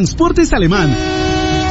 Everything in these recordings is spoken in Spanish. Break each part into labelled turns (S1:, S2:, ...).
S1: Transportes Alemán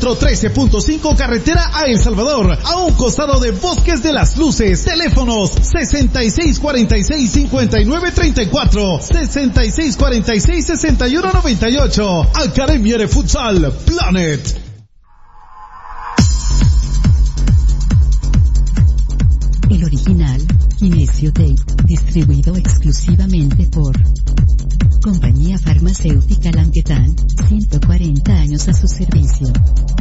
S1: 13.5 carretera a El Salvador, a un costado de Bosques de las Luces. Teléfonos 6646-5934, 6646-6198. Academia de Futsal Planet.
S2: El original, Kinesio Tape, distribuido exclusivamente por Compañía Farmacéutica Languetan, 140 años a su servicio.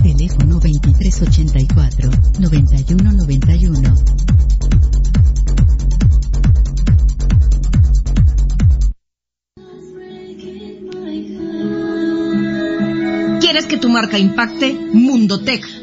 S2: Teléfono 2384-9191.
S3: ¿Quieres que tu marca impacte? Mundotech,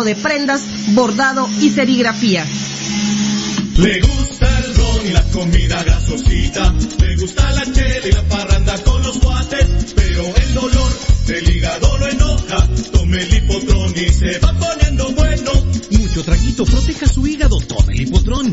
S3: de prendas, bordado y serigrafía.
S4: Le gusta el ron y la comida grasosita, le gusta la chela y la parranda con los guates, pero el dolor del hígado lo enoja, tome el hipotrón y se va poniendo bueno.
S5: Mucho traguito, proteja su hígado, tome el hipotrón.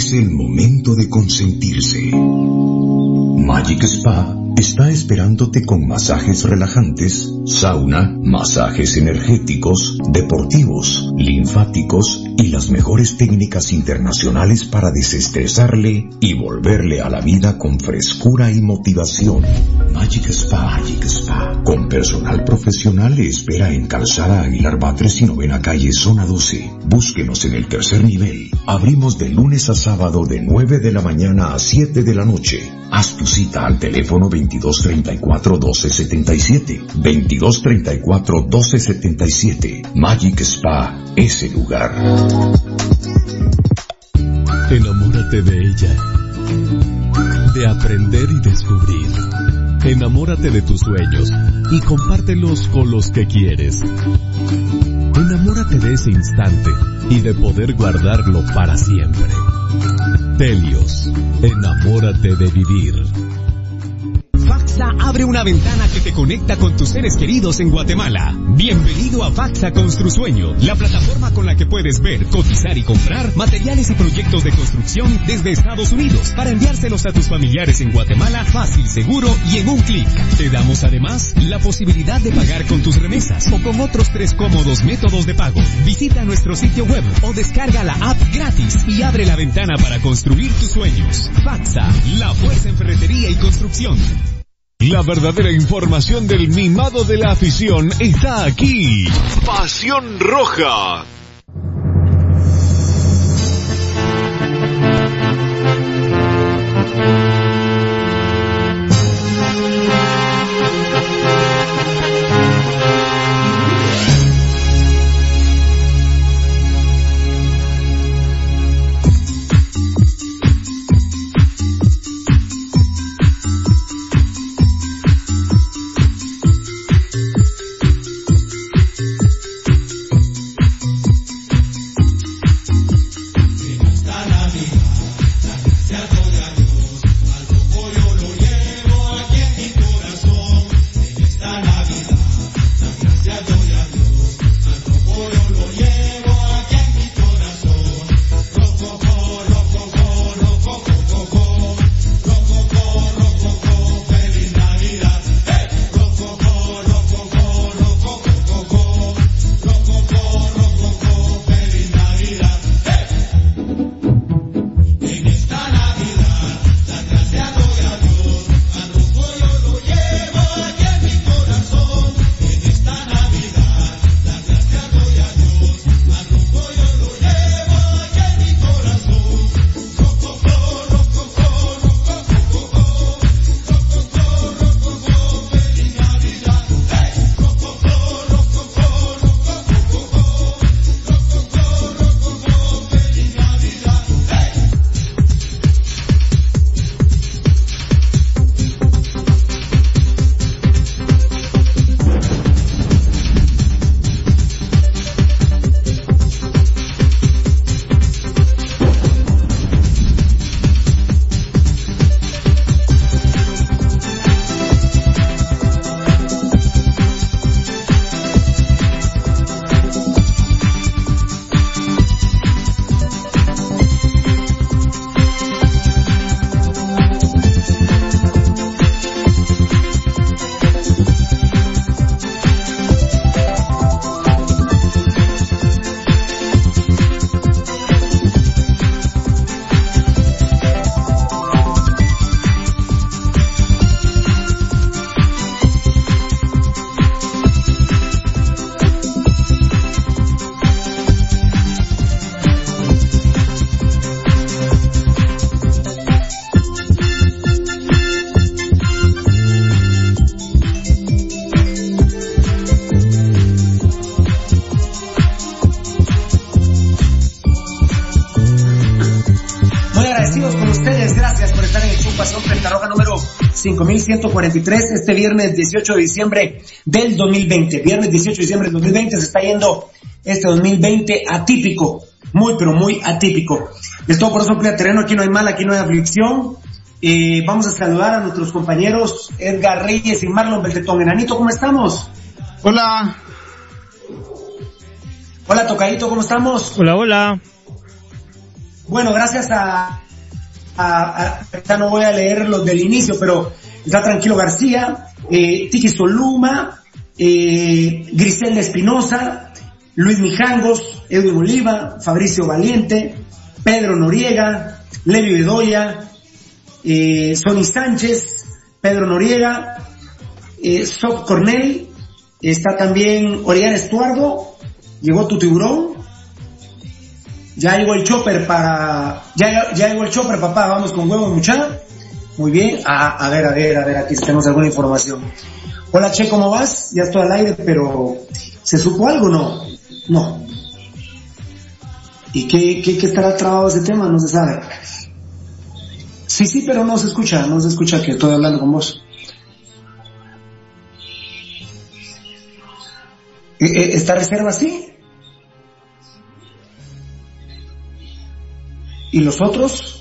S6: Es el momento de consentirse. Magic Spa está esperándote con masajes relajantes, sauna, masajes energéticos, deportivos, linfáticos y las mejores técnicas internacionales para desestresarle y volverle a la vida con frescura y motivación. Magic Spa, Magic Spa, con personal profesional espera en Calzada Aguilar Batres y Novena Calle, Zona 12. Búsquenos en el tercer nivel. Abrimos de lunes a sábado de 9 de la mañana a 7 de la noche. Haz tu cita al teléfono 2234-1277. 2234-1277. Magic Spa, ese lugar.
S7: Enamórate de ella, de aprender y descubrir, Enamórate de tus sueños y compártelos con los que quieres. Enamórate de ese instante y de poder guardarlo para siempre. Telios, enamórate de vivir.
S8: FAXA abre una ventana que te conecta con tus seres queridos en Guatemala. Bienvenido a FAXA Construsueño, la plataforma con la que puedes ver, cotizar y comprar materiales y proyectos de construcción desde Estados Unidos para enviárselos a tus familiares en Guatemala fácil, seguro y en un clic. Te damos además la posibilidad de pagar con tus remesas o con otros tres cómodos métodos de pago. Visita nuestro sitio web o descarga la app gratis y abre la ventana para construir tus sueños. FAXA, la fuerza en ferretería y construcción.
S7: La verdadera información del mimado de la afición está aquí. Pasión Roja.
S9: 5143, este viernes 18 de diciembre del 2020. Viernes 18 de diciembre del 2020 se está yendo este 2020 atípico, muy pero muy atípico. Es todo por eso terreno, aquí no hay mal, aquí no hay aflicción. Eh, vamos a saludar a nuestros compañeros Edgar Reyes y Marlon Beltetón. Enanito, ¿cómo estamos?
S10: Hola.
S9: Hola, Tocadito, ¿cómo estamos?
S10: Hola, hola.
S9: Bueno, gracias a, a, a- ya no voy a leer los del inicio, pero está Tranquilo García, eh, Tiki Soluma, eh, Griselda Espinosa, Luis Mijangos, Edwin Oliva, Fabricio Valiente, Pedro Noriega, Levi Bedoya, eh, Sonny Sánchez, Pedro Noriega, eh, Sof Cornell, está también Oriana Estuardo, llegó tu tiburón, ya llegó el chopper para, ya, ya llegó el chopper papá, vamos con huevo mucha. Muy bien, a, a, ver, a ver, a ver, aquí tenemos alguna información. Hola Che, ¿cómo vas? Ya estoy al aire, pero ¿se supo algo o no? No. ¿Y qué, qué, qué estará trabado ese tema? No se sabe. Sí, sí, pero no se escucha, no se escucha que estoy hablando con vos. Eh, eh, ¿Está reserva sí? ¿Y los otros?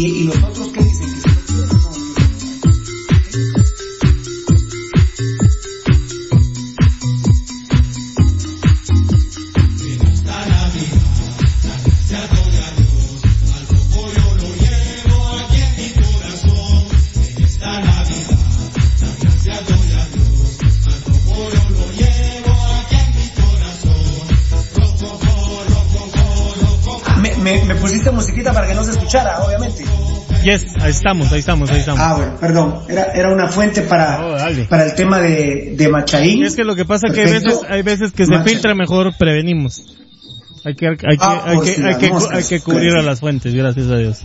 S9: ¿Y, y los otros para que no se escuchara, obviamente.
S10: Yes, ahí estamos, ahí estamos, ahí estamos.
S9: Ah, bueno, perdón. Era, era una fuente para,
S10: Oh,
S9: para el tema de, de Machaín.
S10: Es que lo que pasa es que hay veces, hay veces que se filtra, mejor prevenimos. Hay que, hay que,
S9: Ah,
S10: hay que, hay que,
S9: moscas,
S10: hay que cubrir a las fuentes, gracias a Dios.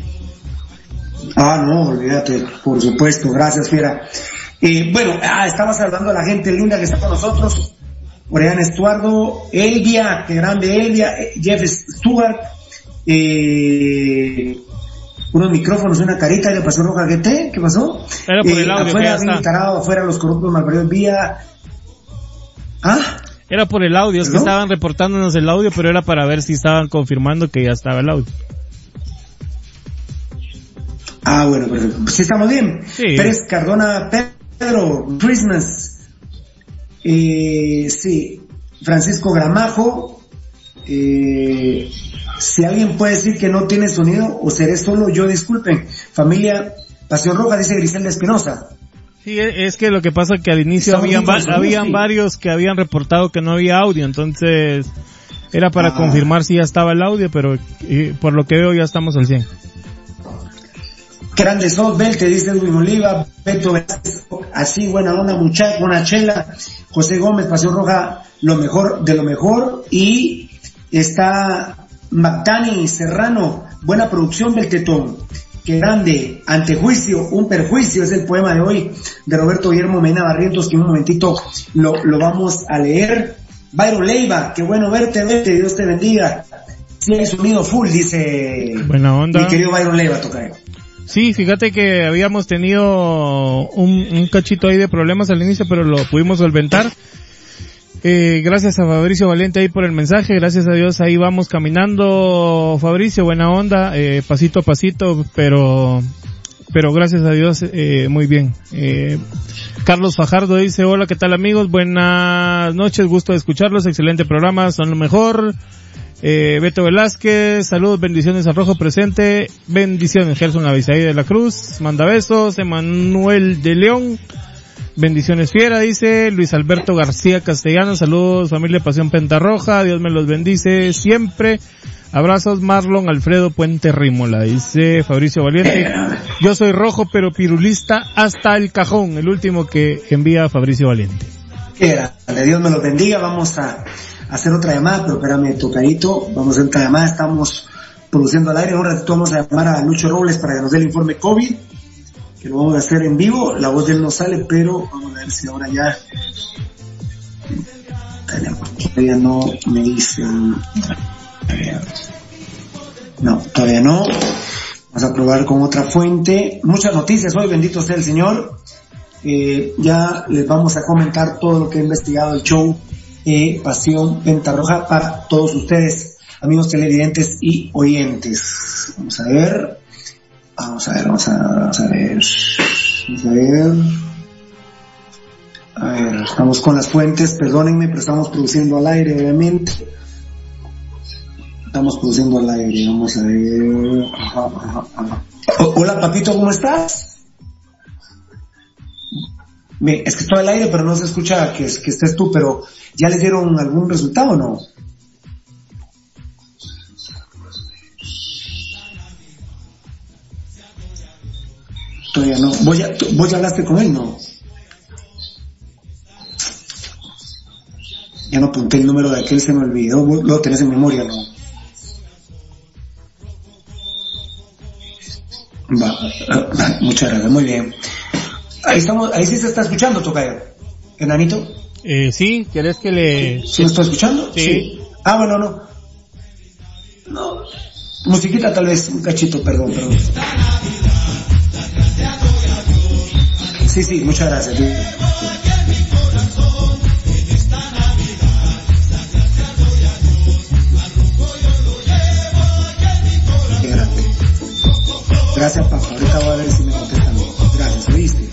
S9: Ah, no, olvídate, por supuesto, gracias, Fiera. Eh, bueno, ah, estamos saludando a la gente linda que está con nosotros. Oriana Estuardo, Elvia, qué grande Elvia, eh, Jeff Stewart, eh, unos micrófonos, una carita, le pasó roja GT, ¿qué pasó?
S10: Era por el audio, que
S9: afuera,
S10: ya está.
S9: afuera los corruptos vía, ah,
S10: Era por el audio, es que estaban reportándonos el audio, pero era para ver si estaban confirmando que ya estaba el audio.
S9: Ah, bueno, perfecto. Pues sí estamos bien.
S10: Sí.
S9: Pérez Cardona Pedro, Christmas. Eh, sí. Francisco Gramajo. Eh, si alguien puede decir que no tiene sonido o seré solo yo, disculpen. Familia Pasión Roja, dice Griselda Espinosa.
S10: Sí, e- es que lo que pasa es que al inicio habían, va- varios que habían reportado que no había audio, entonces era para
S9: Ah.
S10: confirmar si ya estaba el audio, pero por lo que veo ya estamos al 100.
S9: Grande Sol, te dice Edwin Oliva, Beto así buena onda muchacho, buena chela, José Gómez, Pasión Roja, lo mejor de lo mejor, y está Mactani Serrano, buena producción del Tetón, que grande, antejuicio, un perjuicio, es el poema de hoy de Roberto Guillermo Mena Barrientos, que un momentito lo, lo vamos a leer. Byron Leiva, qué bueno verte, vete, Dios te bendiga. Si hay sonido full, dice
S10: Buena onda.
S9: mi querido Byron Leiva, toca
S10: Sí, fíjate que habíamos tenido un, un cachito ahí de problemas al inicio, pero lo pudimos solventar. Eh, gracias a Fabricio Valente ahí por el mensaje, gracias a Dios ahí vamos caminando, Fabricio, buena onda, eh, pasito a pasito, pero, pero gracias a Dios, eh, muy bien. Eh, Carlos Fajardo dice, hola, ¿qué tal amigos? Buenas noches, gusto de escucharlos, excelente programa, son lo mejor. Eh, Beto Velázquez, saludos, bendiciones a Rojo presente, bendiciones Gerson Avisaí de la Cruz, manda besos, Emanuel de León, bendiciones Fiera, dice Luis Alberto García Castellano, saludos familia Pasión Pentarroja, Dios me los bendice siempre, abrazos Marlon Alfredo Puente Rímola, dice Fabricio Valiente, yo soy rojo pero pirulista hasta el cajón, el último que envía Fabricio Valiente.
S9: Que Dios me los bendiga, vamos a hacer otra llamada, pero espérame, tocadito, vamos a hacer otra llamada, estamos produciendo al aire, ratito vamos a llamar a Lucho Robles para que nos dé el informe COVID, que lo vamos a hacer en vivo, la voz de él no sale, pero vamos a ver si ahora ya todavía no me dicen, no, todavía no, vamos a probar con otra fuente, muchas noticias hoy, bendito sea el Señor, eh, ya les vamos a comentar todo lo que ha investigado el show eh, Pasión Roja para todos ustedes, amigos televidentes y oyentes. Vamos a ver, vamos a ver, vamos a, vamos a ver, vamos a ver. A ver, estamos con las fuentes, perdónenme, pero estamos produciendo al aire, obviamente. Estamos produciendo al aire, vamos a ver. Hola, papito, ¿cómo estás? Es que estoy al aire, pero no se escucha que, que estés tú, pero ¿ya les dieron algún resultado o no? Todavía no. ¿Vos ya, tú- vos ya hablaste con él, no? Ya no apunté el número de aquel, se me olvidó. Vos lo tenés en memoria, ¿no? Va, ah, ah, muchas gracias, muy bien. Ahí estamos, ahí sí se está escuchando, Tocayo. Enanito,
S10: Eh, sí, ¿querés que le...
S9: ¿sí me está escuchando?
S10: Sí.
S9: Ah, bueno, no. No. Musiquita tal vez, un cachito, perdón, perdón. Sí, sí, muchas gracias. Gracias, papá. Ahorita voy a ver si me contestan. Gracias, ¿oíste?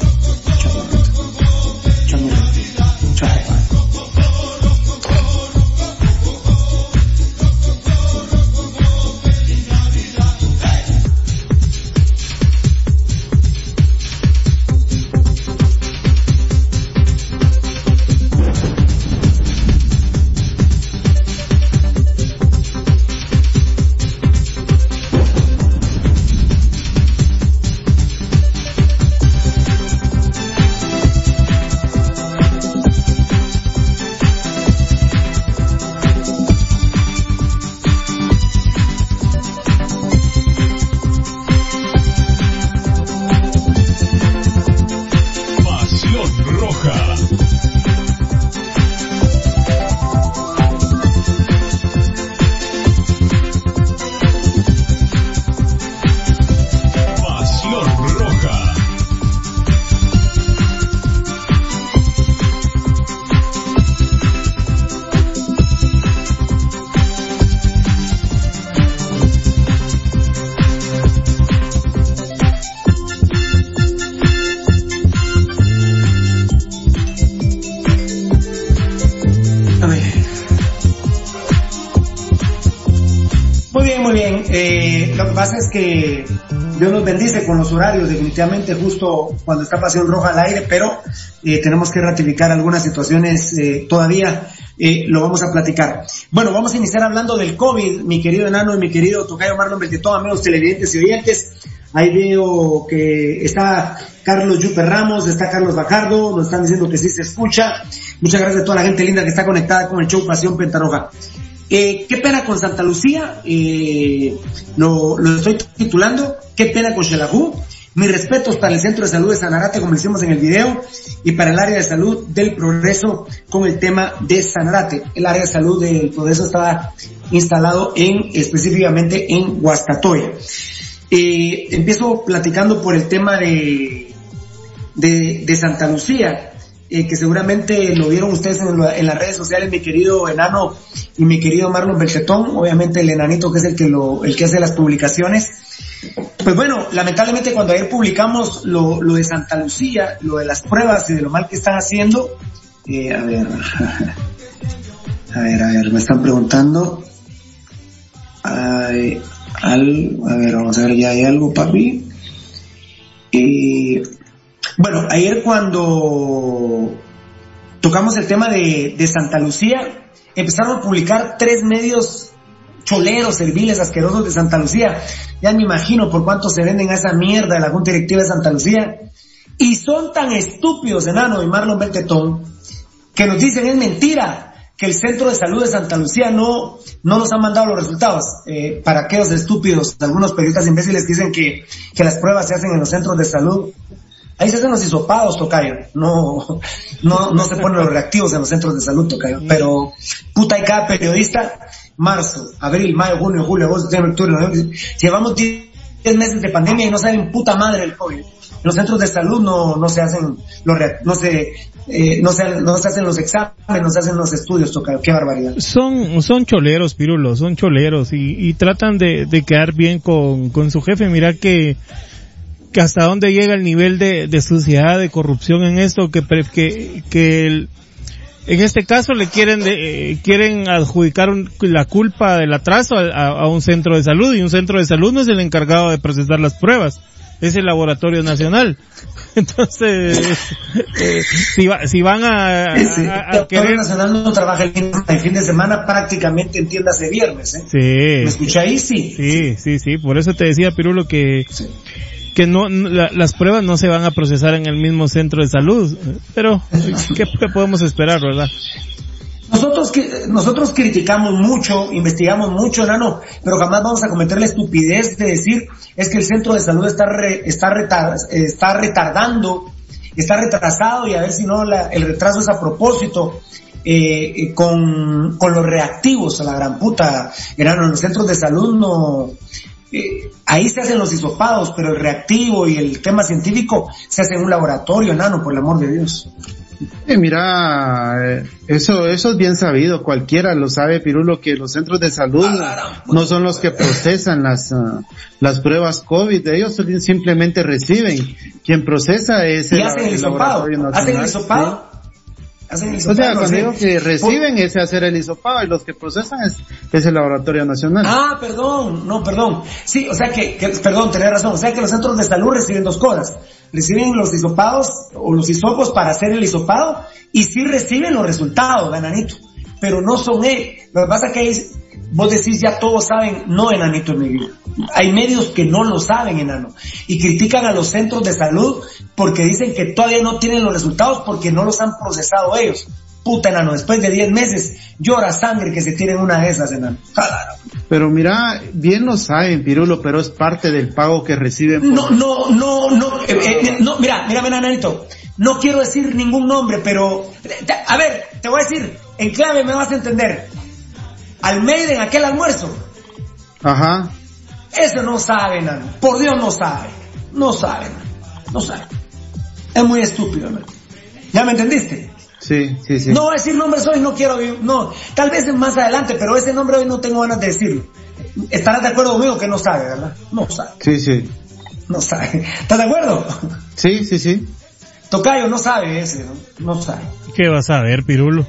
S9: Los horarios, definitivamente justo cuando está Pasión Roja al aire, pero eh, tenemos que ratificar algunas situaciones eh, todavía. eh, lo vamos a platicar. Bueno, vamos a iniciar hablando del COVID, mi querido enano y mi querido Tocayo Marlon Beltetón, amigos televidentes y oyentes. Ahí veo que está Carlos Yupe Ramos, está Carlos Bacardo, nos están diciendo que sí se escucha. Muchas gracias a toda la gente linda que está conectada con el show Pasión Pentarroja. Eh, qué pena con Santa Lucía, eh, lo, lo estoy titulando, qué pena con Xelajú. Mis respetos para el Centro de Salud de Sanarate, como decimos en el video, y para el área de salud del progreso con el tema de Sanarate. El área de salud del progreso estaba instalado en, específicamente en Huastatoya. Eh, empiezo platicando por el tema de, de, de Santa Lucía, eh, que seguramente lo vieron ustedes en, lo- en las redes sociales, mi querido enano y mi querido Marlon Belchetón, obviamente el enanito que es el que el que hace las publicaciones. Pues bueno, lamentablemente cuando ayer publicamos lo, lo de Santa Lucía, lo de las pruebas y de lo mal que están haciendo, eh, a ver, a ver, a ver, me están preguntando, al, a ver, vamos a ver, ya hay algo, papi. Y bueno, ayer cuando tocamos el tema de, Santa Lucía, empezaron a publicar tres medios choleros, serviles, asquerosos de Santa Lucía. Ya me imagino por cuánto se venden a esa mierda de la Junta Directiva de Santa Lucía. Y son tan estúpidos, enano y Marlon Beltetón, que nos dicen es mentira que el Centro de Salud de Santa Lucía no, no nos ha mandado los resultados. Eh, para aquellos estúpidos, algunos periodistas imbéciles dicen que, que las pruebas se hacen en los centros de salud. Ahí se hacen los hisopados, Tocayo. No, no, no se ponen los reactivos en los centros de salud, Tocayo. Pero, puta, y cada periodista, marzo, abril, mayo, junio, julio, agosto, septiembre, octubre, noviembre, llevamos 10 meses de pandemia y no saben puta madre el COVID. En los centros de salud no, no se hacen los, no se, eh, no se, no se hacen los exámenes, no se hacen los estudios, Tocayo. Qué barbaridad.
S10: Son, son choleros, Pirulo, son choleros y, y tratan de, de quedar bien con, con su jefe. Mira que, que hasta dónde llega el nivel de, de suciedad, de corrupción en esto, que, que, que el- en este caso le quieren de- eh, quieren adjudicar un- la culpa del atraso a, a- a un centro de salud y un centro de salud no es el encargado de procesar las pruebas, es el laboratorio nacional. Entonces, eh, si, va- si van a, a-
S9: el Laboratorio
S10: querer
S9: Nacional no trabaja el fin, de semana prácticamente, entiéndase viernes, ¿eh?
S10: Sí.
S9: ¿Me escucha ahí? Sí.
S10: Sí, sí, sí. Por eso te decía, Pirulo, que, que no, la- las pruebas no se van a procesar en el mismo centro de salud. Pero, ¿qué, qué podemos esperar, verdad?
S9: Nosotros, nosotros criticamos mucho, investigamos mucho, Nano, pero jamás vamos a cometer la estupidez de decir es que el centro de salud está, re- está, retar- está retardando, está retrasado y a ver si no la- el retraso es a propósito. eh, eh, con, con los reactivos a la gran puta, en los centros de salud no, eh, ahí se hacen los hisopados, pero el reactivo y el tema científico se hace en un laboratorio, enano, por el amor de Dios.
S11: Eh, mira, eh, eso, eso es bien sabido, cualquiera lo sabe, Pirulo, que los centros de salud no son los que procesan las, ah, las pruebas COVID, ellos simplemente reciben. Quien procesa es
S9: y hacen el hisopado, hacen el hisopado.
S11: Hacen o sea, cuando digo que reciben es hacer el hisopado y los que procesan es, es el laboratorio nacional.
S9: Ah, perdón, no, perdón. Sí, o sea que, que perdón, tenés razón, o sea que los centros de salud reciben dos cosas reciben los hisopados o los hisopos para hacer el hisopado y sí reciben los resultados, gananito, pero no son él. Lo que pasa es que vos decís ya todos saben, no enanito en mi vida. Hay medios que no lo saben, enano, y critican a los centros de salud porque dicen que todavía no tienen los resultados porque no los han procesado ellos. Puta enano, después de 10 meses llora sangre que se tienen una de esas, enano.
S11: Pero mira, bien lo saben, Pirulo, pero es parte del pago que reciben.
S9: No, no, no, no, eh, eh, no, mira, mira, enanito. No quiero decir ningún nombre, pero, a ver, te voy a decir, en clave me vas a entender. Almeida en aquel almuerzo.
S11: Ajá.
S9: Eso no sabe, enano. Por Dios no sabe. No sabe, No sabe. Es muy estúpido, enano. ¿Ya me entendiste?
S11: Sí, sí, sí.
S9: No voy a decir nombres hoy, no quiero, no, tal vez más adelante, pero ese nombre hoy no tengo ganas de decirlo. Estarás de acuerdo conmigo que no sabe, ¿verdad? No sabe.
S11: Sí, sí.
S9: No sabe. ¿Estás de acuerdo?
S11: Sí, sí, sí.
S9: Tocayo no sabe ese, ¿no? No sabe.
S10: ¿Qué vas a ver, Pirulo?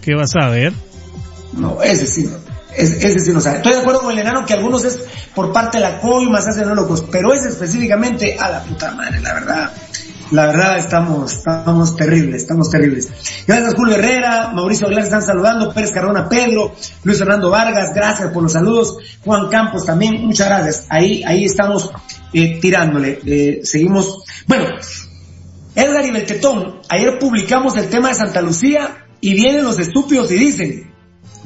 S10: ¿Qué vas a ver?
S9: No, ese sí. Ese, sí no sabe. Estoy de acuerdo con el enano que algunos es por parte de la más hacen locos, pero ese específicamente, a la puta madre, la verdad la verdad estamos, estamos terribles, estamos terribles. Gracias Julio Herrera, Mauricio Aguilar están saludando, Pérez Carrona, Pedro, Luis Fernando Vargas, gracias por los saludos, Juan Campos también, muchas gracias. Ahí, ahí estamos eh, tirándole, eh, seguimos. Bueno, Edgar y Beltetón, ayer publicamos el tema de Santa Lucía y vienen los estúpidos y dicen,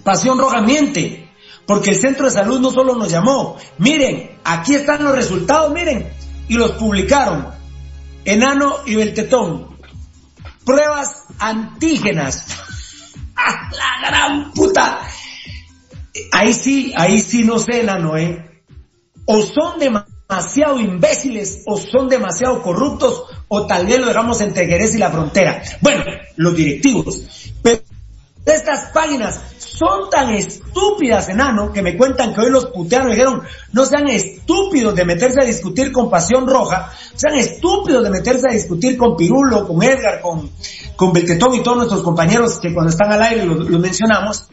S9: Pasión Roja miente, porque el centro de salud no solo nos llamó, miren, aquí están los resultados, miren, y los publicaron. Enano y Beltetón. Pruebas antígenas. La gran puta. Ahí sí, ahí sí no sé, Enano, ¿eh? O son demasiado imbéciles, o son demasiado corruptos, o tal vez lo dejamos entre Jerez y la frontera. Bueno, los directivos. Pero estas páginas son tan estúpidas, enano, que me cuentan que hoy los putearon dijeron, no sean estúpidos de meterse a discutir con Pasión Roja, sean estúpidos de meterse a discutir con Pirulo, con Edgar, con, con y todos nuestros compañeros que cuando están al aire lo, mencionamos.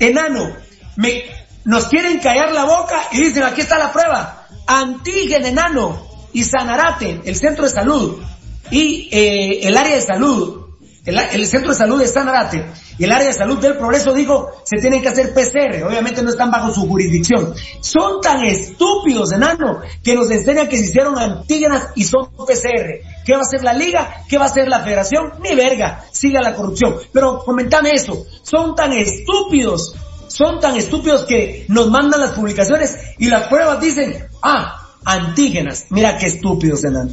S9: Enano, me, nos quieren callar la boca y dicen, aquí está la prueba. Antigen, enano, y Sanarate, el centro de salud, y eh, el área de salud, el, el centro de salud de Sanarate, y el área de salud del progreso dijo, se tienen que hacer PCR, obviamente no están bajo su jurisdicción. Son tan estúpidos, enano, que nos enseñan que se hicieron antígenas y son PCR. ¿Qué va a hacer la liga? ¿Qué va a hacer la federación? Ni verga, siga la corrupción. Pero comentame eso, son tan estúpidos, son tan estúpidos que nos mandan las publicaciones y las pruebas dicen, ah, antígenas. Mira qué estúpidos, enano.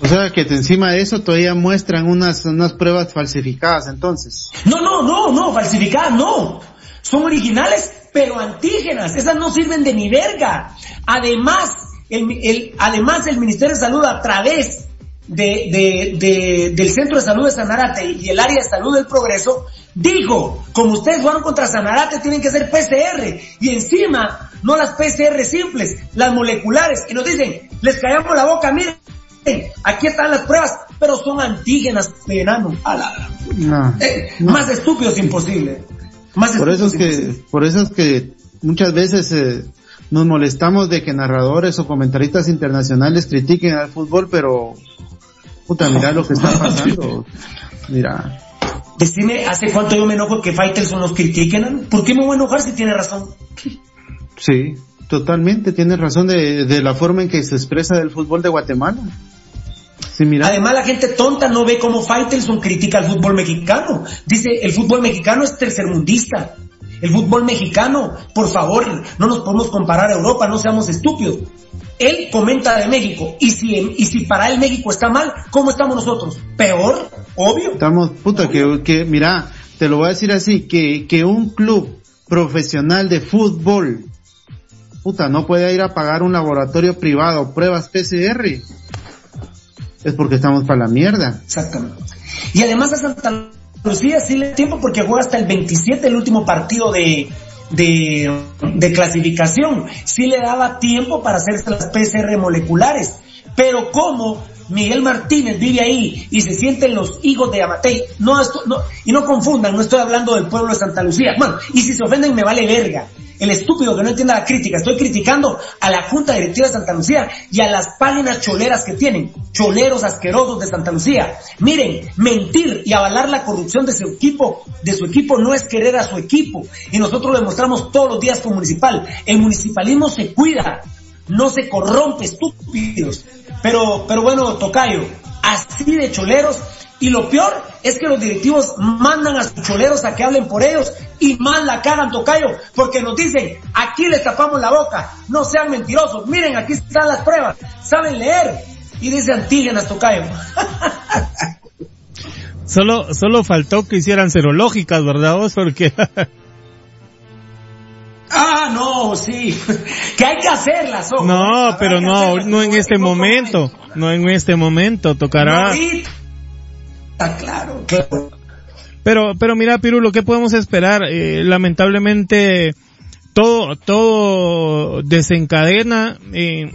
S11: O sea que encima de eso todavía muestran unas, unas pruebas falsificadas entonces.
S9: No, no, no, no, falsificadas no. Son originales, pero antígenas. Esas no sirven de ni verga. Además, el, además el Ministerio de Salud a través de, de, de, del Centro de Salud de Sanarate y el área de salud del progreso, dijo, como ustedes fueron contra Sanarate, tienen que hacer PCR. Y encima, no las PCR simples, las moleculares. Y nos dicen, les callamos la boca, miren, aquí están las pruebas, pero son antígenas de enano. Eh, más estúpidos imposible. Más
S11: por eso es que, por eso es que muchas veces eh, nos molestamos de que narradores o comentaristas internacionales critiquen al fútbol, pero puta, mira lo que está pasando. Mira.
S9: Decime, ¿hace cuánto yo me enojo que Faitelson nos critiquen? ¿Por qué me voy a enojar si tiene razón?
S11: Sí, totalmente, tiene razón de, de la forma en que se expresa del fútbol de Guatemala.
S9: Además, la gente tonta no ve cómo Faitelson critica al fútbol mexicano. Dice, el fútbol mexicano es tercermundista. El fútbol mexicano, por favor, no nos podemos comparar a Europa, no seamos estúpidos. Él comenta de México, y si, y si para él México está mal, ¿cómo estamos nosotros? Peor, obvio.
S11: Estamos, puta, que, que, mira, te lo voy a decir así, que, que un club profesional de fútbol puta, no puede ir a pagar un laboratorio privado, pruebas PCR, es porque estamos para la mierda.
S9: Exactamente. Y además a Santa Lucía sí le tiempo porque juega hasta el 27 el último partido de, de, de clasificación. Sí le daba tiempo para hacerse las PCR moleculares. Pero como Miguel Martínez vive ahí y se sienten los hijos de Amatei, no, esto, no, y no confundan, no estoy hablando del pueblo de Santa Lucía. Bueno, y si se ofenden me vale verga. El estúpido que no entienda la crítica, estoy criticando a la Junta Directiva de Santa Lucía y a las páginas choleras que tienen, choleros asquerosos de Santa Lucía. Miren, mentir y avalar la corrupción de su equipo, de su equipo no es querer a su equipo. Y nosotros lo demostramos todos los días con municipal. El municipalismo se cuida, no se corrompe, estúpidos. Pero, pero bueno, Tocayo, así de choleros, y lo peor es que los directivos mandan a sus choleros a que hablen por ellos y más la cagan, Tocayo, porque nos dicen, aquí les tapamos la boca, no sean mentirosos, miren, aquí están las pruebas, saben leer, y dice antígenas, Tocayo.
S10: Solo, solo faltó que hicieran serológicas, ¿verdad vos? Porque...
S9: Ah, no, sí. Que hay que hacerlas. ojo.
S10: No, pero no, no en este momento. No en este momento, tocará.
S9: Está claro, claro.
S10: Pero, pero mira, Pirulo, ¿qué podemos esperar? Eh, lamentablemente, todo, todo desencadena eh,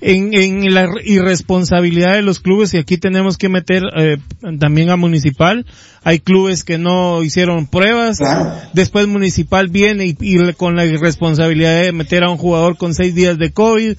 S10: en, en la irresponsabilidad de los clubes y aquí tenemos que meter eh, también a Municipal. Hay clubes que no hicieron pruebas. Después Municipal viene y, y con la irresponsabilidad de meter a un jugador con seis días de COVID.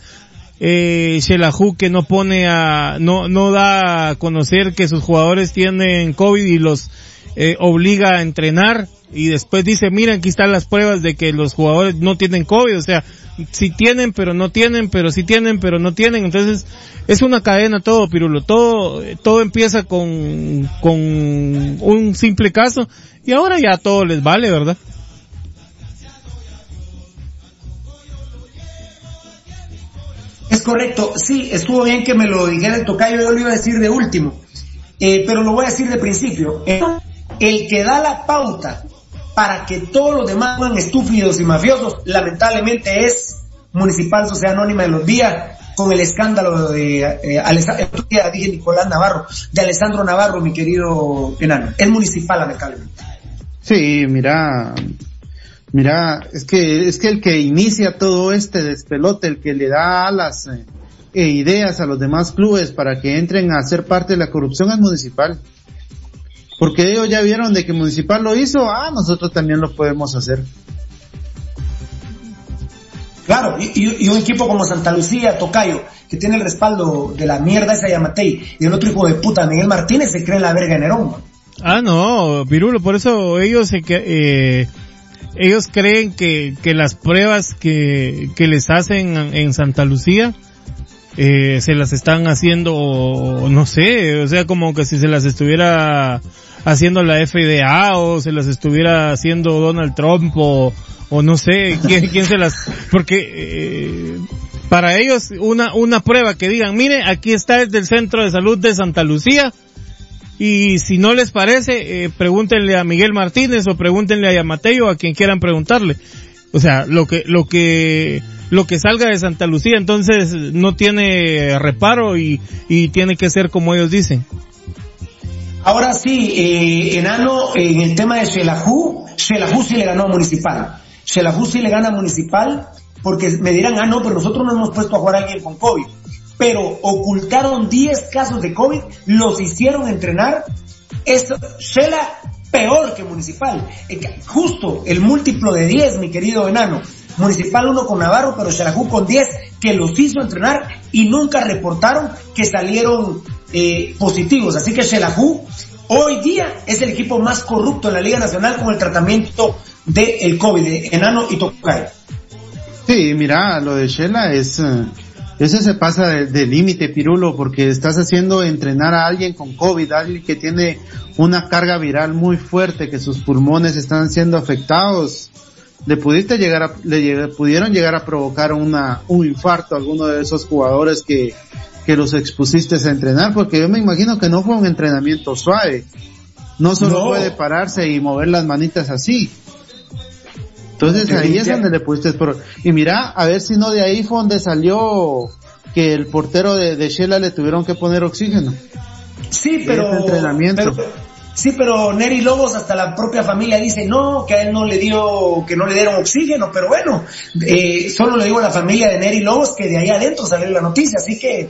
S10: Eh, Shelahu que no pone a, no, no da a conocer que sus jugadores tienen COVID y los eh, obliga a entrenar. Y después dice, miren, aquí están las pruebas de que los jugadores no tienen COVID, o sea, si tienen pero no tienen, pero si tienen pero no tienen, entonces es una cadena todo, Pirulo, todo, todo empieza con, con un simple caso. Y ahora ya todo les vale, ¿verdad?
S9: Es correcto, sí, estuvo bien que me lo dijera el tocayo, yo lo iba a decir de último, Eh, pero lo voy a decir de principio. El que da la pauta para que todos los demás sean estúpidos y mafiosos, lamentablemente es Municipal Sociedad Anónima de los Días, con el escándalo de, eh, día dije Nicolás Navarro, de Alessandro Navarro, mi querido enano. Es municipal, lamentablemente.
S11: Sí, mira, mira, es que, es que el que inicia todo este despelote, el que le da alas eh, e ideas a los demás clubes para que entren a ser parte de la corrupción es municipal. Porque ellos ya vieron de que municipal lo hizo, ah, nosotros también lo podemos hacer.
S9: Claro, y, un equipo como Santa Lucía, Tocayo, que tiene el respaldo de la mierda esa Yamatei, y el otro hijo de puta, Miguel Martínez, se cree en la verga de Nerón. man.
S10: Ah, no, Pirulo, por eso ellos se que- eh, ellos creen que, que las pruebas que, que les hacen en Santa Lucía eh, se las están haciendo, no sé, o sea, como que si se las estuviera haciendo la FDA o se las estuviera haciendo Donald Trump o, o no sé, quién, quién se las, porque eh, para ellos una, una prueba que digan, mire, aquí está desde el Centro de Salud de Santa Lucía, y si no les parece, eh, pregúntenle a Miguel Martínez o pregúntenle a Yamateo o a quien quieran preguntarle. O sea, lo que, lo que, lo que salga de Santa Lucía entonces no tiene reparo y, y tiene que ser como ellos dicen.
S9: Ahora sí, eh, enano, en el tema de Shelahu, Shelahu sí le ganó a Municipal. Shelahu sí le gana a Municipal, porque me dirán, ah, no, pero nosotros no hemos puesto a jugar a alguien con COVID. Pero ocultaron 10 casos de COVID, los hicieron entrenar. Es Shela peor que Municipal. Eh, Justo el múltiplo de 10, mi querido enano. Municipal uno con Navarro, pero Shelahu con 10, que los hizo entrenar y nunca reportaron que salieron eh, positivos. Así que Shelahu hoy día es el equipo más corrupto en la Liga Nacional con el tratamiento del COVID, de enano y Tocayo.
S11: Sí, mira, lo de Shela es, eh, eso se pasa de, de límite, Pirulo, porque estás haciendo entrenar a alguien con COVID, alguien que tiene una carga viral muy fuerte, que sus pulmones están siendo afectados. Le pudiste llegar a, le pudieron llegar a provocar una, un infarto a alguno de esos jugadores que, que los expusiste a entrenar, porque yo me imagino que no fue un entrenamiento suave. No solo
S9: No.
S11: puede pararse y mover las manitas así. Entonces ahí es donde le pusiste por... Y mira, a ver si no de ahí fue donde salió que el portero de, de Shela le tuvieron que poner oxígeno.
S9: Sí, pero,
S11: entrenamiento.
S9: pero- sí, pero Neri Lobos hasta la propia familia dice no, que a él no le dio, que no le dieron oxígeno, pero bueno, eh, solo le digo a la familia de Neri Lobos que de ahí adentro salió la noticia, así que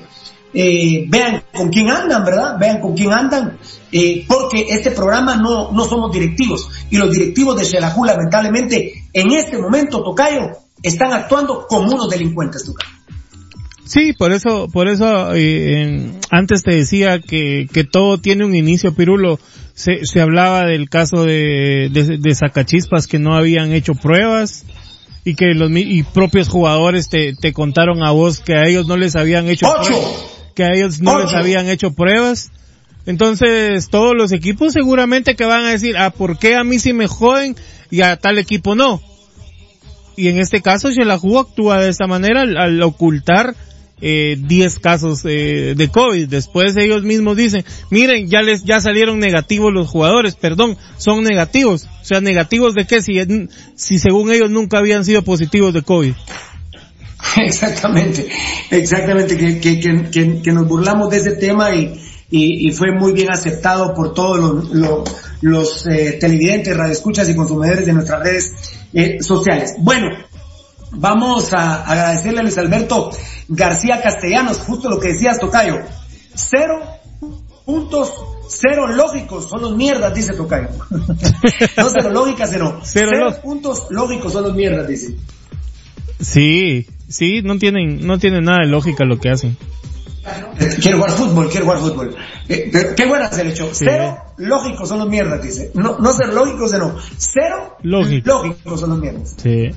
S9: eh, vean con quién andan, ¿verdad? Vean con quién andan, eh, porque este programa no, no somos directivos y los directivos de Xelajú lamentablemente en este momento, Tocayo, están actuando como unos delincuentes, Tocayo.
S10: Sí, por eso, por eso eh, antes te decía que, que todo tiene un inicio, Pirulo. Se, se hablaba del caso de, de, de Sacachispas que no habían hecho pruebas y que los y propios jugadores te, te contaron a vos que a ellos no les habían hecho
S9: ¡Ocho!
S10: pruebas, que a ellos no les habían hecho pruebas. Entonces todos los equipos seguramente que van a decir, ah, ¿por qué a mí sí me joden y a tal equipo no? Y en este caso Shelahu actúa de esta manera al, al ocultar eh, 10 casos eh, de COVID. Después ellos mismos dicen, miren, ya les, ya salieron negativos los jugadores, perdón, son negativos. O sea, negativos de qué si, si según ellos nunca habían sido positivos de COVID.
S9: Exactamente, exactamente, que, que, que, nos burlamos de ese tema y, y, y fue muy bien aceptado por todos los, los, los, eh, televidentes, radioescuchas y consumidores de nuestras redes eh, sociales. Bueno, vamos a agradecerle a Luis Alberto García Castellanos, justo lo que decías, Tocayo. Cero puntos, cero lógicos, son los mierdas, dice Tocayo. no cero lógicas, sino
S10: Cero
S9: cero, puntos lógicos son los mierdas, dice.
S10: Sí, sí, no tienen, no tienen nada de lógica lo que hacen.
S9: Quiero jugar fútbol, quiero jugar fútbol. Eh, pero qué se le echó. Cero lógicos son los mierdas, dice. No, no ser lógicos, sino cero
S10: Lógico.
S9: lógicos son los mierdas.
S10: Sí.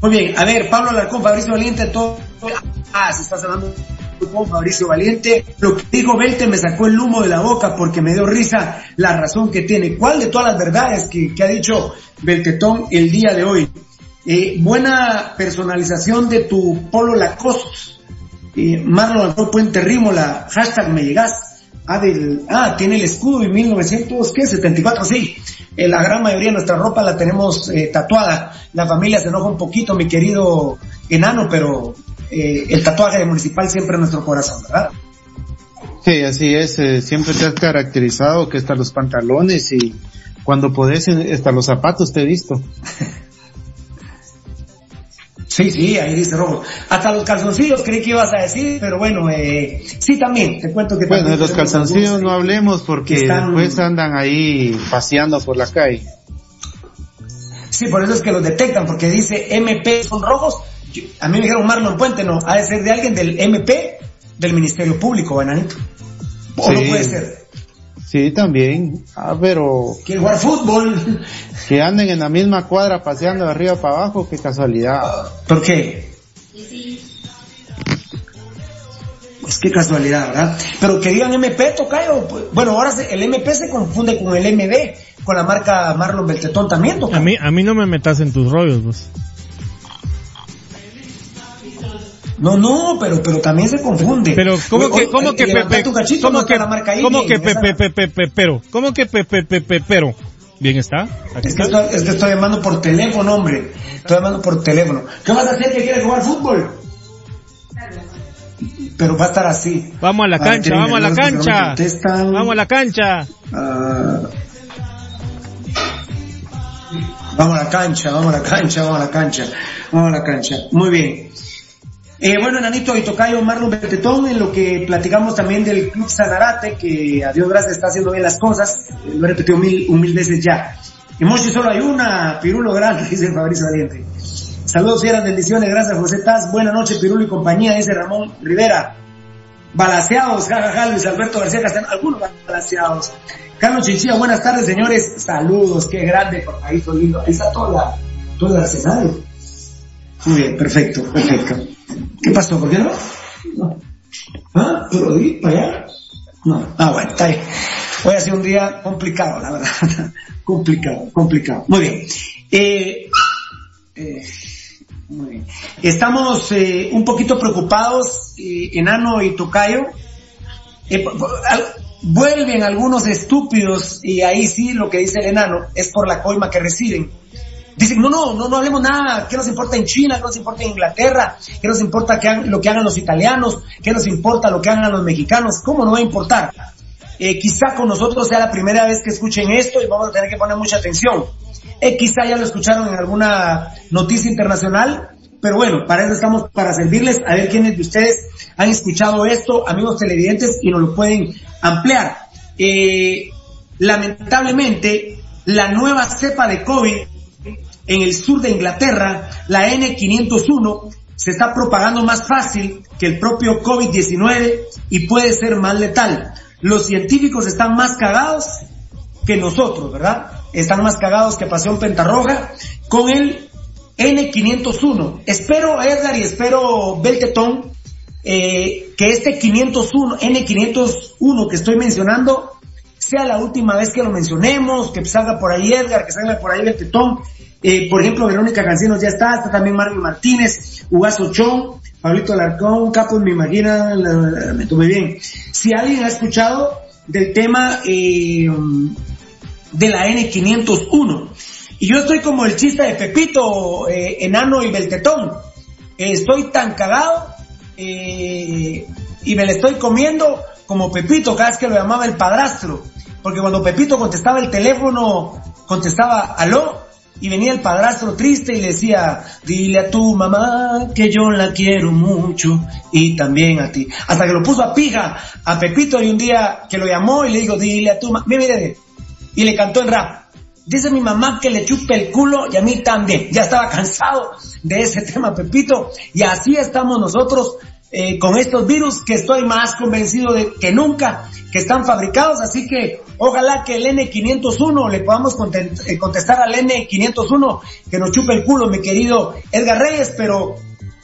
S9: Muy bien, a ver, Pablo Alarcón, Fabricio Valiente, todo. Ah, se está hablando con Fabricio Valiente. Lo que dijo Belte me sacó el humo de la boca porque me dio risa la razón que tiene. ¿Cuál de todas las verdades que, que ha dicho Beltetón el día de hoy? Eh, buena personalización de tu polo Lacoste. Eh, Marlon Alfredo Puente Rímola, hashtag me llegas. Ah, del, ah, tiene el escudo de 1900, ¿qué? 74, sí. Eh, la gran mayoría de nuestra ropa la tenemos eh, tatuada. La familia se enoja un poquito, mi querido enano, pero eh, el tatuaje de municipal siempre en nuestro corazón, ¿verdad?
S11: Sí, así es, siempre te has caracterizado que hasta los pantalones y cuando podés hasta los zapatos te he visto.
S9: Sí, sí, ahí dice Rojo. Hasta los calzoncillos creí que ibas a decir, pero bueno, eh, sí también, te cuento que
S11: Bueno, de los calzoncillos no hablemos porque
S9: que están-
S11: después andan ahí paseando por la calle.
S9: Sí, por eso es que los detectan, porque dice MP son rojos. Yo- a mí me dijeron Marlon Puente, no, ha de ser de alguien del MP del Ministerio Público, bananito. O no puede ser.
S11: Sí, también. Ah, pero
S9: Quiere jugar fútbol.
S11: que anden en la misma cuadra paseando de arriba para abajo, qué casualidad.
S9: ¿Por qué? Pues qué casualidad, ¿verdad? Pero que digan MP, Tocayo. pues, bueno, ahora se- el MP se confunde con el MB, con la marca Marlon Beltetón también, Tocayo.
S10: A mí, a mí no me metas en tus rollos, vos.
S9: No, no, pero, pero también se confunde.
S10: Pero, ¿cómo que, cómo que Pepe, cómo que, cómo que Pepe, Pepe, Pepe, pero, cómo que Pepe, Pepe, pero, bien está, aquí
S9: Es que,
S10: está.
S9: estoy, es que estoy llamando por teléfono, hombre. Estoy llamando por teléfono. ¿Qué vas a hacer que quieres jugar fútbol? Pero va a estar así.
S10: Vamos a la
S9: Ah,
S10: cancha, vamos a la cancha, vamos a la cancha.
S9: Ah, vamos a la cancha, vamos a la cancha, vamos a la cancha, vamos a la cancha. Muy bien. Eh, bueno, Nanito y Tocayo Marlon Betetón, en lo que platicamos también del Club Sanarate, que a Dios gracias está haciendo bien las cosas, eh, lo he repetido mil, un mil veces ya. En Mochi solo hay una, Pirulo Grande, dice Fabricio Valiente. Saludos, fieras bendiciones, gracias José Taz, buena noche Pirulo y compañía, dice Ramón Rivera. Balaseados, jajaja, Luis Alberto García Castellano, algunos balaseados. Carlos Chinchilla, buenas tardes señores, saludos, qué grande, papadito lindo. Ahí está toda la, todo el arsenal. Muy bien, perfecto, perfecto. ¿Qué pasó? ¿Por qué no? No. ¿Ah? ¿Tú lo para allá? No. Ah, bueno, está bien. Hoy ha sido un día complicado, la verdad. complicado, complicado. Muy bien. Eh, eh, muy bien. Estamos eh, un poquito preocupados, eh, Enano y Tocayo. Eh, vuelven algunos estúpidos, y ahí sí lo que dice el enano es por la coima que reciben. Dicen, no, no, no, no hablemos nada, ¿qué nos importa en China? ¿Qué nos importa en Inglaterra? ¿Qué nos importa que lo que hagan los italianos? ¿Qué nos importa lo que hagan los mexicanos? ¿Cómo no va a importar? Eh, quizá con nosotros sea la primera vez que escuchen esto y vamos a tener que poner mucha atención. Eh, quizá ya lo escucharon en alguna noticia internacional, pero bueno, para eso estamos, para servirles, a ver quiénes de ustedes han escuchado esto, amigos televidentes, y nos lo pueden ampliar. Eh, lamentablemente, la nueva cepa de COVID en el sur de Inglaterra, la N501, se está propagando más fácil que el propio COVID-19 y puede ser más letal. Los científicos están más cagados que nosotros, ¿verdad? Están más cagados que Pasión Pentarroja con el N501. Espero, Edgar, y espero, Beltetón, eh, que este 501, N501 que estoy mencionando, sea la última vez que lo mencionemos, que salga por ahí Edgar, que salga por ahí Beltetón, eh, por ejemplo, Verónica Cancinos ya está, está también Mario Martínez, Ugazo Chón, Pablito Alarcón, Capos, me imagina, me tomé bien. Si alguien ha escuchado del tema eh, de la N501, y yo estoy como el chiste de Pepito, eh, Enano y Beltetón, estoy tan cagado y me le estoy comiendo como Pepito cada vez que lo llamaba el padrastro, porque cuando Pepito contestaba el teléfono, contestaba aló, y venía el padrastro triste y le decía, dile a tu mamá que yo la quiero mucho y también a ti. Hasta que lo puso a pija a Pepito y un día que lo llamó y le dijo, dile a tu mamá, mire, y le cantó en rap. Dice mi mamá que le chupe el culo y a mí también. Ya estaba cansado de ese tema, Pepito. Y así estamos nosotros eh, con estos virus que estoy más convencido de que nunca que están fabricados. Así que Ojalá que el N501 le podamos eh, contestar al N501 que nos chupe el culo, mi querido Edgar Reyes, pero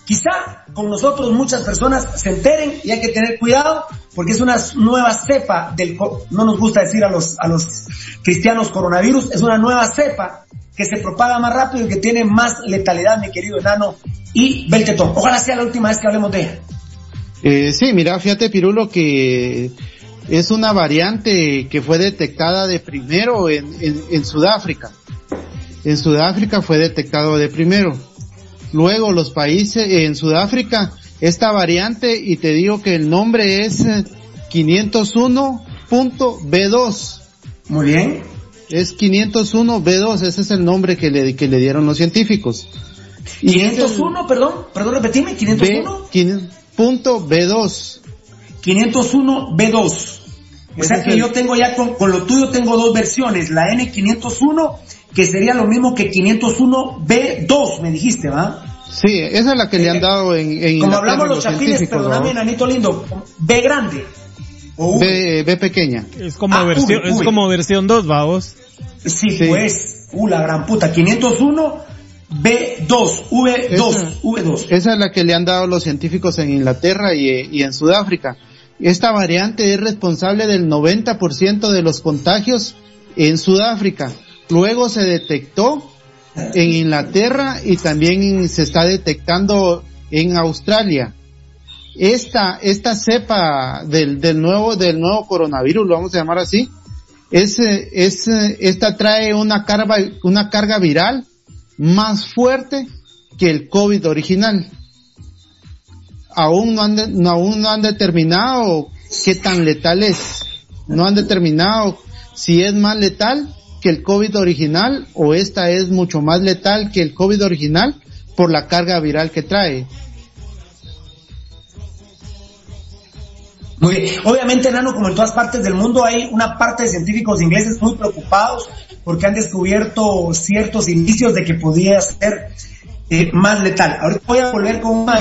S9: quizá con nosotros muchas personas se enteren y hay que tener cuidado porque es una nueva cepa del, no nos gusta decir a los, a los cristianos coronavirus, es una nueva cepa que se propaga más rápido y que tiene más letalidad, mi querido enano y Beltetón. Ojalá sea la última vez que hablemos de ella.
S11: Eh, sí, mira, fíjate Pirulo que es una variante que fue detectada de primero en, en, Sudáfrica. En Sudáfrica fue detectado de primero. Luego los países en Sudáfrica, esta variante, y te digo que el nombre es 501.B2.
S9: Muy bien.
S11: Es 501B2, ese es el nombre que le, que le dieron los científicos.
S9: 501, perdón, perdón, repetime, 501.
S11: B.2.
S9: 501B2. O sea que yo tengo ya con, lo tuyo tengo dos versiones, la N501 que sería lo mismo que 501B2, me dijiste, ¿va?
S11: Sí, esa es la que le han dado en, en
S9: Como hablamos los chapines, perdóname, Anito lindo, B grande.
S11: B, B, pequeña.
S10: Es como ah, versión, es como versión 2, vamos.
S9: Sí, pues, uh, la gran puta, 501 B2, V2, V2.
S11: Esa es la que le han dado los científicos en Inglaterra y, y en Sudáfrica. Esta variante es responsable del 90% de los contagios en Sudáfrica. Luego se detectó en Inglaterra y también se está detectando en Australia. Esta, esta cepa del, del nuevo, del nuevo coronavirus, lo vamos a llamar así, es, es, esta trae una carga, una carga viral más fuerte que el COVID original aún no han, aún no han determinado qué tan letal es. No han determinado si es más letal que el COVID original o esta es mucho más letal que el COVID original por la carga viral que trae.
S9: Obviamente, Nano, como en todas partes del mundo, hay una parte de científicos ingleses muy preocupados porque han descubierto ciertos indicios de que podría ser eh, más letal. Ahorita voy a volver con una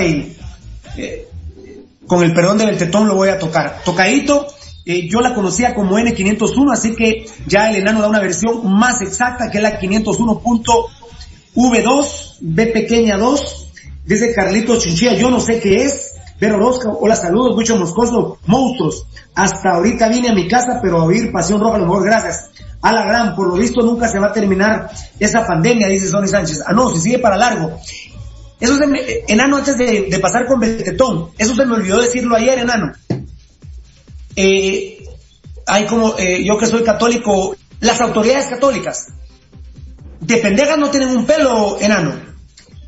S9: con el perdón del tetón lo voy a tocar. Tocadito, eh, yo la conocía como N501, así que ya el enano da una versión más exacta que es la 501.V2, B pequeña 2, dice Carlitos Chinchilla, yo no sé qué es. Pero Rosca, hola, saludos, mucho moscoso, monstruos. Hasta ahorita vine a mi casa, pero a oír Pasión Roja, a lo mejor gracias. A la gran, por lo visto nunca se va a terminar esa pandemia, dice Sonny Sánchez. Ah, no, si sigue para largo. Eso se me, enano, antes de, pasar con Beltetón, eso se me olvidó decirlo ayer, enano. Eh, hay como, eh, yo que soy católico, las autoridades católicas de pendejas no tienen un pelo enano.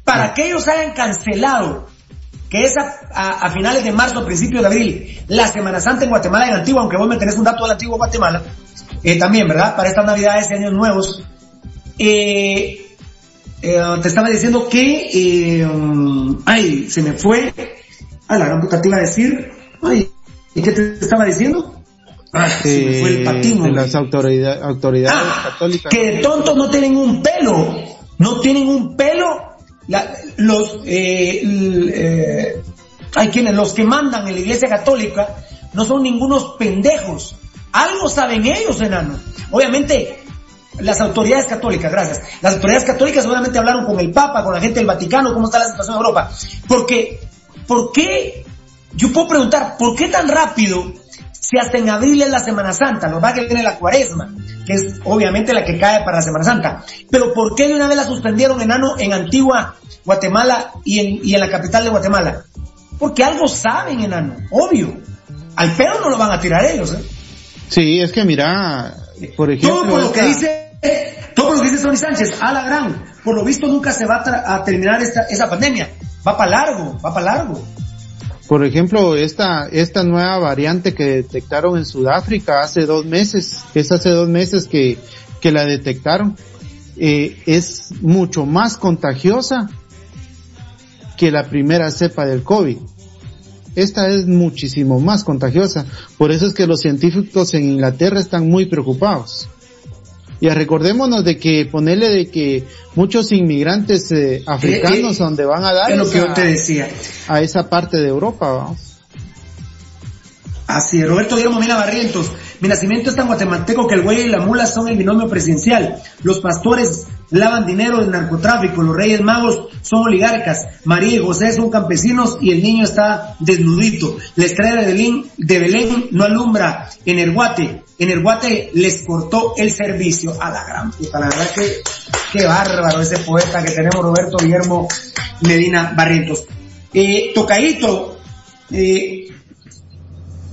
S9: Para que ellos hayan cancelado que es a, a, finales de marzo, principios de abril, la Semana Santa en Guatemala en Antigua, aunque vos me tenés un dato del antiguo Guatemala, eh, también, ¿verdad? Para estas navidades y años nuevos. Eh, eh, te estaba diciendo que, eh, um, ay, se me fue, a la gran puta te iba a decir, ay, ¿y qué te estaba diciendo?
S11: Ah, se me fue el patín. De las autoridades, autoridades ah, católicas.
S9: Que tontos no tienen un pelo, no tienen un pelo la, los, eh, eh, hay quienes, los que mandan en la iglesia católica, no son ningunos pendejos. Algo saben ellos, enano. Obviamente, las autoridades católicas, gracias. Las autoridades católicas seguramente hablaron con el Papa, con la gente del Vaticano, cómo está la situación en Europa. Porque, ¿por qué? Yo puedo preguntar, ¿por qué tan rápido si hasta en abril es la Semana Santa? Nos va a que viene la cuaresma que es obviamente la que cae para la Semana Santa. Pero ¿por qué de una vez la suspendieron enano en Antigua Guatemala y en, y en la capital de Guatemala? Porque algo saben, enano, obvio. Al perro no lo van a tirar ellos, ¿eh?
S11: Sí, es que mira, por ejemplo...
S9: Todo por lo que dice, todo lo que dice Tony Sánchez, a la gran, por lo visto nunca se va a, terminar esta, esa pandemia. Va para largo, va para largo.
S11: Por ejemplo, esta, esta nueva variante que detectaron en Sudáfrica hace dos meses, es hace dos meses que, que la detectaron, eh, es mucho más contagiosa que la primera cepa del COVID. Esta es muchísimo más contagiosa. Por eso es que los científicos en Inglaterra están muy preocupados. Y recordémonos de que ponerle de que muchos inmigrantes eh, africanos eh, donde van a dar
S9: lo que yo te decía.
S11: a esa parte de Europa.
S9: Así Roberto Guillermo Mina Barrientos. Mi nacimiento es tan guatemalteco que el güey y la mula son el binomio presidencial. Los pastores lavan dinero del narcotráfico, los reyes magos son oligarcas, María y José son campesinos y el niño está desnudito. La estrella de Belén, de Belén no alumbra en el guate, en el guate les cortó el servicio a la gran puta. La verdad que qué bárbaro ese poeta que tenemos Roberto Guillermo Medina Barrientos. Eh, tocadito, eh,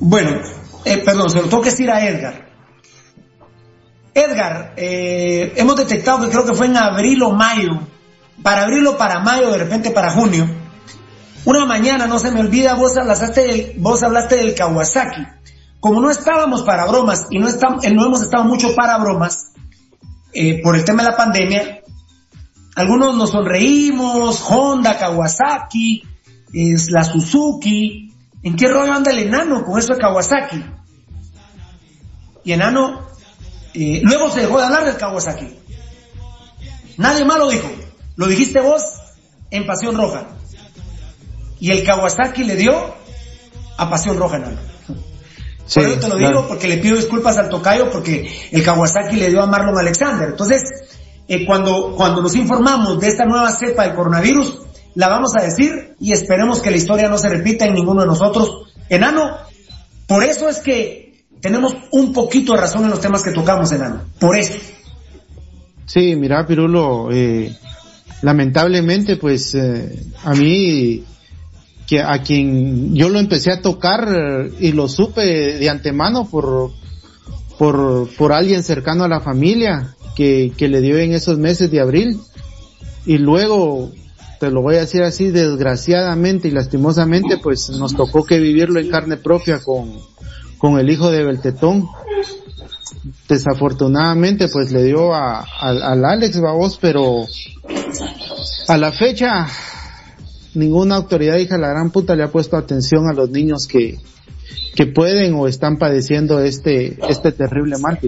S9: bueno, eh, perdón, se lo tengo que decir a Edgar. Edgar, eh, hemos detectado que creo que fue en abril o mayo, para abril o para mayo, de repente para junio. Una mañana, no se me olvida, vos hablaste del, vos hablaste del Kawasaki. Como no estábamos para bromas y no, estamos, eh, no hemos estado mucho para bromas por el tema de la pandemia, algunos nos sonreímos, Honda, Kawasaki, es la Suzuki, ¿En qué rollo anda el enano con eso de Kawasaki? Y enano, eh, luego se dejó de hablar del Kawasaki. Nadie más lo dijo. Lo dijiste vos en Pasión Roja. Y el Kawasaki le dio a Pasión Roja, enano. Por eso te lo digo porque le pido disculpas al tocayo porque el Kawasaki le dio a Marlon Alexander. Entonces, eh, cuando, cuando nos informamos de esta nueva cepa del coronavirus, la vamos a decir y esperemos que la historia no se repita en ninguno de nosotros. Enano, por eso es que tenemos un poquito de razón en los temas que tocamos, Enano. Por eso.
S11: Sí, mira, Pirulo, eh, lamentablemente, pues eh, a mí, que a quien yo lo empecé a tocar eh, y lo supe de antemano por, por, por alguien cercano a la familia que, que le dio en esos meses de abril. Y luego te lo voy a decir así, desgraciadamente y lastimosamente, pues nos tocó que vivirlo en carne propia con, con el hijo de Beltetón. Desafortunadamente, pues le dio a, al Alex Babos, pero a la fecha ninguna autoridad, hija la gran puta, le ha puesto atención a los niños que, que pueden o están padeciendo este, este terrible mal,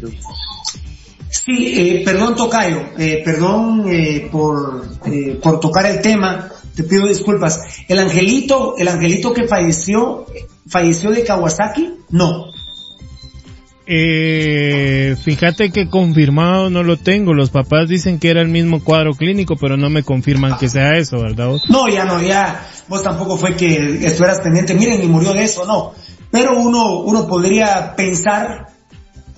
S9: Sí, eh, perdón Tocayo, eh, perdón eh, por, eh, por tocar el tema, te pido disculpas. El angelito, el angelito que falleció, falleció de Kawasaki, no.
S10: Eh, fíjate que confirmado no lo tengo. Los papás dicen que era el mismo cuadro clínico, pero no me confirman que sea eso, ¿verdad?
S9: No, ya no, ya. Vos tampoco fue que estuvieras pendiente. Miren, y murió de eso, no. Pero uno, uno podría pensar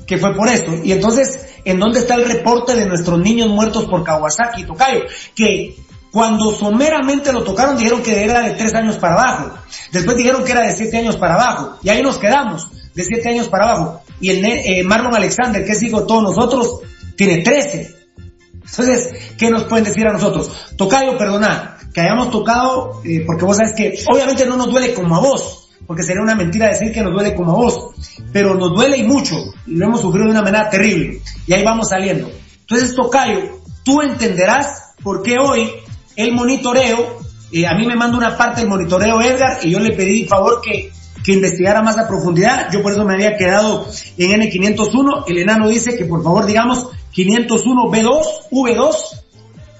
S9: que fue por eso. Y entonces, ¿en dónde está el reporte de nuestros niños muertos por Kawasaki, Tocayo? Que cuando someramente lo tocaron dijeron que era de tres años para abajo. Después dijeron que era de siete años para abajo. Y ahí nos quedamos, de siete años para abajo. Y el eh, Marlon Alexander, que es hijo de todos nosotros, tiene trece. Entonces, ¿qué nos pueden decir a nosotros? Tocayo, perdona, que hayamos tocado, eh, porque vos sabes que obviamente no nos duele como a vos, porque sería una mentira decir que nos duele como a vos, pero nos duele y mucho, y lo hemos sufrido de una manera terrible, y ahí vamos saliendo. Entonces, Tocayo, tú entenderás por qué hoy el monitoreo, eh, a mí me manda una parte del monitoreo Edgar, y yo le pedí favor que, que investigara más a profundidad, yo por eso me había quedado en N501, el enano dice que por favor digamos 501 B2, V2,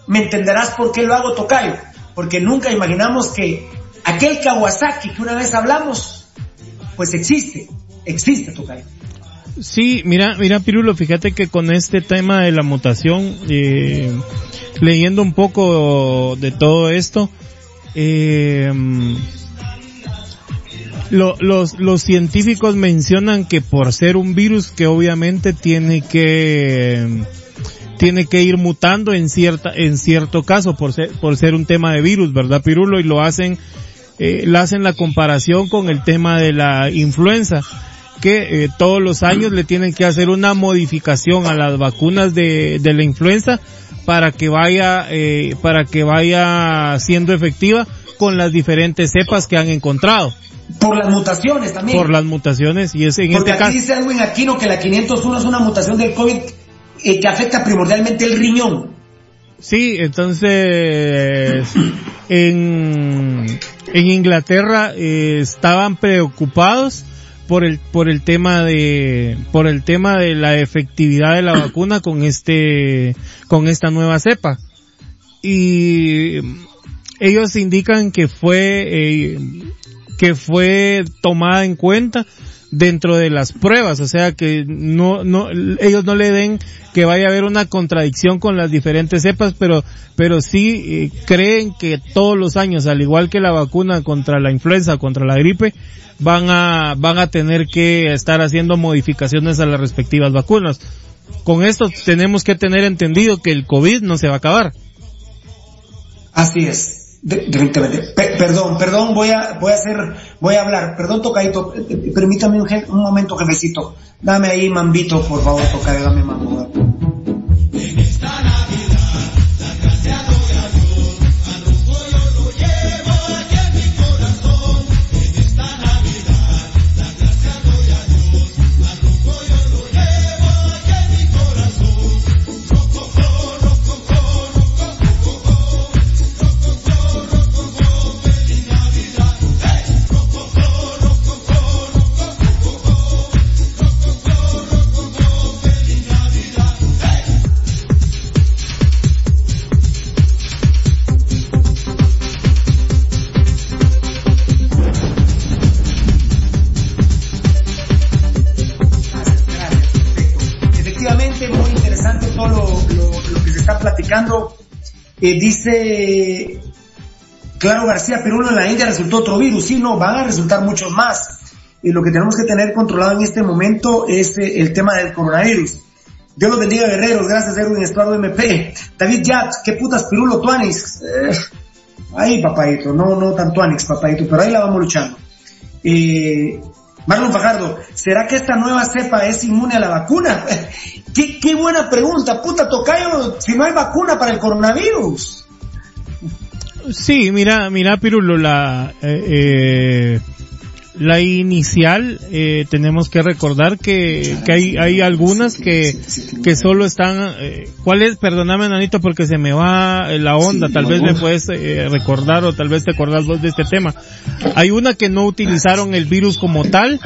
S9: me entenderás por qué lo hago Tocayo, porque nunca imaginamos que aquel Kawasaki que una vez hablamos, pues existe, existe Tocayo.
S10: Sí, mira, mira Pirulo, fíjate que con este tema de la mutación, eh, leyendo un poco de todo esto, eh, lo- los, los científicos mencionan que por ser un virus que obviamente tiene que tiene que ir mutando en cierta en cierto caso por ser por ser un tema de virus, ¿verdad, Pirulo? Y lo hacen eh, le hacen la comparación con el tema de la influenza que eh, todos los años le tienen que hacer una modificación a las vacunas de, de la influenza para que vaya eh, para que vaya siendo efectiva con las diferentes cepas que han encontrado
S9: Por las mutaciones también.
S10: por las mutaciones y es en
S9: Porque
S10: este
S9: aquí
S10: caso
S9: dice Edwin Aquino que la 501 es una mutación del COVID eh, que afecta primordialmente el riñón.
S10: Sí, entonces en, en Inglaterra eh, estaban preocupados por el por el tema de por el tema de la efectividad de la vacuna con este con esta nueva cepa. Y ellos indican que fue eh, que fue tomada en cuenta dentro de las pruebas, o sea que no, no, ellos no le den que vaya a haber una contradicción con las diferentes cepas, pero, pero sí eh, creen que todos los años, al igual que la vacuna contra la influenza, contra la gripe, van a, van a tener que estar haciendo modificaciones a las respectivas vacunas. Con esto tenemos que tener entendido que el COVID no se va a acabar.
S9: Así es. De-. Pe- perdón, perdón, voy a, voy a hacer, voy a hablar. Perdón, tocadito, eh, eh, permítame un, un momento, jefecito. Dame ahí, mambito, por favor, tocayo, dame mambo. Eh, dice Claro García, Perú en la India resultó otro virus. Sí, no, van a resultar muchos más. Y lo que tenemos que tener controlado en este momento es eh, el tema del coronavirus. Dios los bendiga, guerreros. Gracias, Erwin Estuardo MP. David Yats, qué putas pirulo, tuanis. Eh, ahí, papadito. No, no tan tuanis, papadito, pero ahí la vamos luchando. Eh, Marlon Fajardo, ¿será que esta nueva cepa es inmune a la vacuna? qué, qué buena pregunta, puta tocayo, si no hay vacuna para el coronavirus.
S10: Sí, mira, mira Pirulo, la, eh, eh, la inicial, eh, tenemos que recordar que, que hay, hay algunas que, que solo están, eh, ¿cuál es? Perdóname Nanito porque se me va la onda, tal vez me puedes eh, recordar o tal vez te acordás vos de este tema. Hay una que no utilizaron el virus como tal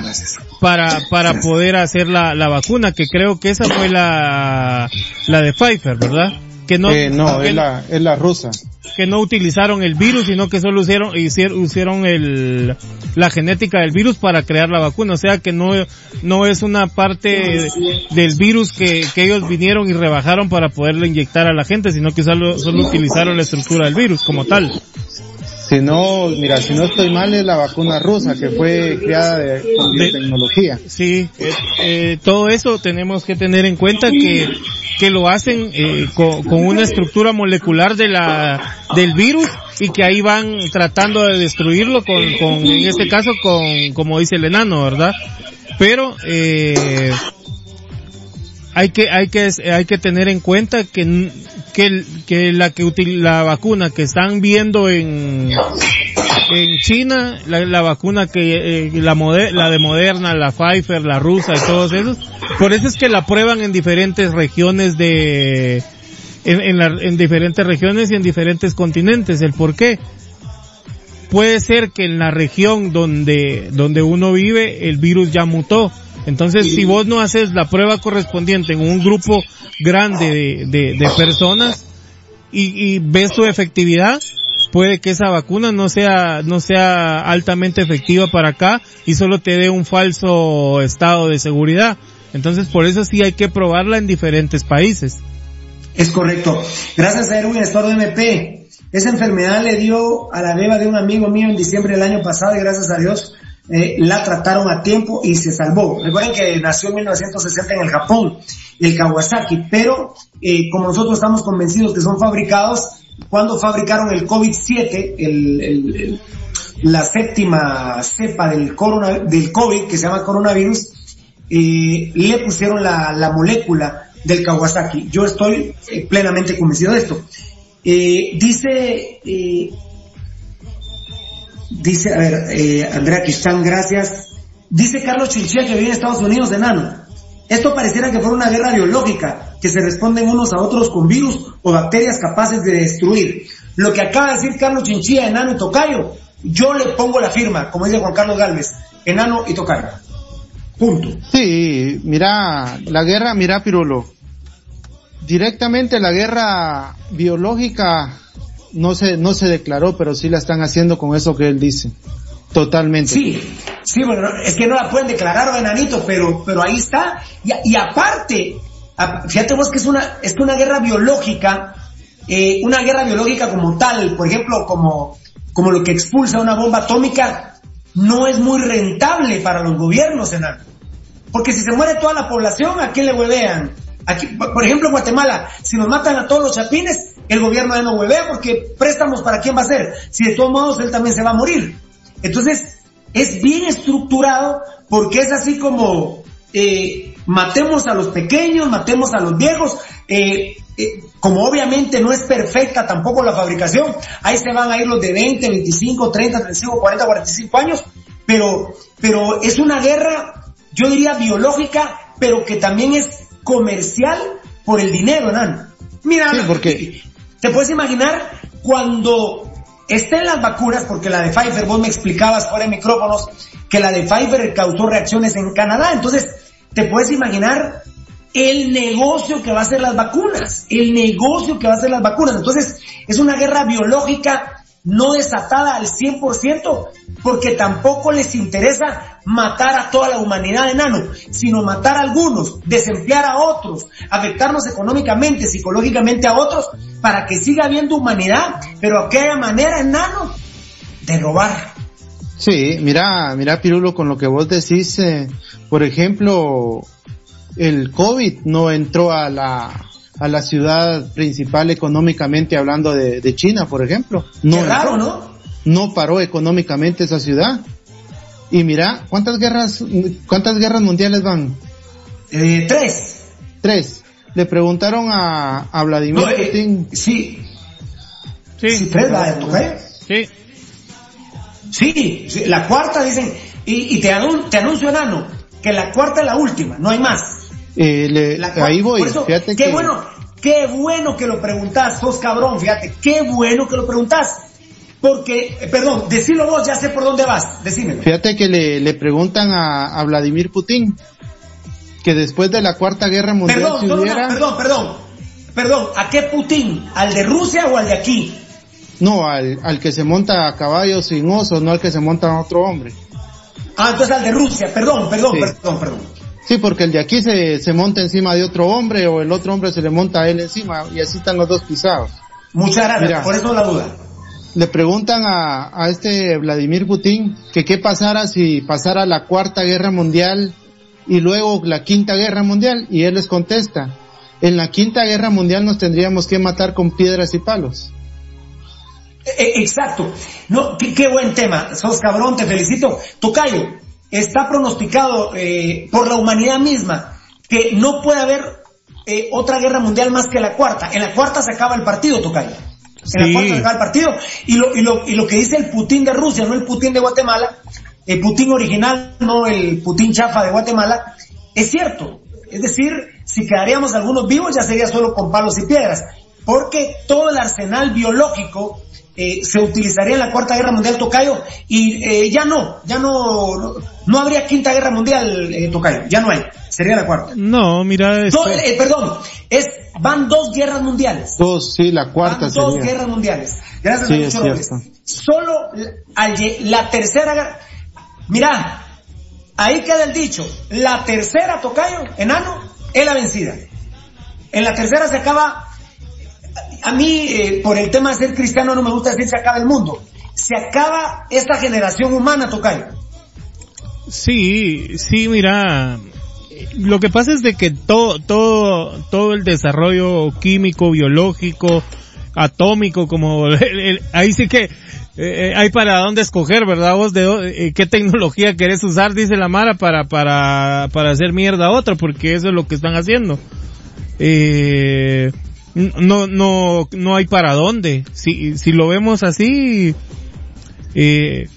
S10: para, para poder hacer la, la vacuna, que creo que esa fue la, la de Pfizer, ¿verdad? Que no,
S11: Eh, no,
S10: que-
S11: es la, es la rusa.
S10: que no utilizaron el virus, sino que solo hicieron, hicieron, el, la genética del virus para crear la vacuna. O sea que no, no es una parte del virus que, que ellos vinieron y rebajaron para poderlo inyectar a la gente, sino que solo, solo utilizaron la estructura del virus como tal.
S11: Si no, mira, si no estoy mal, es la vacuna rusa que fue creada de, con
S10: De-
S11: biotecnología.
S10: Sí, eh, eh, todo eso tenemos que tener en cuenta que, que lo hacen eh, co- con, una estructura molecular de la, del virus y que ahí van tratando de destruirlo con, con en este caso con, como dice el enano, ¿verdad? Pero, eh, hay que hay que hay que tener en cuenta que que, que la que la vacuna que están viendo en en China la, vacuna que eh, la la de Moderna la Pfizer la rusa y todos esos por eso es que la prueban en diferentes regiones de en, en, en diferentes regiones y en diferentes continentes. El por qué puede ser que en la región donde donde uno vive el virus ya mutó entonces, si vos no haces la prueba correspondiente en un grupo grande de, de, personas y, y, ves su efectividad, puede que esa vacuna no sea, no sea altamente efectiva para acá y solo te dé un falso estado de seguridad. Entonces, por eso sí hay que probarla en diferentes países.
S9: Es correcto. Gracias a Erwin Estordo MP. Esa enfermedad le dio a la beba de un amigo mío en diciembre del año pasado y gracias a Dios eh, la trataron a tiempo y se salvó. Recuerden que nació en 1960 en el Japón, el Kawasaki, pero eh, como nosotros estamos convencidos que son fabricados, cuando fabricaron el COVID-7, el, la séptima cepa del, COVID, que se llama coronavirus, eh, le pusieron la, la, molécula del Kawasaki. Yo estoy plenamente convencido de esto. dice Dice, a ver, eh, Andrea Quistán, gracias. Dice Carlos Chinchilla que vive en Estados Unidos, enano. Esto pareciera que fuera una guerra biológica, que se responden unos a otros con virus o bacterias capaces de destruir. Lo que acaba de decir Carlos Chinchilla, enano y tocayo, yo le pongo la firma, como dice Juan Carlos Galvez, enano y tocayo. Punto.
S11: Sí, mira, la guerra, mira Pirulo, directamente la guerra biológica no se, no se declaró, pero sí la están haciendo con eso que él dice. Totalmente.
S9: Sí, sí, bueno, es que no la pueden declarar, enanito, pero, pero ahí está. Y, aparte, fíjate vos que es una, es una guerra biológica, eh, una guerra biológica como tal, por ejemplo, como, como lo que expulsa una bomba atómica, no es muy rentable para los gobiernos, enano. Porque si se muere toda la población, ¿a quién le huevean? Aquí, por ejemplo, en Guatemala, si nos matan a todos los chapines, el gobierno ya no huevea porque préstamos para quién va a ser. Si de todos modos él también se va a morir. Entonces, es bien estructurado porque es así como eh, matemos a los pequeños, matemos a los viejos. Eh, eh, como obviamente no es perfecta tampoco la fabricación, ahí se van a ir los de 20, 25, 30, 35, 40, 45 años, pero, pero es una guerra, yo diría biológica, pero que también es comercial por el dinero, Nan. Mira, porque... ¿te puedes imaginar cuando estén las vacunas, porque la de Pfizer, vos me explicabas fuera de micrófonos, que la de Pfizer causó reacciones en Canadá, entonces, te puedes imaginar el negocio que va a hacer las vacunas, el negocio que va a hacer las vacunas. Entonces, es una guerra biológica no desatada al 100%, porque tampoco les interesa matar a toda la humanidad enano, sino matar a algunos, desemplear a otros, afectarnos económicamente, psicológicamente a otros, para que siga habiendo humanidad, pero a qué manera enano de robar.
S11: Sí, mira, mira Pirulo, con lo que vos decís, eh, por ejemplo, el COVID no entró a la a la ciudad principal económicamente hablando de, China, por ejemplo. No,
S9: raro, ¿no?
S11: No paró económicamente esa ciudad. Y mira, ¿cuántas guerras, cuántas guerras mundiales van?
S9: Eh, tres.
S11: Tres. Le preguntaron a, a Vladimir eh, Putin.
S9: sí. Sí. tres,
S10: Sí.
S9: Sí, la cuarta dicen, y, y te, te anuncio enano, que la cuarta es la última, no hay más.
S11: Eh, ahí voy, fíjate
S9: qué bueno, qué bueno que lo preguntás, sos cabrón, fíjate, qué bueno que lo preguntás. Porque, eh, perdón, decilo vos, ya sé por dónde vas, decímelo.
S11: Fíjate que le, le preguntan a, a, Vladimir Putin que después de la Cuarta Guerra Mundial
S9: perdón,
S11: si
S9: hubiera... perdón, perdón, perdón, ¿a qué Putin? ¿Al de Rusia o al de aquí?
S11: No, al, al que se monta a caballo sin osos, no al que se monta a otro hombre.
S9: Ah, entonces al de Rusia, perdón, perdón, perdón, perdón.
S11: Sí, porque el de aquí se, se monta encima de otro hombre o el otro hombre se le monta a él encima y así están los dos pisados.
S9: Muchas gracias, por eso la duda.
S11: Le preguntan a, a este Vladimir Putin que qué pasara si pasara la cuarta guerra mundial y luego la quinta guerra mundial y él les contesta, en la quinta guerra mundial nos tendríamos que matar con piedras y palos.
S9: E, e, exacto. No, qué, qué, buen tema. Sos cabrón, te felicito. Tocayo, está pronosticado eh, por la humanidad misma que no puede haber eh, otra guerra mundial más que la cuarta. En la cuarta se acaba el partido, Tocayo. En la cuarta se acaba el partido. Y lo, y, lo, y lo que dice el Putin de Rusia, no el Putin de Guatemala, el Putin original, no el Putin chafa de Guatemala, es cierto. Es decir, si quedaríamos algunos vivos ya sería solo con palos y piedras. Porque todo el arsenal biológico eh, se utilizaría en la Cuarta Guerra Mundial Tocayo y eh, ya no, ya no, no, habría Quinta Guerra Mundial eh, Tocayo, ya no hay, sería la cuarta.
S10: No, mira,
S9: eh, perdón, es van dos guerras mundiales.
S11: Dos, sí, la cuarta
S9: van dos guerras mundiales. Gracias
S11: sí,
S9: a Robles. Solo al, la tercera, mira, ahí queda el dicho, la tercera Tocayo, enano, es la vencida. En la tercera se acaba a mí, eh, por el tema de ser cristiano, no me gusta decir se acaba el mundo. Se acaba esta generación humana, Tocayo.
S10: Sí, sí, mira, lo que pasa es de que todo, todo, todo el desarrollo químico, biológico, atómico, como ahí sí que eh, hay para dónde escoger, ¿verdad? Vos de eh, qué tecnología querés usar, dice la Mara, para, para, para hacer mierda a porque eso es lo que están haciendo. Eh, no, no, no hay para dónde. Si, si lo vemos así, eh,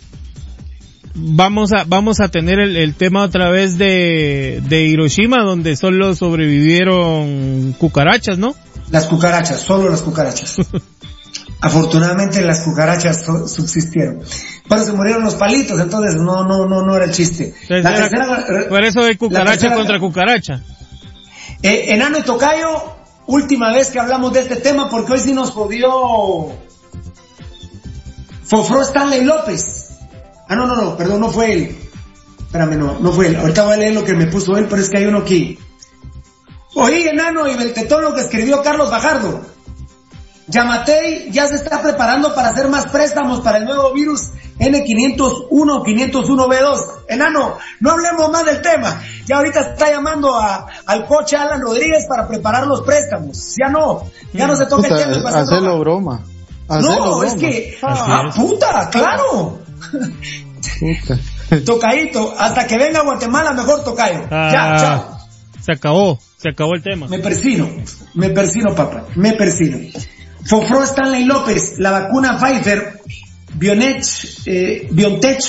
S10: vamos a, vamos a tener el, el, tema otra vez de, de Hiroshima, donde solo sobrevivieron cucarachas, ¿no?
S9: Las cucarachas, solo las cucarachas. Afortunadamente las cucarachas subsistieron. Pero se murieron los palitos, entonces no, no, no, no era el chiste.
S10: La tercera, por eso hay cucaracha tercera, contra cucaracha.
S9: Eh, enano y tocayo, última vez que hablamos de este tema porque hoy sí nos jodió Fofro Stanley López. Ah, no, no, no, perdón, no fue él. Espérame, no, no fue él. Ahorita voy a leer lo que me puso él, pero es que hay uno aquí. Oí, enano, y Beltetón lo que escribió Carlos Bajardo. Yamatei ya se está preparando para hacer más préstamos para el nuevo virus N501 501B2. Enano, no hablemos más del tema. Ya ahorita está llamando a, al coche Alan Rodríguez para preparar los préstamos. Ya no, ya no se toca
S11: Puta,
S9: el tema.
S11: Hacerlo broma.
S9: No,
S11: broma.
S9: es que, ah, puta, claro.
S11: Puta.
S9: Tocadito, hasta que venga a Guatemala mejor tocayo.
S10: Ah,
S9: ya, chao.
S10: Se acabó, se acabó el tema.
S9: Me persino, me persino, papá, me persino. Fofro Stanley López, la vacuna Pfizer, Bionet, eh, BioNTech,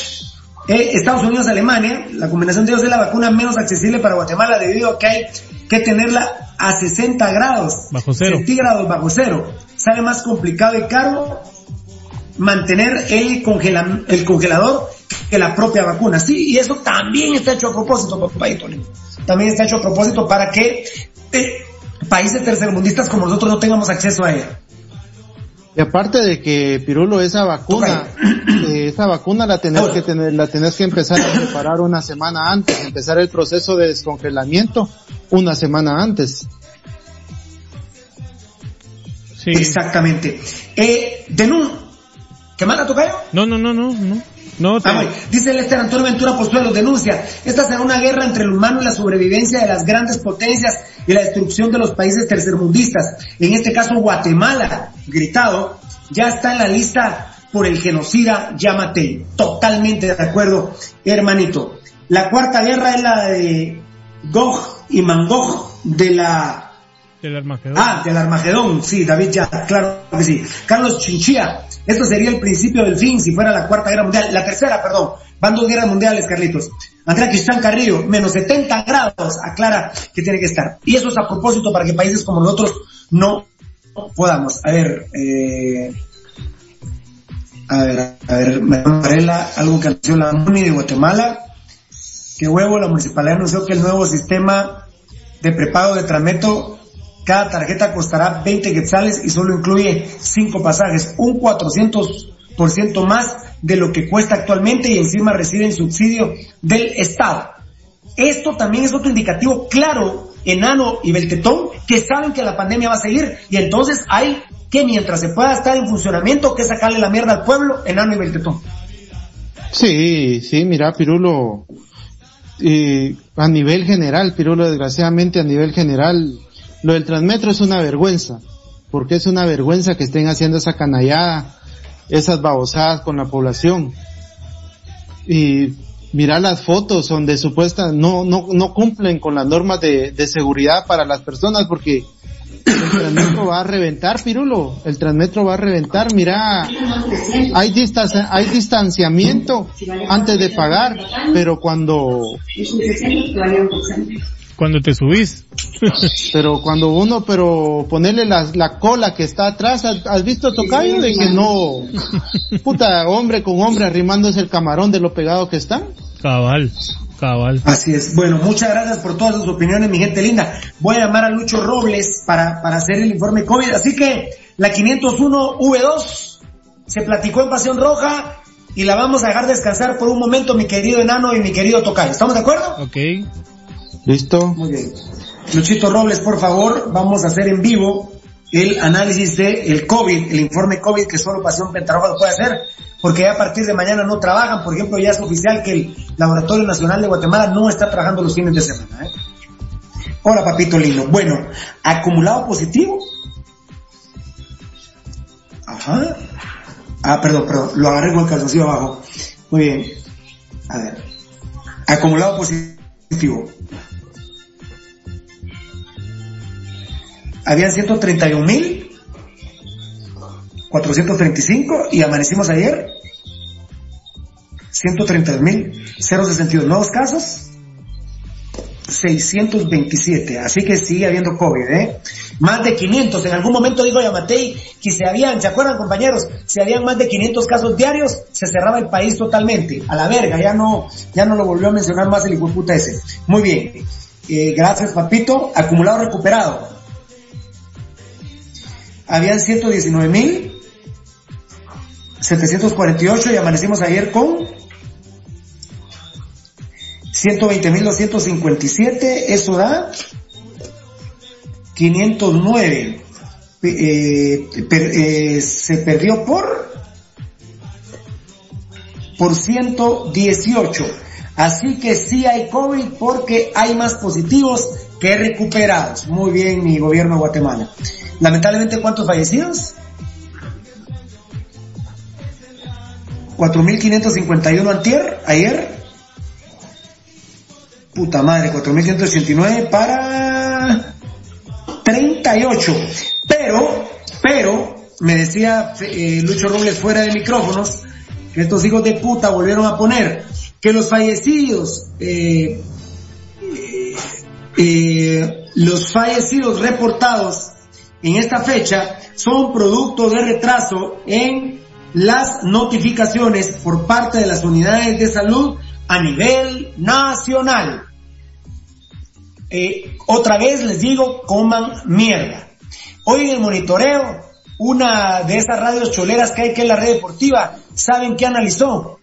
S9: eh, Estados Unidos, Alemania, la combinación de ellos es la vacuna menos accesible para Guatemala debido a que hay que tenerla a 60 grados
S10: bajo cero.
S9: centígrados bajo cero. Sale más complicado y caro mantener el, congela, el congelador que la propia vacuna. Sí, y eso también está hecho a propósito, papadito. También está hecho a propósito para que eh, países tercermundistas como nosotros no tengamos acceso a ella.
S11: Y aparte de que Pirulo esa vacuna, eh, esa vacuna la tenés que tener, la tenés que empezar a preparar una semana antes, empezar el proceso de descongelamiento una semana antes.
S10: Sí.
S9: Exactamente. Eh, Denun, ¿qué manda Tocayo?
S10: No, no, no, no, no. No, te...
S9: ah. Dice Lester Antonio Ventura Pozuelo, denuncia, esta será una guerra entre el humano y la sobrevivencia de las grandes potencias y la destrucción de los países tercermundistas. En este caso Guatemala, gritado, ya está en la lista por el genocida Yamatei. Totalmente de acuerdo, hermanito. La cuarta guerra es la de Gog y Mangog de la
S10: del Armagedón.
S9: Ah, del Armagedón, sí, David ya, claro que sí. Carlos Chinchilla, esto sería el principio del fin si fuera la cuarta guerra mundial, la tercera, perdón, van dos guerras mundiales, Carlitos. Andrea Cristian Carrillo, menos 70 grados, aclara que tiene que estar. Y eso es a propósito para que países como nosotros no podamos. A ver, eh, a ver, a ver, me Varela, algo que anunció la MUNI de Guatemala. Que huevo, la municipalidad anunció que el nuevo sistema de prepago de Trameto cada tarjeta costará 20 quetzales y solo incluye 5 pasajes, un 400% más de lo que cuesta actualmente y encima reciben subsidio del Estado. Esto también es otro indicativo claro, enano y beltetón, que saben que la pandemia va a seguir y entonces hay que mientras se pueda estar en funcionamiento, que sacarle la mierda al pueblo, enano y beltetón.
S11: Sí, sí, mira, Pirulo, eh, a nivel general, Pirulo, desgraciadamente a nivel general, lo del Transmetro es una vergüenza, porque es una vergüenza que estén haciendo esa canallada, esas babosadas con la población. Y mira las fotos donde supuesta no, no, no cumplen con las normas de, de seguridad para las personas porque el transmetro va a reventar, Pirulo. El transmetro va a reventar. Mira, hay, distan- hay distanciamiento antes de pagar, pero cuando,
S10: Cuando te subís.
S11: pero cuando uno, pero ponerle la, la cola que está atrás, ¿has, has visto Tocayo? De que no, puta, hombre con hombre arrimándose el camarón de lo pegado que están.
S10: Cabal, cabal.
S9: Así es. Bueno, muchas gracias por todas sus opiniones, mi gente linda. Voy a llamar a Lucho Robles para, para hacer el informe COVID. Así que la 501 V2 se platicó en Pasión Roja y la vamos a dejar descansar por un momento, mi querido enano y mi querido Tocayo. ¿Estamos de acuerdo?
S10: Ok.
S11: ¿Listo?
S9: Muy bien. Luchito Robles, por favor, vamos a hacer en vivo el análisis de el COVID, el informe COVID que solo Pasión Pentarroja lo puede hacer, porque ya a partir de mañana no trabajan. Por ejemplo, ya es oficial que el Laboratorio Nacional de Guatemala no está trabajando los fines de semana. ¿eh? Hola, papito lindo. Bueno, acumulado positivo. Ajá. Ah, perdón, perdón, lo agarré con el calzoncillo abajo. Muy bien. A ver. Acumulado positivo. Habían 131 mil 435 y amanecimos ayer 132 mil 062 nuevos casos 627 así que sigue habiendo COVID ¿eh? más de 500 en algún momento dijo Yamatei que se habían ¿se acuerdan compañeros? se habían más de 500 casos diarios se cerraba el país totalmente. A la verga ya no ya no lo volvió a mencionar más el hijo puta ese. Muy bien. Eh, gracias papito. Acumulado recuperado habían 119 mil 748 y amanecimos ayer con 120 mil 257 eso da 509 eh, eh, se perdió por por 118 así que sí hay COVID porque hay más positivos que recuperados muy bien mi gobierno de Guatemala lamentablemente cuántos fallecidos 4.551 antier, ayer. Puta madre, 4.189 para 38. Pero, pero, me decía eh, Lucho Robles fuera de micrófonos, que estos hijos de puta volvieron a poner que los fallecidos, eh, eh, los fallecidos reportados en esta fecha son producto de retraso en las notificaciones por parte de las unidades de salud a nivel nacional. Eh, otra vez les digo, coman mierda. Hoy en el monitoreo, una de esas radios choleras que hay que es la red deportiva, ¿saben qué analizó?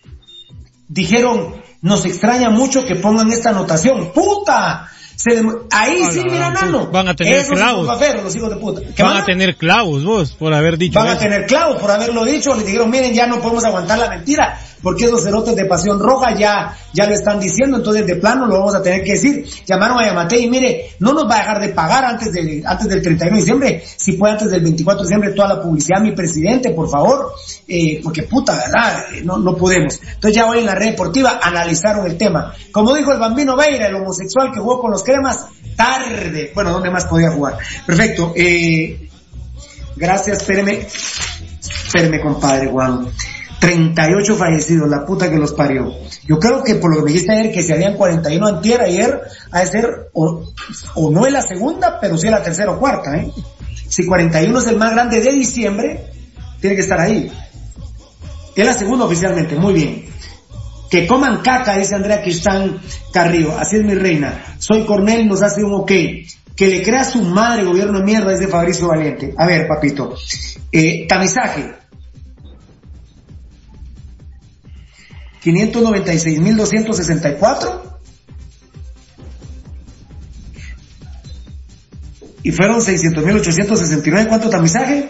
S9: Dijeron, nos extraña mucho que pongan esta anotación. ¡Puta! Se ahí sí, mira, nano.
S10: Van a tener
S9: Esos
S10: clavos.
S9: los hijos de puta. ¿Qué
S10: Van a tener clavos vos por haber dicho
S9: Van a tener clavos por haberlo dicho, le dijeron, miren, ya no podemos aguantar la mentira, porque esos cerotes de pasión roja ya, ya lo están diciendo, entonces de plano lo vamos a tener que decir. Llamaron a Yamate y mire, no nos va a dejar de pagar antes de, antes del 31 de diciembre, si puede antes del 24 de diciembre toda la publicidad, mi presidente, por favor, eh, porque puta, verdad, Eh, no, no podemos. Entonces ya hoy en la red deportiva analizaron el tema. Como dijo el bambino Beira, el homosexual que jugó con los cremas, tarde. Bueno, ¿dónde más podía jugar? Perfecto, eh, Gracias, espéreme. Espéreme, compadre Juan. 38 fallecidos, la puta que los parió. Yo creo que por lo que me dijiste ayer, que si habían 41 antier ayer, ha de ser, o, o no es la segunda, pero sí es la tercera o cuarta, ¿eh? Si 41 es el más grande de diciembre, tiene que estar ahí. Es la segunda oficialmente, muy bien. Que coman caca, dice Andrea Cristán Carrillo. Así es mi reina. Soy Cornel, nos hace un ok. Que le crea su madre gobierno de mierda, dice Fabricio Valiente. A ver, papito. Eh, tamizaje. 596.264. Y fueron 600.869. ¿Cuánto tamizaje?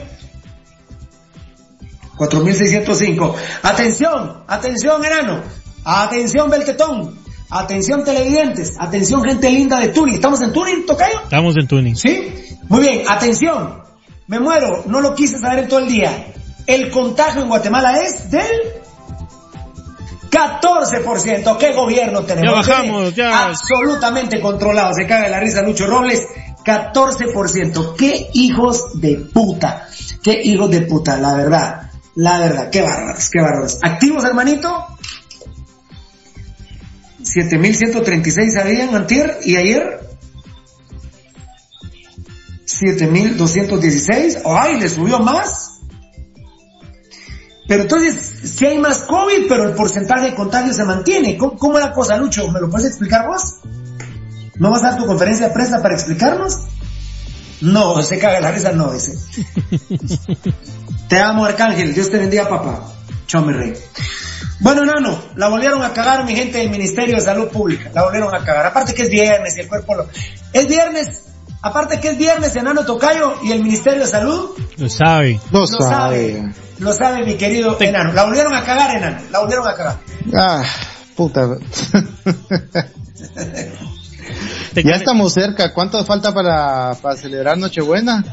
S9: 4.605. Atención, atención, enano. Atención, Beltetón. Atención, televidentes. Atención, gente linda de Turing. ¿Estamos en Turing, Tocayo?
S10: Estamos en tuning.
S9: ¿Sí? Muy bien, atención. Me muero, no lo quise saber en todo el día. El contagio en Guatemala es del 14%. ¿Qué gobierno tenemos?
S10: Ya bajamos, ya.
S9: Absolutamente controlado. Se caga la risa Lucho Robles. 14%. Qué hijos de puta. Qué hijos de puta, la verdad. La verdad. Qué bárbaros, qué bárbaros. ¿Activos, hermanito? 7136 habían antier y ayer. 7216. ¡Ay, le subió más! Pero entonces, si hay más COVID, pero el porcentaje de contagio se mantiene. ¿Cómo, cómo es la cosa, Lucho? ¿Me lo puedes explicar vos? ¿No vas a dar tu conferencia de prensa para explicarnos? No, se caga la risa, no, ese. te amo, Arcángel. Dios te bendiga, papá. Chao, mi rey. Bueno, no, la volvieron a cagar mi gente del Ministerio de Salud Pública. La volvieron a cagar. Aparte que es viernes y el cuerpo lo... Es viernes, aparte que es viernes, enano Tocayo y el Ministerio de Salud.
S10: Lo sabe.
S11: Lo,
S9: Lo
S11: sabe.
S9: sabe. Lo sabe mi querido enano. La volvieron a cagar, enano. La volvieron a cagar.
S11: Ah, puta. ya estamos cerca. ¿Cuánto falta para, para celebrar Nochebuena?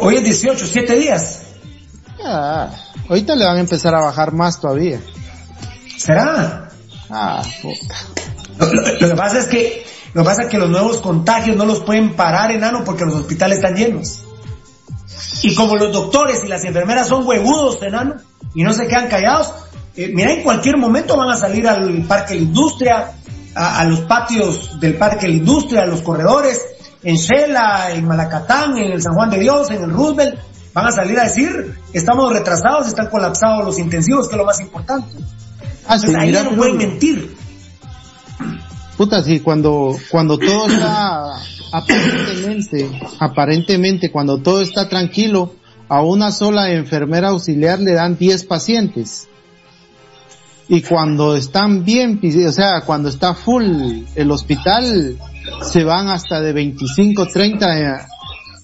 S9: Hoy es 18, 7 días.
S11: Ah, ahorita le van a empezar a bajar más todavía.
S9: ¿Será?
S11: Ah, puta.
S9: Lo, lo- lo que pasa es que, lo que pasa es que los nuevos contagios no los pueden parar, enano, porque los hospitales están llenos. Y como los doctores y las enfermeras son huevudos, enano, y no se quedan callados, eh, mira, en cualquier momento van a salir al Parque de la Industria, a, a los patios del Parque de la Industria, a los corredores, en Shela, en Malacatán, en el San Juan de Dios, en el Roosevelt, van a salir a decir, estamos retrasados, están colapsados los intensivos, que es lo más importante.
S11: Ah, sí,
S9: Entonces, ahí ya no pueden mentir.
S11: Puta, sí, cuando, cuando todo está aparentemente, aparentemente, cuando todo está tranquilo, a una sola enfermera auxiliar le dan 10 pacientes. Y cuando están bien, o sea, cuando está full el hospital, se van hasta de 25, 30,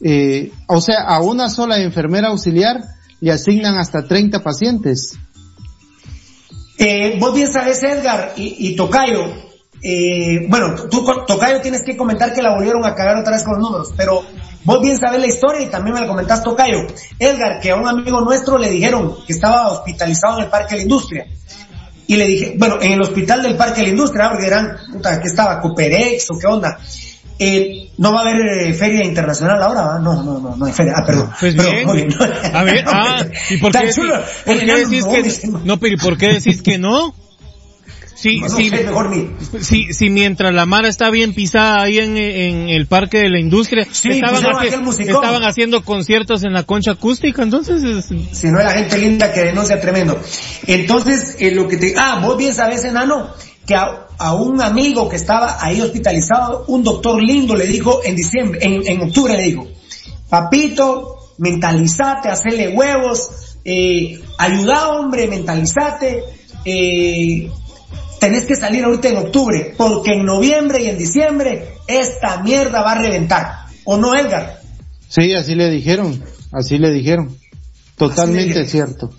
S11: eh, o sea, a una sola enfermera auxiliar le asignan hasta 30 pacientes.
S9: Eh, vos bien sabes, Edgar y, y Tocayo, eh, bueno, tú, Tocayo, tienes que comentar que la volvieron a cagar otra vez con los números, pero vos bien sabes la historia y también me la comentás, Tocayo. Edgar, que a un amigo nuestro le dijeron que estaba hospitalizado en el Parque de la Industria. Y le dije, bueno, en el hospital del Parque de la Industria, porque eran, puta, ¿qué estaba? ¿Cooperex o qué onda? Eh, no va a haber eh, feria internacional ahora, ¿va? No, no, no, no hay feria. Ah, perdón.
S10: Pues
S9: Perdón,
S10: bien.
S9: bien.
S10: A ver, ah, ¿y por qué,
S9: chulo.
S10: por qué decís
S9: no,
S10: que
S9: dice, no.
S10: pero ¿y por qué decís que no? Sí, sí,
S9: sé, mejor
S10: mientras la Mara está bien pisada ahí en, en el parque de la industria,
S9: Sí,
S10: estaban, haciendo conciertos en la concha acústica, entonces es-
S9: Si no es la gente linda que denuncia tremendo. Entonces, eh, lo que te... Ah, vos bien sabes, enano, que a, a un amigo que estaba ahí hospitalizado, un doctor lindo le dijo en diciembre, en, en octubre le dijo, papito, mentalizate, hacele huevos, eh, ayuda hombre, mentalizate, eh, tenés que salir ahorita en octubre, porque en noviembre y en diciembre esta mierda va a reventar. ¿O no, Edgar?
S11: Sí, así le dijeron, así le dijeron. Totalmente cierto.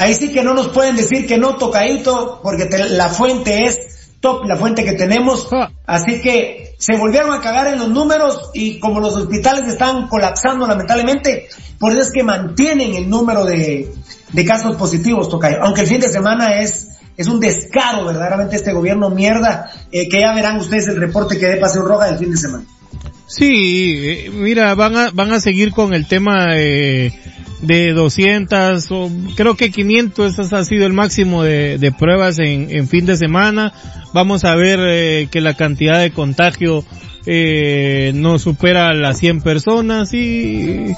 S9: Ahí sí que no nos pueden decir que no, tocadito, porque te- la fuente es top, la fuente que tenemos. Así que se volvieron a cagar en los números y como los hospitales están colapsando lamentablemente, por eso es que mantienen el número de, de casos positivos, Tocayo. Aunque el fin de semana es, es un descaro verdaderamente este gobierno mierda, eh, que ya verán ustedes el reporte que dé Paseo Roja del fin de semana.
S10: Sí, eh, mira, van a, van a seguir con el tema de, de 200 o creo que 500, ese ha sido el máximo de, pruebas en, en fin de semana. Vamos a ver eh, que la cantidad de contagio eh, no supera las 100 personas y,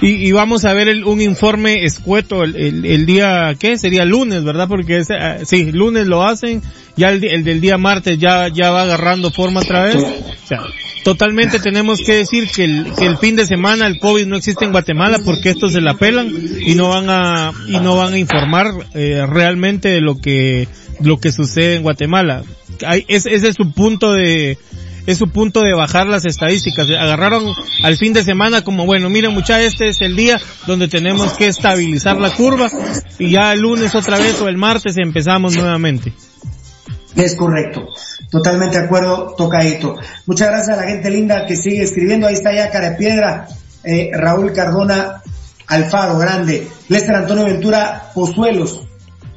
S10: y, y vamos a ver el- un informe escueto el, el, el día, ¿qué? Sería lunes, ¿verdad? Porque es, ah, sí, lunes lo hacen, ya el, el del día martes ya, ya va agarrando forma otra vez. O sea, totalmente tenemos que decir que el, que el fin de semana el COVID no existe en Guatemala porque estos se la pelan y no van a, y no van a informar eh, realmente de lo que, lo que sucede en Guatemala. Hay, es- ese es su punto de, es su punto de bajar las estadísticas. Agarraron al fin de semana como, bueno, miren mucha, este es el día donde tenemos que estabilizar la curva y ya el lunes otra vez o el martes empezamos nuevamente.
S9: Es correcto. Totalmente de acuerdo, tocadito. Muchas gracias a la gente linda que sigue escribiendo. Ahí está ya cara piedra. eh, Raúl Cardona Alfaro, grande. Lester Antonio Ventura Pozuelos.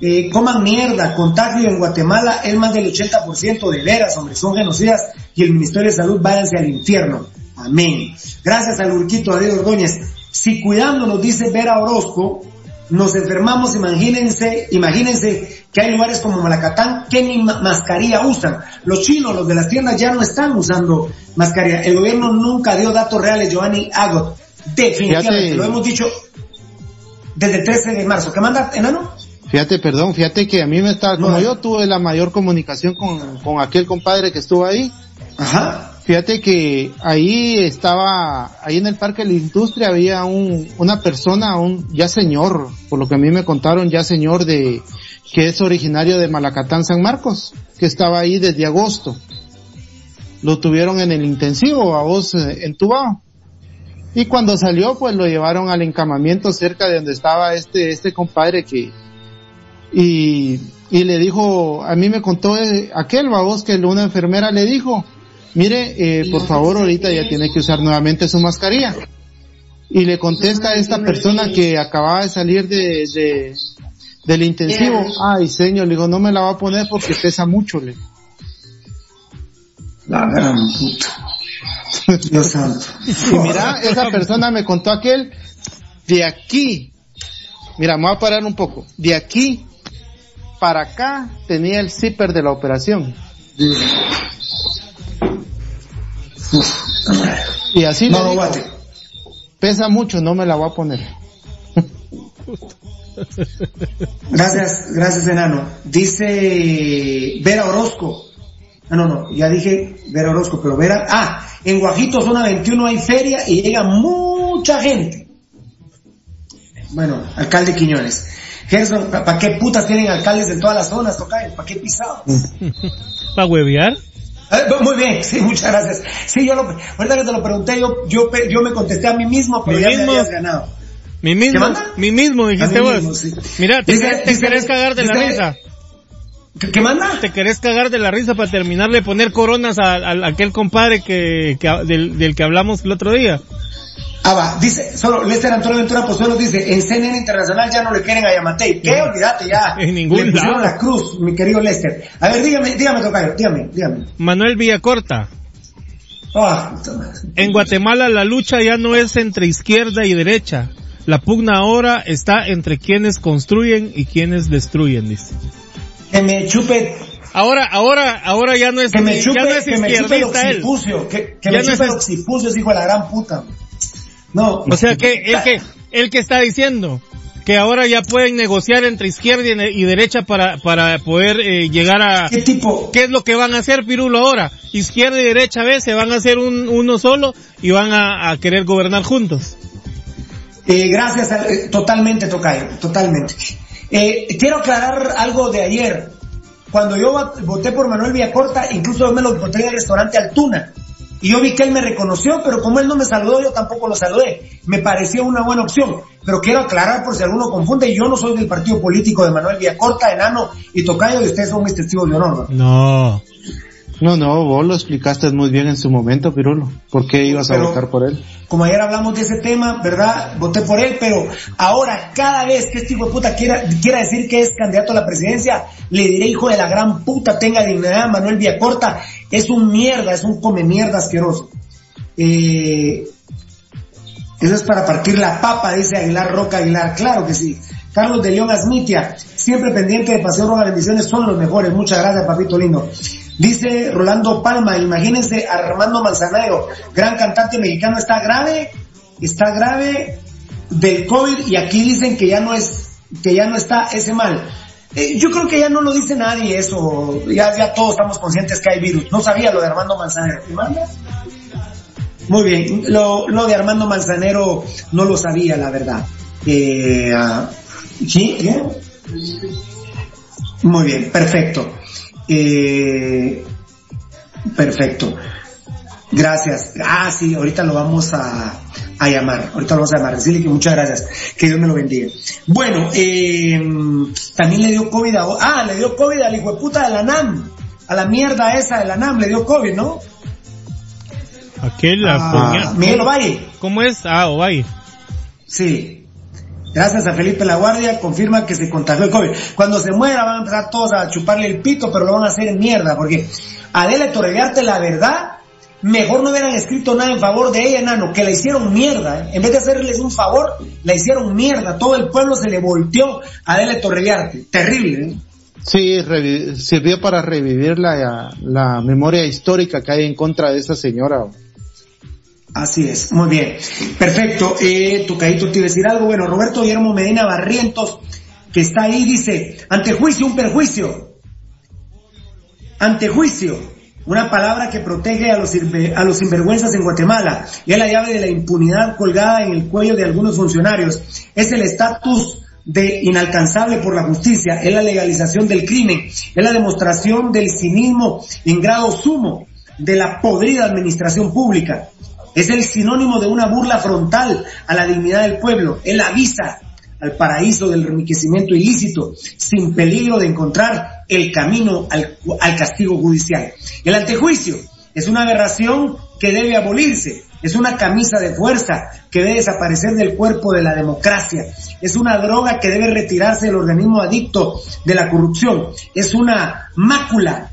S9: Eh, coman mierda, contagio en Guatemala es más del 80% de veras, hombre, son genocidas y el Ministerio de Salud váyanse al infierno. Amén. Gracias al Urquito David Ordóñez. Si cuidándonos, dice Vera Orozco, nos enfermamos, imagínense, imagínense que hay lugares como Malacatán que ni ma- mascarilla usan. Los chinos, los de las tiendas ya no están usando mascarilla. El gobierno nunca dio datos reales, Giovanni Agot. Definitivamente, lo hemos dicho desde el 13 de marzo. ¿Qué manda, enano?
S11: Fíjate, perdón, fíjate que a mí me está, como yo tuve la mayor comunicación con, con aquel compadre que estuvo ahí.
S9: Ajá.
S11: Fíjate que ahí estaba, ahí en el Parque de la Industria había un, una persona, un ya señor, por lo que a mí me contaron, ya señor de, que es originario de Malacatán, San Marcos, que estaba ahí desde agosto. Lo tuvieron en el intensivo, a vos, eh, entubado. Y cuando salió, pues lo llevaron al encamamiento cerca de donde estaba este, este compadre que, y, y le dijo, a mí me contó eh, aquel babos que una enfermera le dijo, mire, eh, por favor ahorita ya tiene que usar nuevamente su mascarilla. Y le contesta a esta persona que acababa de salir de, de del intensivo, ay señor, le digo, no me la va a poner porque pesa mucho, le.
S9: La gran puta. Dios santo.
S11: Y mira, esa persona me contó aquel, de aquí, mira, me voy a parar un poco, de aquí para acá tenía el zipper de la operación. Y así
S9: No,
S11: digo, pesa mucho, no me la voy a poner.
S9: Gracias, gracias enano. Dice Vera Orozco. Ah, no, no, ya dije Vera Orozco, pero Vera, ah, en Guajito zona 21 hay feria y llega mucha gente. Bueno, alcalde Quiñones. Gerson, ¿para qué putas tienen alcaldes en todas las zonas, Tocayo? ¿Para qué pisados?
S10: ¿Para huevear?
S9: Ah, Muy bien, sí, muchas gracias. Sí, yo lo, ahorita que te lo pregunté, yo, yo, yo me contesté a mí mismo, pero
S10: Mi
S9: ya
S10: mismo.
S9: me habías ganado.
S10: Mi
S9: ¿Qué
S10: mismo,
S9: manda?
S10: mi mismo, dijiste vos.
S9: mismo, sí.
S10: Mira, te,
S9: Dice-
S10: querés- te
S9: dice-
S10: querés cagar de la
S9: dice-
S10: risa.
S9: ¿Qué, qué manda?
S10: Te querés cagar de la risa para terminar de poner coronas a, a- a aquel compadre que, que- del, del que hablamos el otro día.
S9: Ah, va, dice, solo Lester Antonio Ventura Pozuelo dice, en CNN Internacional ya no le quieren a Yamatei. ¿Qué? Olvídate ya.
S10: En ningún
S9: Le pusieron
S10: lado.
S9: la cruz, mi querido Lester. A ver, dígame, dígame, Tocayo, dígame, dígame.
S10: Manuel Villacorta.
S9: Ah, madre.
S10: En Guatemala la lucha ya no es entre izquierda y derecha. La pugna ahora está entre quienes construyen y quienes destruyen, dice.
S9: que me chupe,
S10: Ahora, ahora, ahora ya no es,
S9: que me chupe,
S10: ya no es
S9: que me chupe el
S10: izquierdista él.
S9: que, que
S10: Ya
S9: me
S10: no
S9: chupe
S10: es-
S9: el occipucio, hijo de la gran puta. No.
S10: O sea que el que, el que está diciendo que ahora ya pueden negociar entre izquierda y, derecha para, para poder eh, llegar a...
S9: ¿Qué tipo?
S10: ¿Qué es lo que van a hacer, Pirulo, ahora? Izquierda y derecha, ¿ves? Se van a hacer un, uno solo y van a, a querer gobernar juntos.
S9: Eh, gracias, a- eh, totalmente, Tocayo, totalmente. Eh, quiero aclarar algo de ayer. Cuando yo voté por Manuel Villacorta, incluso yo me lo voté en el restaurante Altuna. Y yo vi que él me reconoció, pero como él no me saludó, yo tampoco lo saludé. Me pareció una buena opción. Pero quiero aclarar por si alguno confunde, yo no soy del partido político de Manuel Villacorta, Enano y Tocayo, y ustedes son mis testigos de honor. ¿no?
S10: No.
S11: No, no, vos lo explicaste muy bien en su momento, Pirulo. ¿Por qué ibas a votar por él?
S9: Como ayer hablamos de ese tema, ¿verdad? Voté por él, pero ahora cada vez que este hijo de puta quiera, quiera decir que es candidato a la presidencia, le diré hijo de la gran puta, tenga dignidad, Manuel Villacorta, es un mierda, es un come mierda asqueroso. Eh, eso es para partir la papa, dice Aguilar Roca Aguilar, claro que sí. Carlos de León Asmitia, siempre pendiente de Paseo Roja Bendiciones, son los mejores, muchas gracias papito lindo. Dice Rolando Palma, imagínense Armando Manzanero, gran cantante mexicano, está grave, está grave del COVID y aquí dicen que ya no es, que ya no está ese mal. Eh, yo creo que ya no lo dice nadie eso, ya, ya todos estamos conscientes que hay virus. No sabía lo de Armando Manzanero. ¿Me? Muy bien, lo, lo de Armando Manzanero no lo sabía, la verdad. Eh, ah, ¿Sí? ¿Bien? Muy bien, perfecto. Eh, perfecto. Gracias. Ah, sí, ahorita lo vamos a, a llamar. Ahorita lo vamos a llamar. Decirle que muchas gracias. Que Dios me lo bendiga. Bueno, eh, también le dio COVID a... Ah, le dio COVID al hijo de puta de la NAM. A la mierda esa de la NAM le dio COVID, ¿no?
S10: Aquel, la
S9: Ah, Miguel Ovalle.
S10: ¿Cómo es? Ah, Ovalle.
S9: Sí. Gracias a Felipe La Guardia, confirma que se contagió el COVID. Cuando se muera van a empezar todos a chuparle el pito, pero lo van a hacer mierda, porque Adela Torreviarte, la verdad, mejor no hubieran escrito nada en favor de ella, enano, que la hicieron mierda. ¿eh? En vez de hacerles un favor, la hicieron mierda. Todo el pueblo se le volteó a Adela. Terrible, ¿eh?
S11: Sí, sirvió para revivir la, la memoria histórica que hay en contra de esa señora.
S9: Así es, muy bien. Perfecto. Eh, Tucaito te iba decir algo. Bueno, Roberto Guillermo Medina Barrientos, que está ahí, dice, ante juicio un perjuicio. Ante juicio. Una palabra que protege a los, a los sinvergüenzas en Guatemala. Y es la llave de la impunidad colgada en el cuello de algunos funcionarios. Es el estatus de inalcanzable por la justicia. Es la legalización del crimen. Es la demostración del cinismo en grado sumo de la podrida administración pública. Es el sinónimo de una burla frontal a la dignidad del pueblo. Él avisa al paraíso del enriquecimiento ilícito, sin peligro de encontrar el camino al, al castigo judicial. El antejuicio es una aberración que debe abolirse, es una camisa de fuerza que debe desaparecer del cuerpo de la democracia, es una droga que debe retirarse del organismo adicto de la corrupción, es una mácula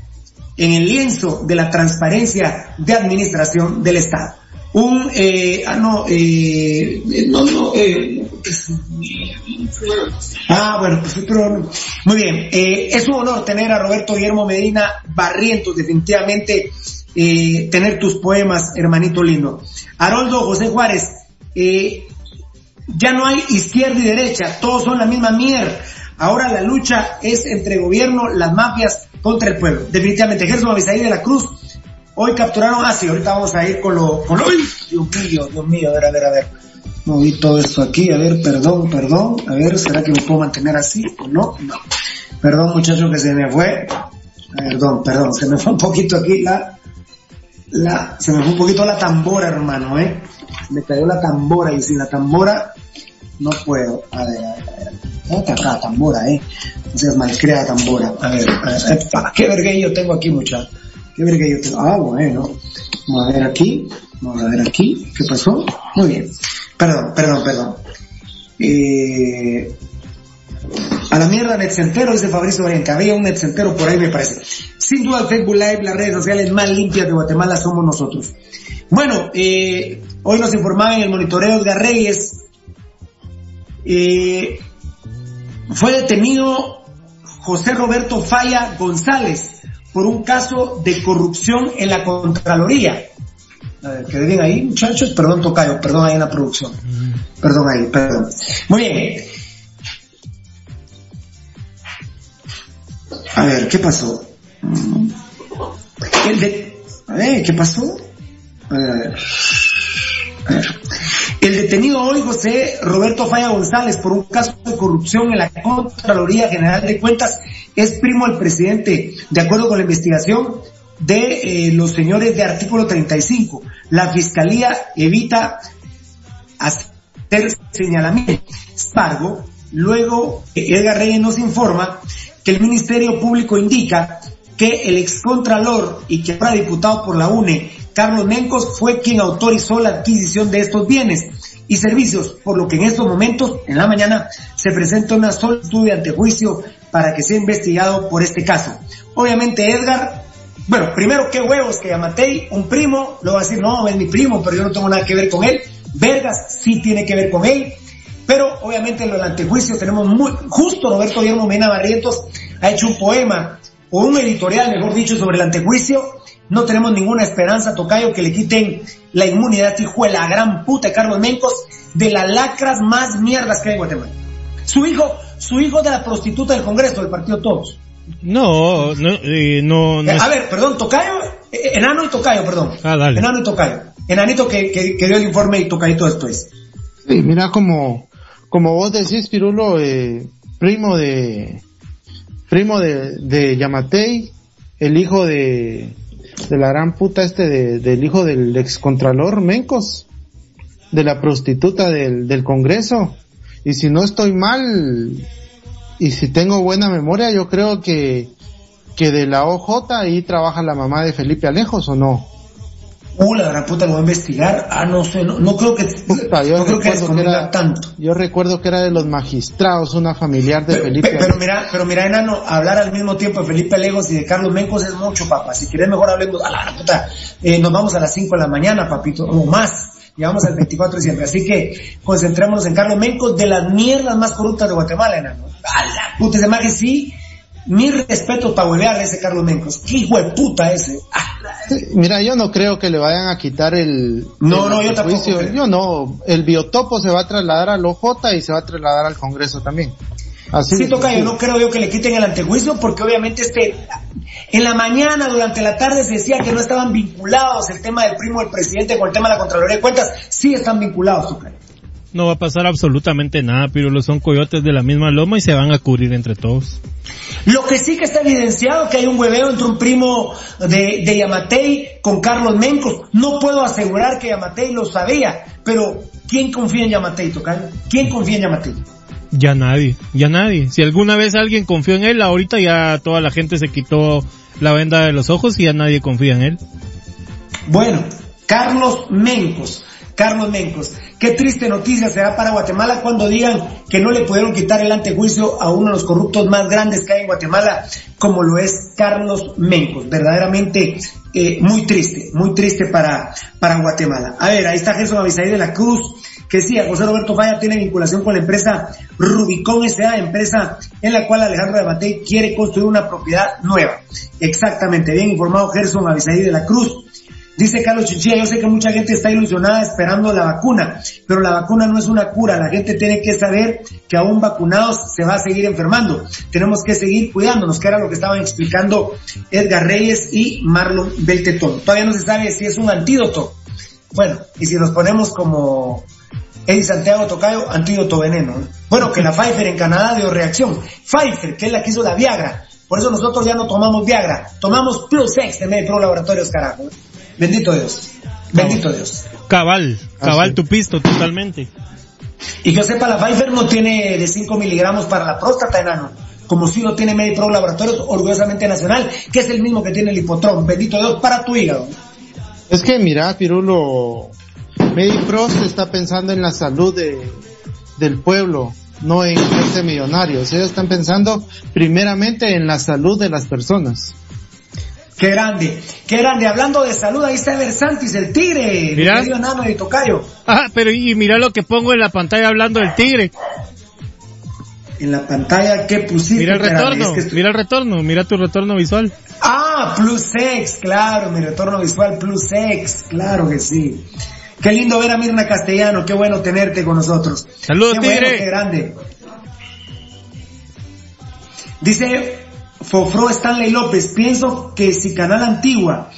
S9: en el lienzo de la transparencia de administración del Estado un, eh, ah, no, eh, no, no, eh, ah, bueno, pues, pero, muy bien, eh, es un honor tener a Roberto Guillermo Medina Barrientos, definitivamente, eh, tener tus poemas, hermanito lindo. Haroldo José Juárez, eh, ya no hay izquierda y derecha, todos son la misma mierda. Ahora la lucha es entre gobierno, las mafias contra el pueblo. Definitivamente, Gerson Avisaí de la Cruz, Hoy capturaron, ah sí, ahorita vamos a ir con lo, con lo, Dios mío, Dios mío, a ver, a ver, a ver. Moví todo esto aquí, a ver, perdón, perdón, a ver, ¿será que me puedo mantener así o no? No. Perdón muchachos que se me fue, perdón, perdón, se me fue un poquito aquí la, la, se me fue un poquito la tambora, hermano, eh. Me cayó la tambora y sin la tambora no puedo. A ver, a ver, a ver. ¿Dónde está la tambora, eh? No seas malcriada tambora. A ver, a ver, qué vergüenza yo tengo aquí, muchachos. ¿Qué ver que yo tengo? Ah, bueno. Vamos a ver aquí. Vamos a ver aquí. ¿Qué pasó? Muy bien. Perdón, perdón, perdón. Eh, a la mierda Netcentero, dice Fabricio Oriente. Había un Netcentero por ahí, me parece. Sin duda Facebook Live, las redes sociales más limpias de Guatemala somos nosotros. Bueno, eh, hoy nos informaban en el monitoreo Edgar Reyes. Eh, fue detenido José Roberto Falla González, por un caso de corrupción en la Contraloría. A ver, quedé bien ahí, muchachos. Perdón, Tocayo, perdón ahí en la producción. Perdón ahí, perdón. Muy bien. A ver, ¿qué pasó? El de... A ver, ¿qué pasó? A ver, a ver. A ver. El detenido hoy, José Roberto Falla González, por un caso de corrupción en la Contraloría General de Cuentas, es primo del presidente, de acuerdo con la investigación de eh, los señores de artículo 35. La Fiscalía evita hacer señalamiento. Embargo, luego Edgar Reyes nos informa que el Ministerio Público indica que el excontralor y que ahora diputado por la UNE, Carlos Mencos, fue quien autorizó la adquisición de estos bienes y servicios, por lo que en estos momentos, en la mañana, se presenta una solicitud de antejuicio para que sea investigado por este caso. Obviamente Edgar, bueno, primero qué huevos que Yamatei, un primo, luego va a decir, no, es mi primo, pero yo no tengo nada que ver con él. Vergas sí tiene que ver con él. Pero obviamente en el antejuicio tenemos muy, justo Roberto Guillermo Mena Barrientos ha hecho un poema o un editorial, mejor dicho, sobre el antejuicio. No tenemos ninguna esperanza, Tocayo, que le quiten la inmunidad, hijo de la gran puta de Carlos Mencos, de las lacras más mierdas que hay en Guatemala. Su hijo, su hijo de la prostituta del Congreso, del Partido Todos.
S10: No, no, eh, no,
S9: eh, A ver, perdón, Tocayo, eh, enano y Tocayo, perdón.
S10: Ah, dale.
S9: Enano y Tocayo. Enanito que, que, dio el informe y Tocayito después.
S11: Sí, mira como, como vos decís, Pirulo, eh, primo de, primo de, de Yamatei, el hijo de, de la gran puta este de, del hijo del excontralor Mencos, de la prostituta del, del Congreso. Y si no estoy mal, y si tengo buena memoria, yo creo que, que de la OJ ahí trabaja la mamá de Felipe Alejos o no.
S9: Uh, la gran puta lo voy a investigar. Ah, no sé, no, no creo que,
S11: Puta, yo
S9: no creo que
S11: que era-
S9: tanto.
S11: Yo recuerdo que era de los magistrados, una familiar de Felipe.
S9: Pe- Pero mira, pero mira, enano, hablar al mismo tiempo de Felipe Legos y de Carlos Mencos es mucho, papá. Si quieres mejor hablemos, a la gran puta, eh, nos vamos a las 5 de la mañana, papito, o más. Llegamos al 24 de diciembre. Así que concentrémonos en Carlos Mencos, de las mierdas más corruptas de Guatemala, enano. A la puta, ese maje sí. Mi respeto para huevear a ese Carlos Mencos. Qué hijo de puta ese. Ah,
S11: Mira, yo no creo que le vayan a quitar el,
S9: No,
S11: el
S9: no, yo tampoco creo.
S11: Yo no, el biotopo se va a trasladar al OJ y se va a trasladar al Congreso también. Así
S9: Sí, toca, yo no creo yo que le quiten el antejuicio porque obviamente este, en la mañana, durante la tarde se decía que no estaban vinculados el tema del primo del presidente con el tema de la Contraloría de Cuentas, sí están vinculados, toca.
S10: No va a pasar absolutamente nada, Pirulo. Son coyotes de la misma loma y se van a cubrir entre todos.
S9: Lo que sí que está evidenciado que hay un hueveo entre un primo de, de Yamatei con Carlos Mencos. No puedo asegurar que Yamatei lo sabía, pero ¿quién confía en Yamatei, Tocayo? ¿Quién confía en Yamatei?
S10: Ya nadie, ya nadie. Si alguna vez alguien confió en él, ahorita ya toda la gente se quitó la venda de los ojos y ya nadie confía en él.
S9: Bueno, Carlos Mencos. Carlos Mencos. Qué triste noticia será para Guatemala cuando digan que no le pudieron quitar el antejuicio a uno de los corruptos más grandes que hay en Guatemala, como lo es Carlos Mencos. Verdaderamente eh, muy triste, muy triste para, para Guatemala. A ver, ahí está Jesús Avisaí de la Cruz, que sí, José Roberto Falla tiene vinculación con la empresa Rubicón S.A., empresa en la cual Alejandro Matei quiere construir una propiedad nueva. Exactamente, bien informado Gerson Avisaí de la Cruz. Dice Carlos Chichilla, yo sé que mucha gente está ilusionada esperando la vacuna, pero la vacuna no es una cura. La gente tiene que saber que aún vacunados se va a seguir enfermando. Tenemos que seguir cuidándonos, que era lo que estaban explicando Edgar Reyes y Marlon Beltetón. Todavía no se sabe si es un antídoto. Bueno, y si nos ponemos como Eddie Santiago Tocayo, antídoto veneno. ¿no? Bueno, que la Pfizer en Canadá dio reacción. Pfizer, que es la que hizo la Viagra. Por eso nosotros ya no tomamos Viagra, tomamos Plus X de Medipro Laboratorios, carajo. Bendito Dios. Bendito Dios.
S10: Cabal, cabal
S11: sí.
S10: tu pisto, totalmente.
S9: Y que yo sepa, la Pfizer no tiene de 5 miligramos para la próstata, enano. Como si lo tiene Medipro Laboratorios, orgullosamente nacional, que es el mismo que tiene el hipotrón. Bendito Dios, para tu hígado.
S11: Es que mira, Pirulo, Mediprost está pensando en la salud de, del pueblo, no en hacerse millonarios. Ellos están pensando primeramente en la salud de las personas.
S9: Qué grande, qué grande. Hablando de salud, ahí está Versantis, el tigre. mi
S10: Mira.
S9: querido enano de Tocayo.
S10: Ah, pero y mira lo que pongo en la pantalla hablando del tigre.
S9: En la pantalla que pusiste.
S10: Mira el retorno,
S9: es que
S10: mira el retorno, mira tu retorno visual.
S9: Ah, Plus X, claro, mi retorno visual Plus X, claro que sí. Qué lindo ver a Mirna Castellano, qué bueno tenerte con nosotros.
S10: Saludos,
S9: qué bueno,
S10: tigre.
S9: qué grande. Dice Fofro Stanley López, pienso que si Canal Antigua,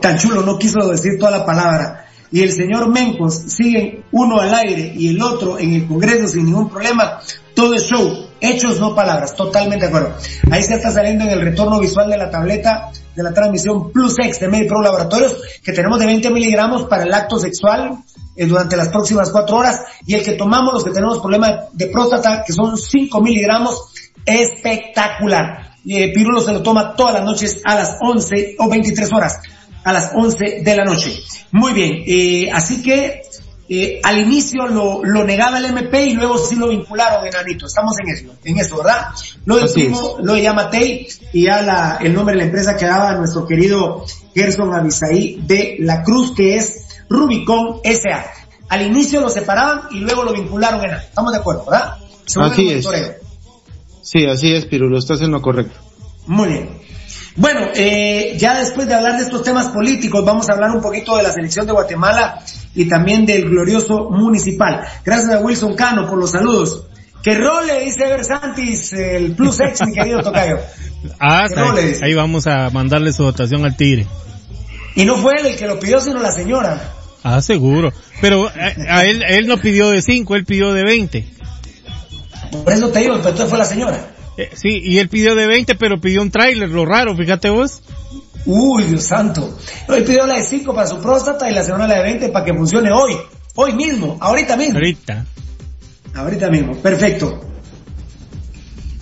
S9: tan chulo, no quiso decir toda la palabra, y el señor Mencos siguen uno al aire y el otro en el Congreso sin ningún problema, todo es show, hechos no palabras, totalmente de acuerdo. Ahí se está saliendo en el retorno visual de la tableta de la transmisión Plus X de MediPro Laboratorios, que tenemos de 20 miligramos para el acto sexual eh, durante las próximas cuatro horas, y el que tomamos los que tenemos problema de próstata, que son 5 miligramos, espectacular. Eh, Pirulo se lo toma todas las noches a las 11 o 23 horas, a las 11 de la noche. Muy bien, eh, así que eh, al inicio lo, lo negaba el MP y luego sí lo vincularon, enanito. Estamos en eso, en eso, ¿verdad? Lo del primo, lo y ya la, el nombre de la empresa que daba nuestro querido Gerson Avisaí de la Cruz, que es Rubicon SA. Al inicio lo separaban y luego lo vincularon en Estamos de acuerdo, ¿verdad? Según
S11: Así
S9: el
S11: es. Sí, así es, Pirulo, estás en lo correcto.
S9: Muy bien. Bueno, eh, ya después de hablar de estos temas políticos, vamos a hablar un poquito de la selección de Guatemala y también del glorioso municipal. Gracias a Wilson Cano por los saludos. Que role, dice Versantis, el Plus X, mi querido Tocayo.
S10: Ah,
S9: dice.
S10: ahí vamos a mandarle su votación al tigre.
S9: Y no fue él el que lo pidió, sino la señora.
S10: Ah, seguro. Pero a, a él, él no pidió de 5, él pidió de 20.
S9: Por eso te digo, pero entonces fue la señora.
S10: Eh, sí, y él pidió de 20, pero pidió un tráiler, lo raro, fíjate vos.
S9: Uy, Dios santo. Él pidió la de 5 para su próstata y la señora la de 20 para que funcione hoy. Hoy mismo, ahorita mismo.
S10: Ahorita.
S9: Ahorita mismo, perfecto.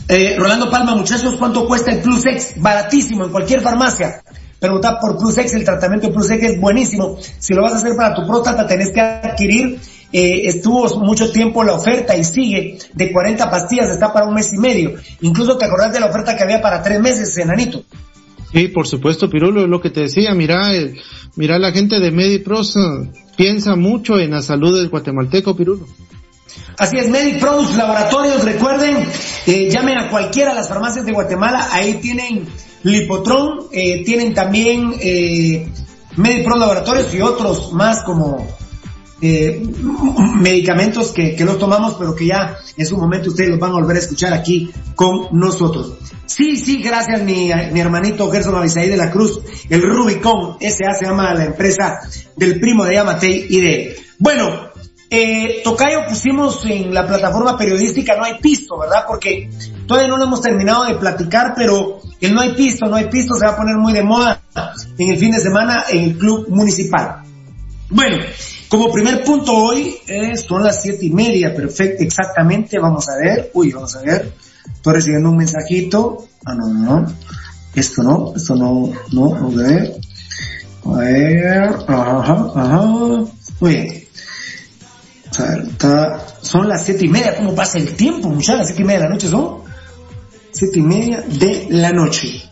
S9: Eh, Rolando Palma, muchachos, ¿cuánto cuesta el Plus X? Baratísimo, en cualquier farmacia. pregunta por Plus X, el tratamiento de Plus X es buenísimo. Si lo vas a hacer para tu próstata, tenés que adquirir, eh, estuvo mucho tiempo la oferta y sigue, de 40 pastillas, está para un mes y medio. Incluso te acordás de la oferta que había para tres meses, enanito.
S11: Sí, por supuesto, Pirulo, es lo que te decía, mira, eh, mira la gente de Medipros eh, piensa mucho en la salud del guatemalteco, Pirulo.
S9: Así es, Medipros Laboratorios, recuerden, eh, llamen a cualquiera de las farmacias de Guatemala, ahí tienen Lipotron, eh, tienen también eh, Medipros Laboratorios y otros más como eh, medicamentos que, que los tomamos, pero que ya en su momento ustedes los van a volver a escuchar aquí con nosotros. Sí, sí, gracias mi, mi hermanito Gerson Abisaí de la Cruz, el Rubicon S.A. se llama la empresa del primo de Yamatei y de... Bueno, eh, Tocayo pusimos en la plataforma periodística No hay pisto, ¿verdad? Porque todavía no lo hemos terminado de platicar, pero el No hay pisto, No hay pisto se va a poner muy de moda en el fin de semana en el club municipal. Bueno, como primer punto hoy son las siete y media, perfecto, exactamente, vamos a ver, uy, vamos a ver, estoy recibiendo un mensajito, ah, no, no, no, esto no, esto no, no, a ver, a ver, ajá, ajá, muy bien. O sea, está, son las siete y media, ¿cómo pasa el tiempo, muchachos? Las siete y media de la noche son, siete y media de la noche.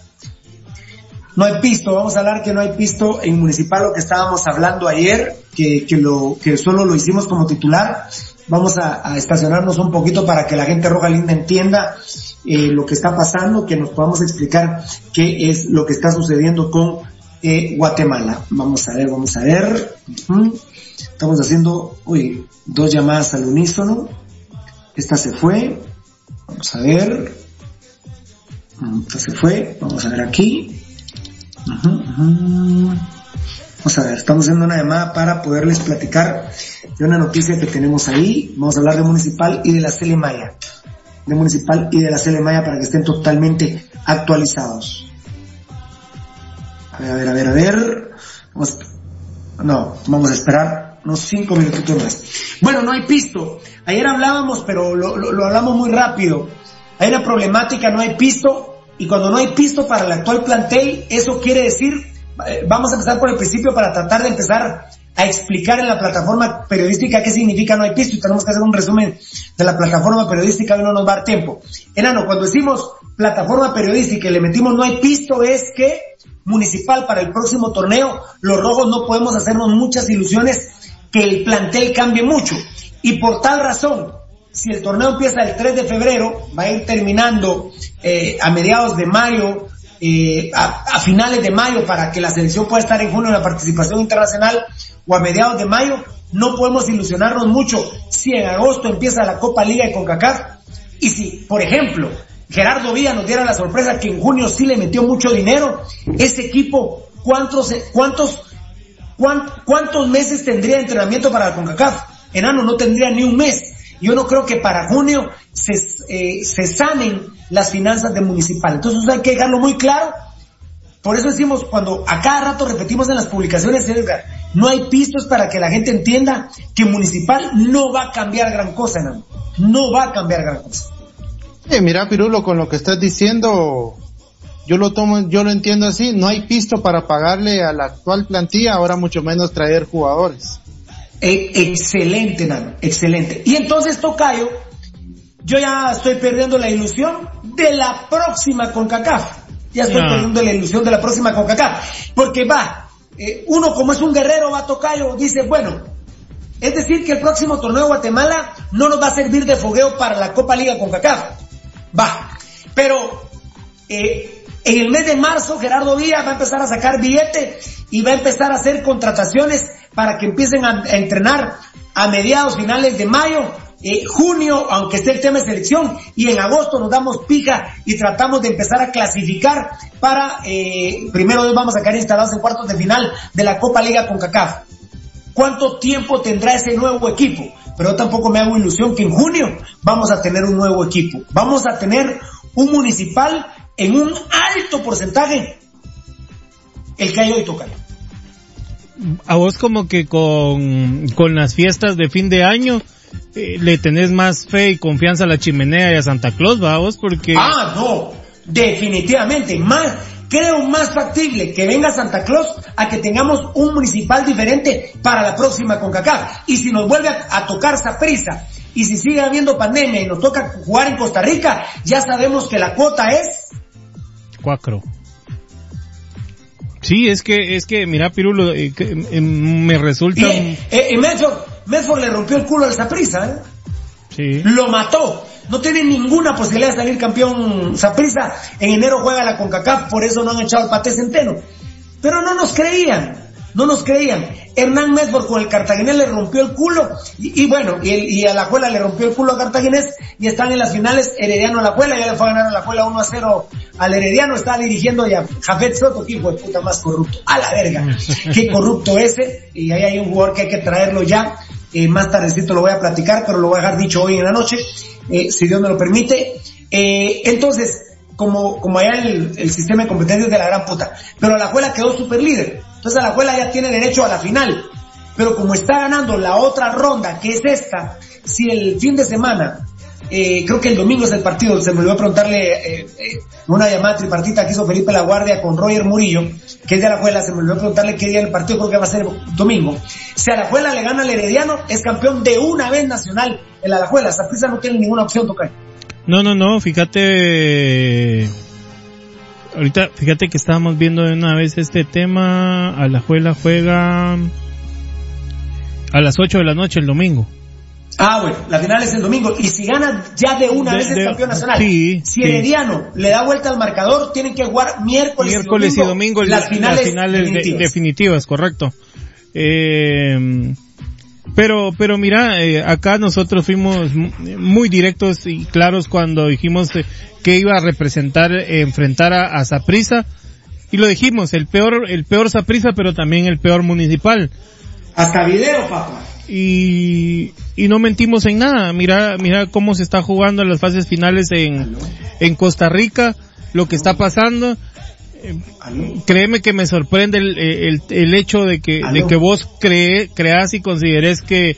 S9: No hay pisto, vamos a hablar que no hay pisto en municipal, lo que estábamos hablando ayer, que, que lo, que solo lo hicimos como titular. Vamos a, a estacionarnos un poquito para que la gente roja linda entienda eh, lo que está pasando, que nos podamos explicar qué es lo que está sucediendo con eh, Guatemala. Vamos a ver, vamos a ver. Ujú. Estamos haciendo, uy, dos llamadas al unísono. Esta se fue. Vamos a ver. Esta se fue. Vamos a ver aquí. Ujú, ujú. Vamos a ver, estamos haciendo una llamada para poderles platicar de una noticia que tenemos ahí. Vamos a hablar de Municipal y de la Cele Maya. De Municipal y de la Cele Maya para que estén totalmente actualizados. A ver, a ver, a ver, a ver. No, vamos a esperar unos cinco minutitos más. Bueno, no hay pisto. Ayer hablábamos, pero lo, lo, hablamos muy rápido. Hay una problemática, no hay pisto. Y cuando no hay pisto para el actual plantel, eso quiere decir, vamos a empezar por el principio para tratar de empezar a explicar en la plataforma periodística qué significa no hay pisto y tenemos que hacer un resumen de la plataforma periodística y no nos va a dar tiempo. Enano, cuando decimos plataforma periodística y le metimos no hay pisto es que municipal para el próximo torneo, los rojos no podemos hacernos muchas ilusiones que el plantel cambie mucho. Y por tal razón, si el torneo empieza el 3 de febrero, va a ir terminando eh, a mediados de mayo, eh, a, finales de mayo para que la selección pueda estar en junio en la participación internacional o a mediados de mayo, no podemos ilusionarnos mucho si en agosto empieza la Copa Liga y CONCACAF y si, por ejemplo, Gerardo Villa nos diera la sorpresa que en junio sí le metió mucho dinero, ese equipo, ¿cuántos, cuántos, cuántos, cuántos meses tendría entrenamiento para la CONCACAF? Enano no tendría ni un mes. Yo no creo que para junio se, eh, se sanen las finanzas de municipal. Entonces hay que dejarlo muy claro. Por eso decimos, cuando a cada rato repetimos en las publicaciones, Edgar, no hay pistos para que la gente entienda que municipal no va a cambiar gran cosa, enano. No va a cambiar gran cosa.
S11: Eh, mira, Pirulo, con lo que estás diciendo, yo lo tomo, yo lo entiendo así, no hay pisto para pagarle a la actual plantilla, ahora mucho menos traer jugadores.
S9: Eh, excelente, Nano, excelente. Y entonces, Tocayo, yo ya estoy perdiendo la ilusión de la próxima CONCACAF. Ya estoy no. perdiendo la ilusión de la próxima CONCACAF. Porque va, eh, uno como es un guerrero, va Tocayo, dice, bueno, es decir que el próximo torneo de Guatemala no nos va a servir de fogueo para la Copa Liga CONCACAF. Va, pero eh, en el mes de marzo Gerardo Villa va a empezar a sacar billete y va a empezar a hacer contrataciones para que empiecen a, a entrenar a mediados finales de mayo, junio, aunque esté el tema de selección, y en agosto nos damos pija y tratamos de empezar a clasificar para, eh, primero vamos a quedar instalados en cuartos de final de la Copa Liga con CACAF. ¿Cuánto tiempo tendrá ese nuevo equipo? Pero tampoco me hago ilusión que en junio vamos a tener un nuevo equipo. Vamos a tener un municipal en un alto porcentaje el que hay hoy toca.
S10: A vos como que con, con las fiestas de fin de año eh, le tenés más fe y confianza a la chimenea y a Santa Claus, va vos, porque...
S9: Ah, no, definitivamente, más, creo más factible que venga Santa Claus a que tengamos un municipal diferente para la próxima CONCACAF. Y si nos vuelve a, a tocar prisa y si sigue habiendo pandemia y nos toca jugar en Costa Rica, ya sabemos que la cuota es...
S10: Cuatro. Sí, es que, es que, mira, Pirulo, eh, que, eh, me resulta...
S9: Y, eh, eh, Medford, le rompió el culo al Saprisa, ¿eh?
S10: Sí.
S9: Lo mató. No tiene ninguna posibilidad de salir campeón Saprisa. En enero juega la CONCACAF, por eso no han echado el paté centeno. Pero no nos creían no nos creían. Hernán Medford con el Cartaginés le rompió el culo. Y, bueno, y, a la Juela le rompió el culo a Cartaginés y están en las finales Herediano a la Juela, ya le fue a ganar a la Juela 1 a 0 al Herediano, está dirigiendo ya. Jafet Soto, hijo de puta más corrupto, a la verga, qué corrupto ese, y ahí hay un jugador que hay que traerlo ya, eh, más tardecito lo voy a platicar, pero lo voy a dejar dicho hoy en la noche, eh, si Dios me lo permite. Eh, entonces, como, como allá el, el sistema de competencias de la gran puta, pero la Juela quedó super líder. Entonces la Alajuela ya tiene derecho a la final. Pero como está ganando la otra ronda, que es esta, si el fin de semana, eh, creo que el domingo es el partido, se me olvidó preguntarle eh, eh, una llamada tripartita que hizo Felipe La Guardia con Roger Murillo, que es de Alajuela, se me olvidó preguntarle qué día el partido, creo que va a ser domingo. Si Alajuela le gana al Herediano, es campeón de una vez nacional el Alajuela. Saprissa no tiene ninguna opción, tocar.
S10: No, no, no, fíjate, ahorita, fíjate que estábamos viendo de una vez este tema, a la juela juega a las 8 de la noche el domingo.
S9: Ah, bueno, la final es el domingo. Y si gana ya de una
S10: De-
S9: vez el
S10: de-
S9: campeón nacional.
S10: sí,
S9: si
S10: sí.
S9: Herediano le da vuelta al marcador, tienen que jugar miércoles,
S10: Miércoles y domingo el-
S9: las finales,
S10: de-
S9: definitivas.
S10: definitivas, correcto. Eh, pero, pero mira, eh, acá nosotros fuimos mu- muy directos y claros cuando dijimos eh, que iba a representar, eh, enfrentar a, a Saprissa. Y lo dijimos, el peor, el peor Saprissa, pero también el peor municipal.
S9: Hasta video, papá.
S10: y, y no mentimos en nada. Mira, mira cómo se está jugando las fases finales en, en Costa Rica, lo que está pasando. Eh, Créeme que me sorprende el, el, el hecho de que, de que vos cree, creas y consideres que,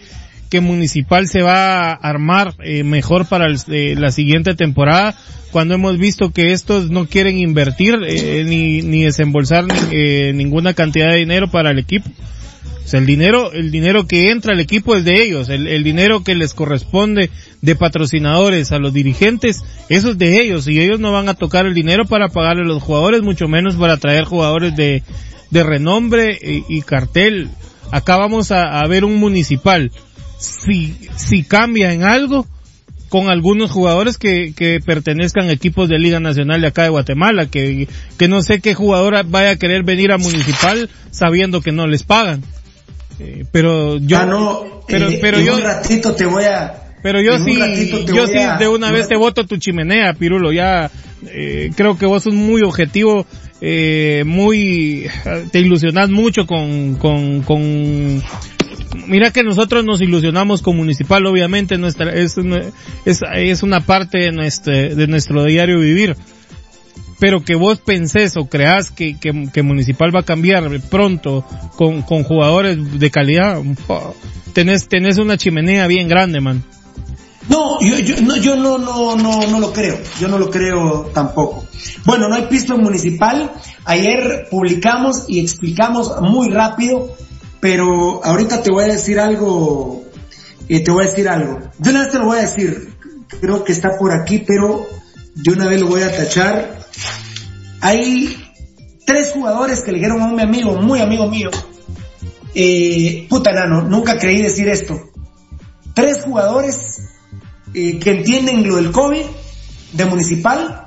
S10: que Municipal se va a armar eh, mejor para el- eh, la siguiente temporada, cuando hemos visto que estos no quieren invertir eh, ni, ni desembolsar eh, ninguna cantidad de dinero para el equipo. O sea, el dinero, el dinero que entra al equipo es de ellos, el, dinero que les corresponde de patrocinadores a los dirigentes, eso es de ellos, y ellos no van a tocar el dinero para pagarle a los jugadores, mucho menos para traer jugadores de, de renombre y, cartel. Acá vamos a, a ver un municipal. Si, si cambia en algo, con algunos jugadores que, que pertenezcan a equipos de Liga Nacional de acá de Guatemala, que, que no sé qué jugador vaya a querer venir a Municipal sabiendo que no les pagan. Eh, pero yo,
S9: Ah, no,
S10: pero,
S9: eh,
S10: pero
S9: en
S10: yo,
S9: un ratito te voy a...
S10: pero yo sí, yo sí
S9: a-
S10: de una vez
S9: a-
S10: te voto tu chimenea, Pirulo, ya, eh, creo que vos sos muy objetivo, eh, muy, te ilusionas mucho con, con, con, mira que nosotros nos ilusionamos con Municipal, obviamente, nuestra, es, una- es, es una parte de nuestro, de nuestro diario vivir. Pero que vos pensés o creás que, que, que Municipal va a cambiar pronto con, con jugadores de calidad, tenés, tenés una chimenea bien grande, man.
S9: No, yo, yo, no, yo no, no, no, no lo creo. Yo no lo creo tampoco. Bueno, no hay pisto en municipal. Ayer publicamos y explicamos muy rápido, pero ahorita te voy a decir algo, eh, te voy a decir algo. De una vez te lo voy a decir. Creo que está por aquí, pero de una vez lo voy a tachar. Hay tres jugadores que le dijeron a un amigo, muy amigo mío, eh, puta nano, nunca creí decir esto. Tres jugadores eh, que entienden lo del COVID de municipal,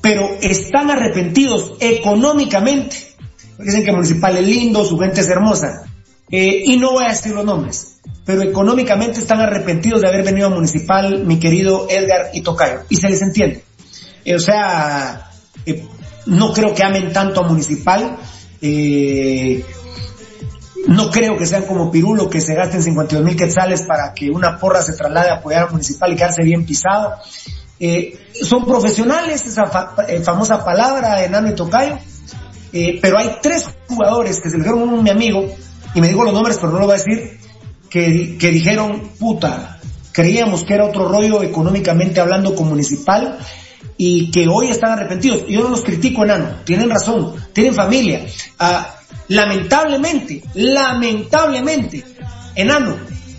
S9: pero están arrepentidos económicamente. Dicen que municipal es lindo, su gente es hermosa. Eh, y no voy a decir los nombres, pero económicamente están arrepentidos de haber venido a municipal, mi querido Edgar y Tocayo. Y se les entiende. Eh, o sea, eh, no creo que amen tanto a municipal. Eh, no creo que sean como Pirulo que se gasten 52 mil quetzales para que una porra se traslade a apoyar al municipal y quedarse bien pisado. Eh, son profesionales, esa eh, famosa palabra Enano y Tocayo, pero hay tres jugadores que se le dijeron a mi amigo, y me dijo los nombres, pero no lo voy a decir, que dijeron, puta, creíamos que era otro rollo económicamente hablando con municipal, y que hoy están arrepentidos. Yo no los critico, enano, tienen razón, tienen familia. Ah, lamentablemente, lamentablemente, enano,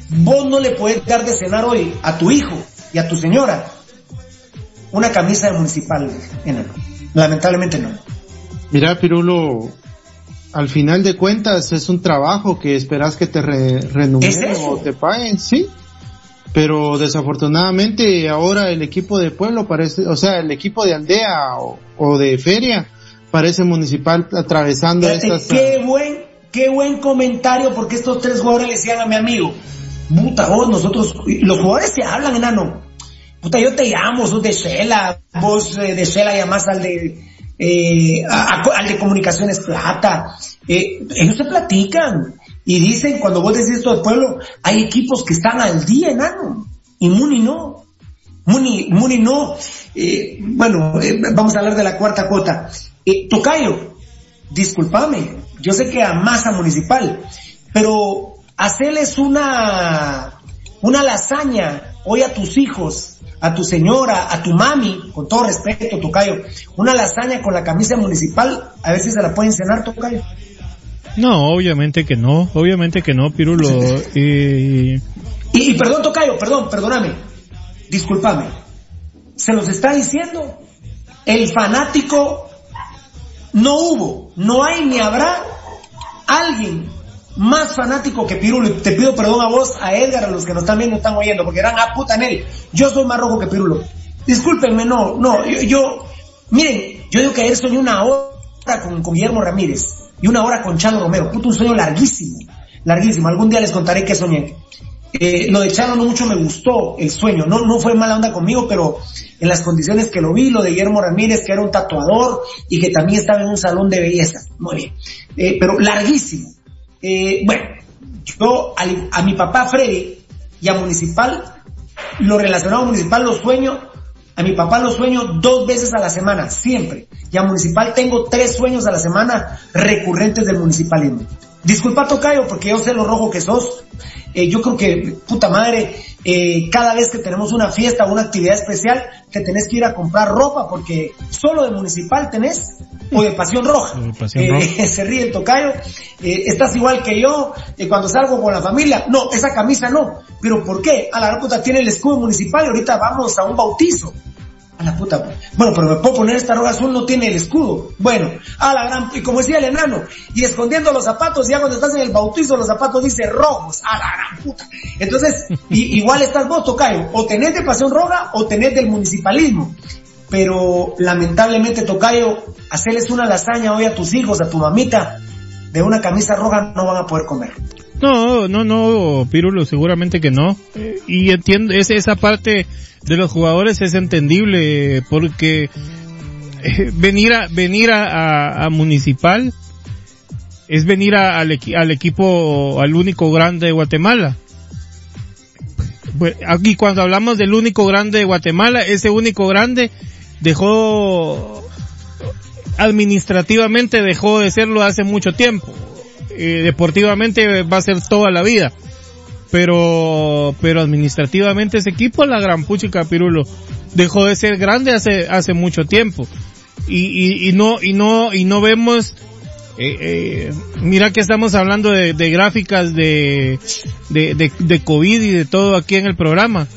S9: vos no le puedes dar de cenar hoy a tu hijo y a tu señora una camisa de municipal, enano. Lamentablemente no.
S11: Mira, Pirulo, al final de cuentas es un trabajo que esperas que te re o te paguen, sí. Pero desafortunadamente ahora el equipo de pueblo parece, o sea, el equipo de aldea o, de feria parece municipal atravesando estas...
S9: Qué buen, qué buen comentario porque estos tres jugadores le decían a mi amigo, puta vos, nosotros, los jugadores se hablan enano, puta yo te llamo, sos de Shela, vos eh, de Shela llamás al de eh, al de comunicaciones plata, eh, ellos se platican y dicen, cuando vos decís esto del pueblo, hay equipos que están al día, enano, y Muni no. Muni, Muni no. Eh, bueno, eh, vamos a hablar de la cuarta cuota. Eh, Tocayo, discúlpame, yo sé que a masa municipal, pero hacerles una, una lasaña hoy a tus hijos a tu señora, a tu mami, con todo respeto, Tocayo, una lasaña con la camisa municipal, a ver si se la pueden cenar, Tocayo.
S10: No, obviamente que no, obviamente que no, Pirulo.
S9: y... Y, perdón, Tocayo, perdón, perdóname, discúlpame. Se los está diciendo, el fanático no hubo, no hay ni habrá alguien más fanático que Pirulo, te pido perdón a vos, a Edgar, a los que nos están viendo, están oyendo, porque eran, ah, puta, Nel, yo soy más rojo que Pirulo. Discúlpenme, no, no, yo, miren, yo digo que ayer soñé una hora con, Guillermo Ramírez y una hora con Chano Romero, puto, un sueño larguísimo, larguísimo, algún día les contaré qué soñé. Eh, lo de Chano no mucho me gustó el sueño, no, no fue mala onda conmigo, pero en las condiciones que lo vi, lo de Guillermo Ramírez, que era un tatuador y que también estaba en un salón de belleza, muy bien, eh, pero larguísimo. Eh, bueno, yo a, mi papá Freddy y a Municipal, lo relacionado a Municipal lo sueño, a mi papá lo sueño dos veces a la semana, siempre. Y a Municipal tengo tres sueños a la semana recurrentes del municipalismo. Disculpa Tocayo, porque yo sé lo rojo que sos. Eh, yo creo que, puta madre, eh, cada vez que tenemos una fiesta o una actividad especial, te tenés que ir a comprar ropa, porque solo de municipal tenés o de Pasión Roja. Eh, se ríe el tocayo. Eh, estás igual que yo cuando salgo con la familia. No, esa camisa no. ¿Pero por qué? A la puta tiene el escudo municipal y ahorita vamos a un bautizo. A la puta. Bueno, pero me puedo poner esta roja azul, no tiene el escudo. Bueno, a la gran, y como decía el enano, y escondiendo los zapatos, ya cuando estás en el bautizo, los zapatos dicen rojos. A la gran puta. Entonces, igual estás vos, Tocayo. O tenés de Pasión Roja o tenés del municipalismo pero lamentablemente Tocayo, hacerles una lasaña hoy a tus hijos, a tu mamita, de una camisa roja no van a poder comer.
S10: No, no, no, Pirulo, seguramente que no. y entiendo, es, esa parte de los jugadores es entendible porque eh, venir a, venir a, Municipal es venir al, al equipo, al único grande de Guatemala. Pues, aquí cuando hablamos del único grande de Guatemala, ese único grande dejó administrativamente dejó de serlo hace mucho tiempo. Eh, deportivamente va a ser toda la vida. Pero, pero administrativamente ese equipo, la gran puchica Pirulo, dejó de ser grande hace, hace mucho tiempo. Y, y, no, y no, y no vemos, eh, eh, mira que estamos hablando de, gráficas de, de, de COVID y de todo aquí en el programa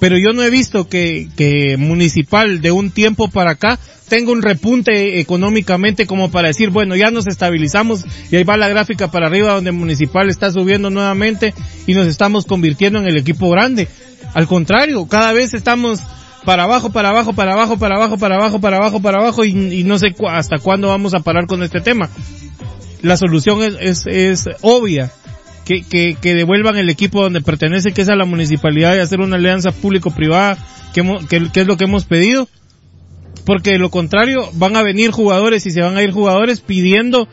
S10: pero yo no he visto que, que Municipal de un tiempo para acá tenga un repunte económicamente como para decir, bueno, ya nos estabilizamos y ahí va la gráfica para arriba donde Municipal está subiendo nuevamente y nos estamos convirtiendo en el equipo grande. Al contrario, cada vez estamos para abajo, para abajo, para abajo, para abajo, para abajo, para abajo, para abajo y, no sé hasta cuándo vamos a parar con este tema. La solución es, es, es obvia que, que, que, devuelvan el equipo donde pertenece, que es a la municipalidad, y hacer una alianza público-privada, que, que, es lo que hemos pedido. Porque de lo contrario, van a venir jugadores y se van a ir jugadores pidiendo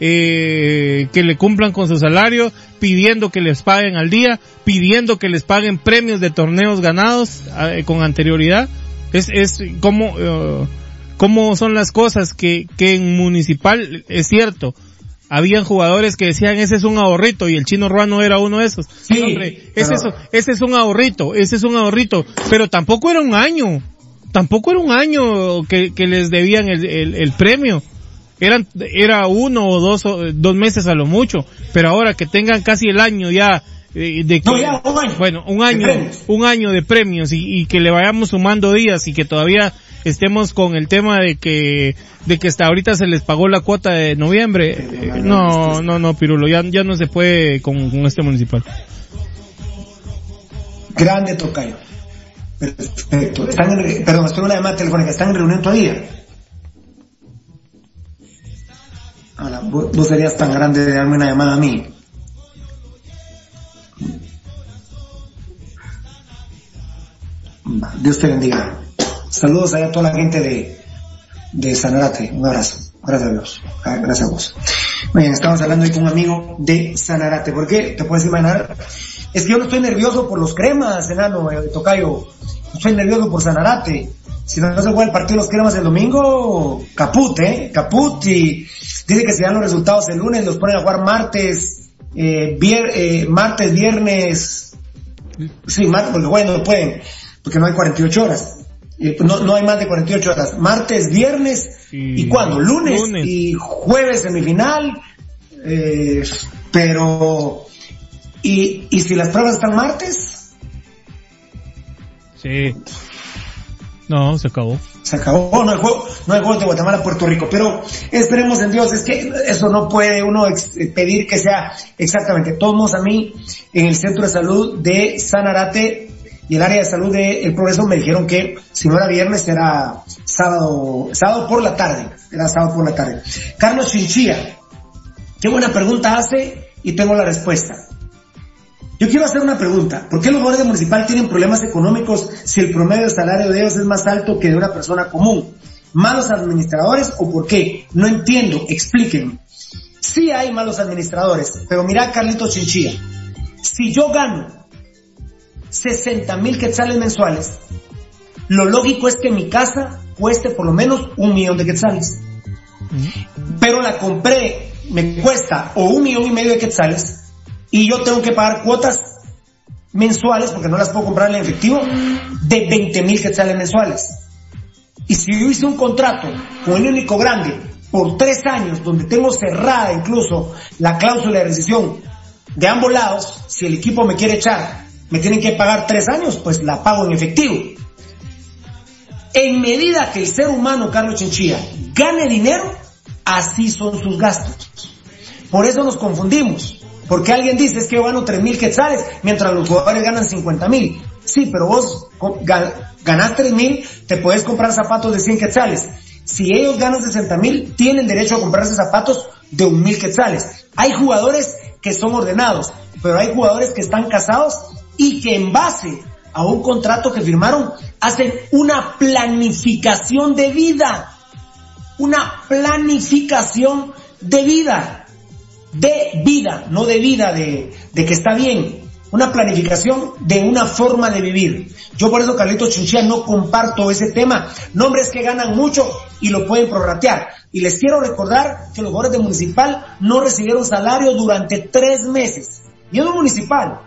S10: eh, que le cumplan con su salario, pidiendo que les paguen al día, pidiendo que les paguen premios de torneos ganados eh, con anterioridad. Es, es como, uh, cómo son las cosas que, que en municipal, es cierto, habían jugadores que decían ese es un ahorrito y el chino Ruano era uno de esos. Sí, hombre, ese, es, ese es un ahorrito, ese es un ahorrito, pero tampoco era un año. tampoco era un año que, que les debían el, el, el premio. Eran, era uno o dos, dos meses a lo mucho. Pero ahora que tengan casi el año ya eh, de que,
S9: No, ya, un año.
S10: bueno, un
S9: De
S10: año,
S9: premios.
S10: un año de premios y, y que le vayamos sumando días y que todavía estemos con el tema de que, de que hasta ahorita se les pagó la cuota de noviembre. Eh, No, no, no, Pirulo, ya, ya no se puede con, con este municipal.
S9: Grande tocayo. Perfecto. Están en, perdón, estoy en una llamada telefónica. ¿Están en reunión todavía? Ahora, vos, serías tan grande de darme una llamada a mí. Dios te bendiga. Saludos a toda la gente de, de Sanarate. Un abrazo. Gracias a Dios. Ah, Gracias a vos. Bien, estamos hablando hoy con un amigo de Sanarate. ¿Por qué? Te puedes imaginar. Es que yo no estoy nervioso por los cremas, enano, eh, tocayo. Estoy nervioso por Sanarate. Si no se juega el partido los cremas el domingo, caput, eh, caput. Y dice que se dan los resultados el lunes, los ponen a jugar martes, eh, eh, martes, viernes, Sí, martes, porque bueno, no pueden, porque no hay 48 horas. Eh, No, no hay más de 48 horas. Martes, viernes, ¿y, cuándo? Lunes,
S10: lunes.
S9: y jueves semifinal, eh, pero, y, y si las pruebas están martes,
S10: Sí. No, se acabó.
S9: se acabó, no hay juego, no hay juegos de Guatemala Puerto Rico, pero esperemos en Dios, es que eso no puede uno eh, pedir que sea exactamente. Todos a mí, en el centro de salud de Sanarate y el área de salud de El Progreso me dijeron que si no era viernes era sábado, sábado por la tarde, era sábado por la tarde. Carlos Chinchilla, qué buena pregunta hace y tengo la respuesta. Yo quiero hacer una pregunta. ¿Por qué los jugadores municipal tienen problemas económicos si el promedio de salario de ellos es más alto que de una persona común? ¿Malos administradores o por qué? No entiendo. Explíquenme. Sí hay malos administradores, pero mira Carlito Chinchilla. Si yo gano 60 mil quetzales mensuales, lo lógico es que mi casa cueste por lo menos un millón de quetzales. Pero la compré, me cuesta o un millón y medio de quetzales y yo tengo que pagar cuotas mensuales, porque no las puedo comprar en efectivo, de 20 mil quetzales mensuales. Y si yo hice un contrato con el único grande por tres años, donde tengo cerrada incluso la cláusula de rescisión de ambos lados, si el equipo me quiere echar, me tienen que pagar tres años, pues la pago en efectivo. En medida que el ser humano, Carlos Chinchilla, gane dinero, así son sus gastos. Por eso nos confundimos. Porque alguien dice, es que yo gano 3 mil quetzales, mientras los jugadores ganan 50 mil. Sí, pero vos ganás 3 mil, te puedes comprar zapatos de 100 quetzales. Si ellos ganan 60 mil, tienen derecho a comprarse zapatos de un mil quetzales. Hay jugadores que son ordenados, pero hay jugadores que están casados y que en base a un contrato que firmaron hacen una planificación de vida. Una planificación de vida de vida, no de vida de, que está bien, una planificación de una forma de vivir. Yo por eso, Carlito Chinchilla, no comparto ese tema. Nombres que ganan mucho y lo pueden prorratear. Y les quiero recordar que los jugadores de Municipal no recibieron salario durante tres meses. Y es un Municipal.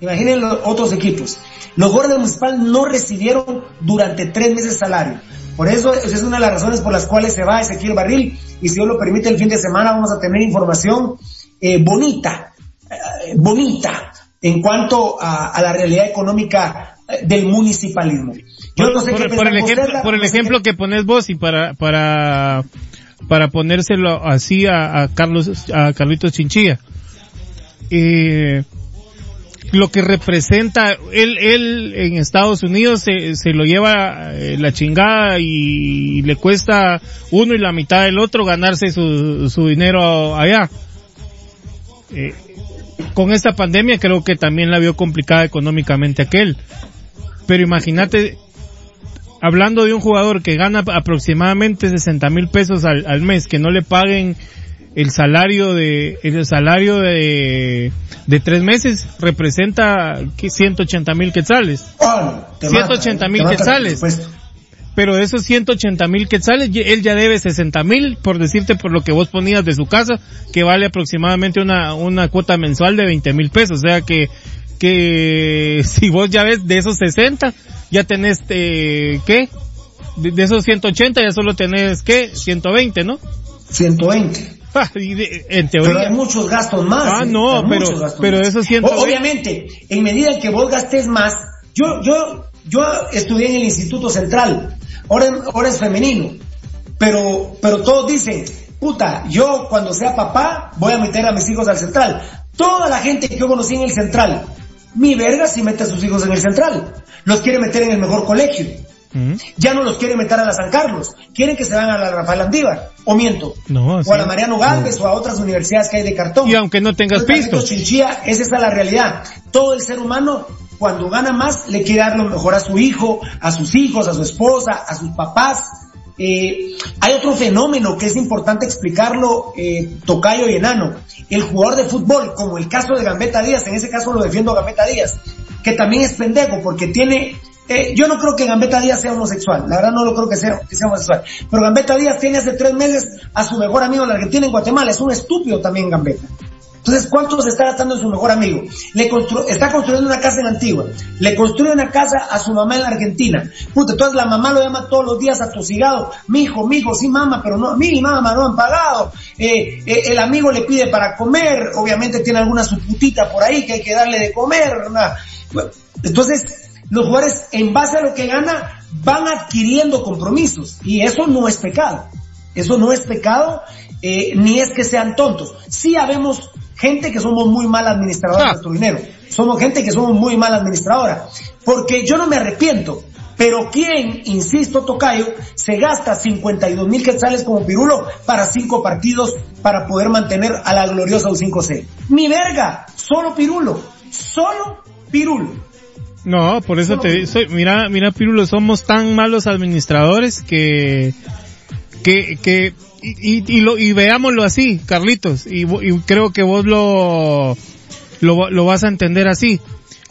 S9: Imaginen los otros equipos. Los jugadores de Municipal no recibieron durante tres meses salario. Por eso esa es una de las razones por las cuales se va Ezequiel Barril y si Dios lo permite el fin de semana vamos a tener información eh, bonita, eh, bonita en cuanto a, a la realidad económica eh, del municipalismo. Yo no sé
S10: por,
S9: qué
S10: por el ejemplo, por el ejemplo que pones vos y para, para, para ponérselo así a, a Carlos, a Carlitos Chinchilla. Eh, lo que representa él, él en Estados Unidos se, se lo lleva eh, la chingada y le cuesta uno y la mitad del otro ganarse su, su dinero allá. Eh, con esta pandemia creo que también la vio complicada económicamente aquel. Pero imagínate, hablando de un jugador que gana aproximadamente 60 mil pesos al, al mes, que no le paguen el salario de, el salario de, de tres meses representa que 180 mil quetzales.
S9: Oh, te mata,
S10: 180 mil quetzales. Pero de esos 180 mil quetzales, él ya debe 60 mil, por decirte por lo que vos ponías de su casa, que vale aproximadamente una, una cuota mensual de 20 mil pesos. O sea que, que si vos ya ves de esos 60, ya tenés, eh, ¿qué? De, de esos 180 ya solo tenés, ¿qué? 120, ¿no?
S9: 120.
S10: Ah, en teoría.
S9: Pero hay muchos gastos más.
S10: Ah,
S9: ¿eh?
S10: no, pero- pero
S9: más.
S10: esos 120
S9: O- Obviamente, en medida que vos gastes más, yo, yo, yo estudié en el Instituto Central, ahora, ahora es femenino, pero, pero todos dicen, puta, yo cuando sea papá voy a meter a mis hijos al Central. Toda la gente que yo conocí en el Central, mi verga si mete a sus hijos en el Central. Los quiere meter en el mejor colegio. Ya no los quiere meter a la San Carlos. Quieren que se van a la Rafael Andívar. O miento.
S10: No,
S9: o
S10: sí.
S9: a la Mariano Galvez o a otras universidades que hay de cartón.
S10: Y aunque no tengas pisto.
S9: Chinchilla, esa es la realidad. Todo el ser humano, cuando gana más, le quiere dar lo mejor a su hijo, a sus hijos, a su esposa, a sus papás. Eh, hay otro fenómeno que es importante explicarlo, eh, Tocayo y Enano. El jugador de fútbol, como el caso de Gambetta Díaz, en ese caso lo defiendo a Gambetta Díaz, que también es pendejo porque tiene, eh, yo no creo que Gambetta Díaz sea homosexual, la verdad no lo creo que sea, que sea homosexual, pero Gambetta Díaz tiene hace tres meses a su mejor amigo en la Argentina en Guatemala, es un estúpido también Gambetta. Entonces, ¿cuánto se está gastando en su mejor amigo? Le constru- está construyendo una casa en Antigua. Le construye una casa a su mamá en la Argentina. Puta, entonces la mamá lo llama todos los días atosigado. Mi hijo, mi hijo, sí mamá, pero no, mi mamá no han pagado. Eh, eh, el amigo le pide para comer. Obviamente tiene alguna su putita por ahí que hay que darle de comer. entonces, los jugadores, en base a lo que gana, van adquiriendo compromisos. Y eso no es pecado. Eso no es pecado, eh, ni es que sean tontos. Sí habemos gente que somos muy mal administradora de nuestro dinero. Somos gente que somos muy mal administradora. Porque yo no me arrepiento. Pero ¿quién, insisto, Tocayo, se gasta 52 mil quetzales como pirulo para cinco partidos para poder mantener a la gloriosa U5C? Mi verga, solo pirulo, solo pirulo.
S10: No, por eso te soy, mira, mira Pirulo, somos tan malos administradores que, que, que, y, y, y lo, y veámoslo así, Carlitos, y, y creo que vos lo, lo, lo vas a entender así.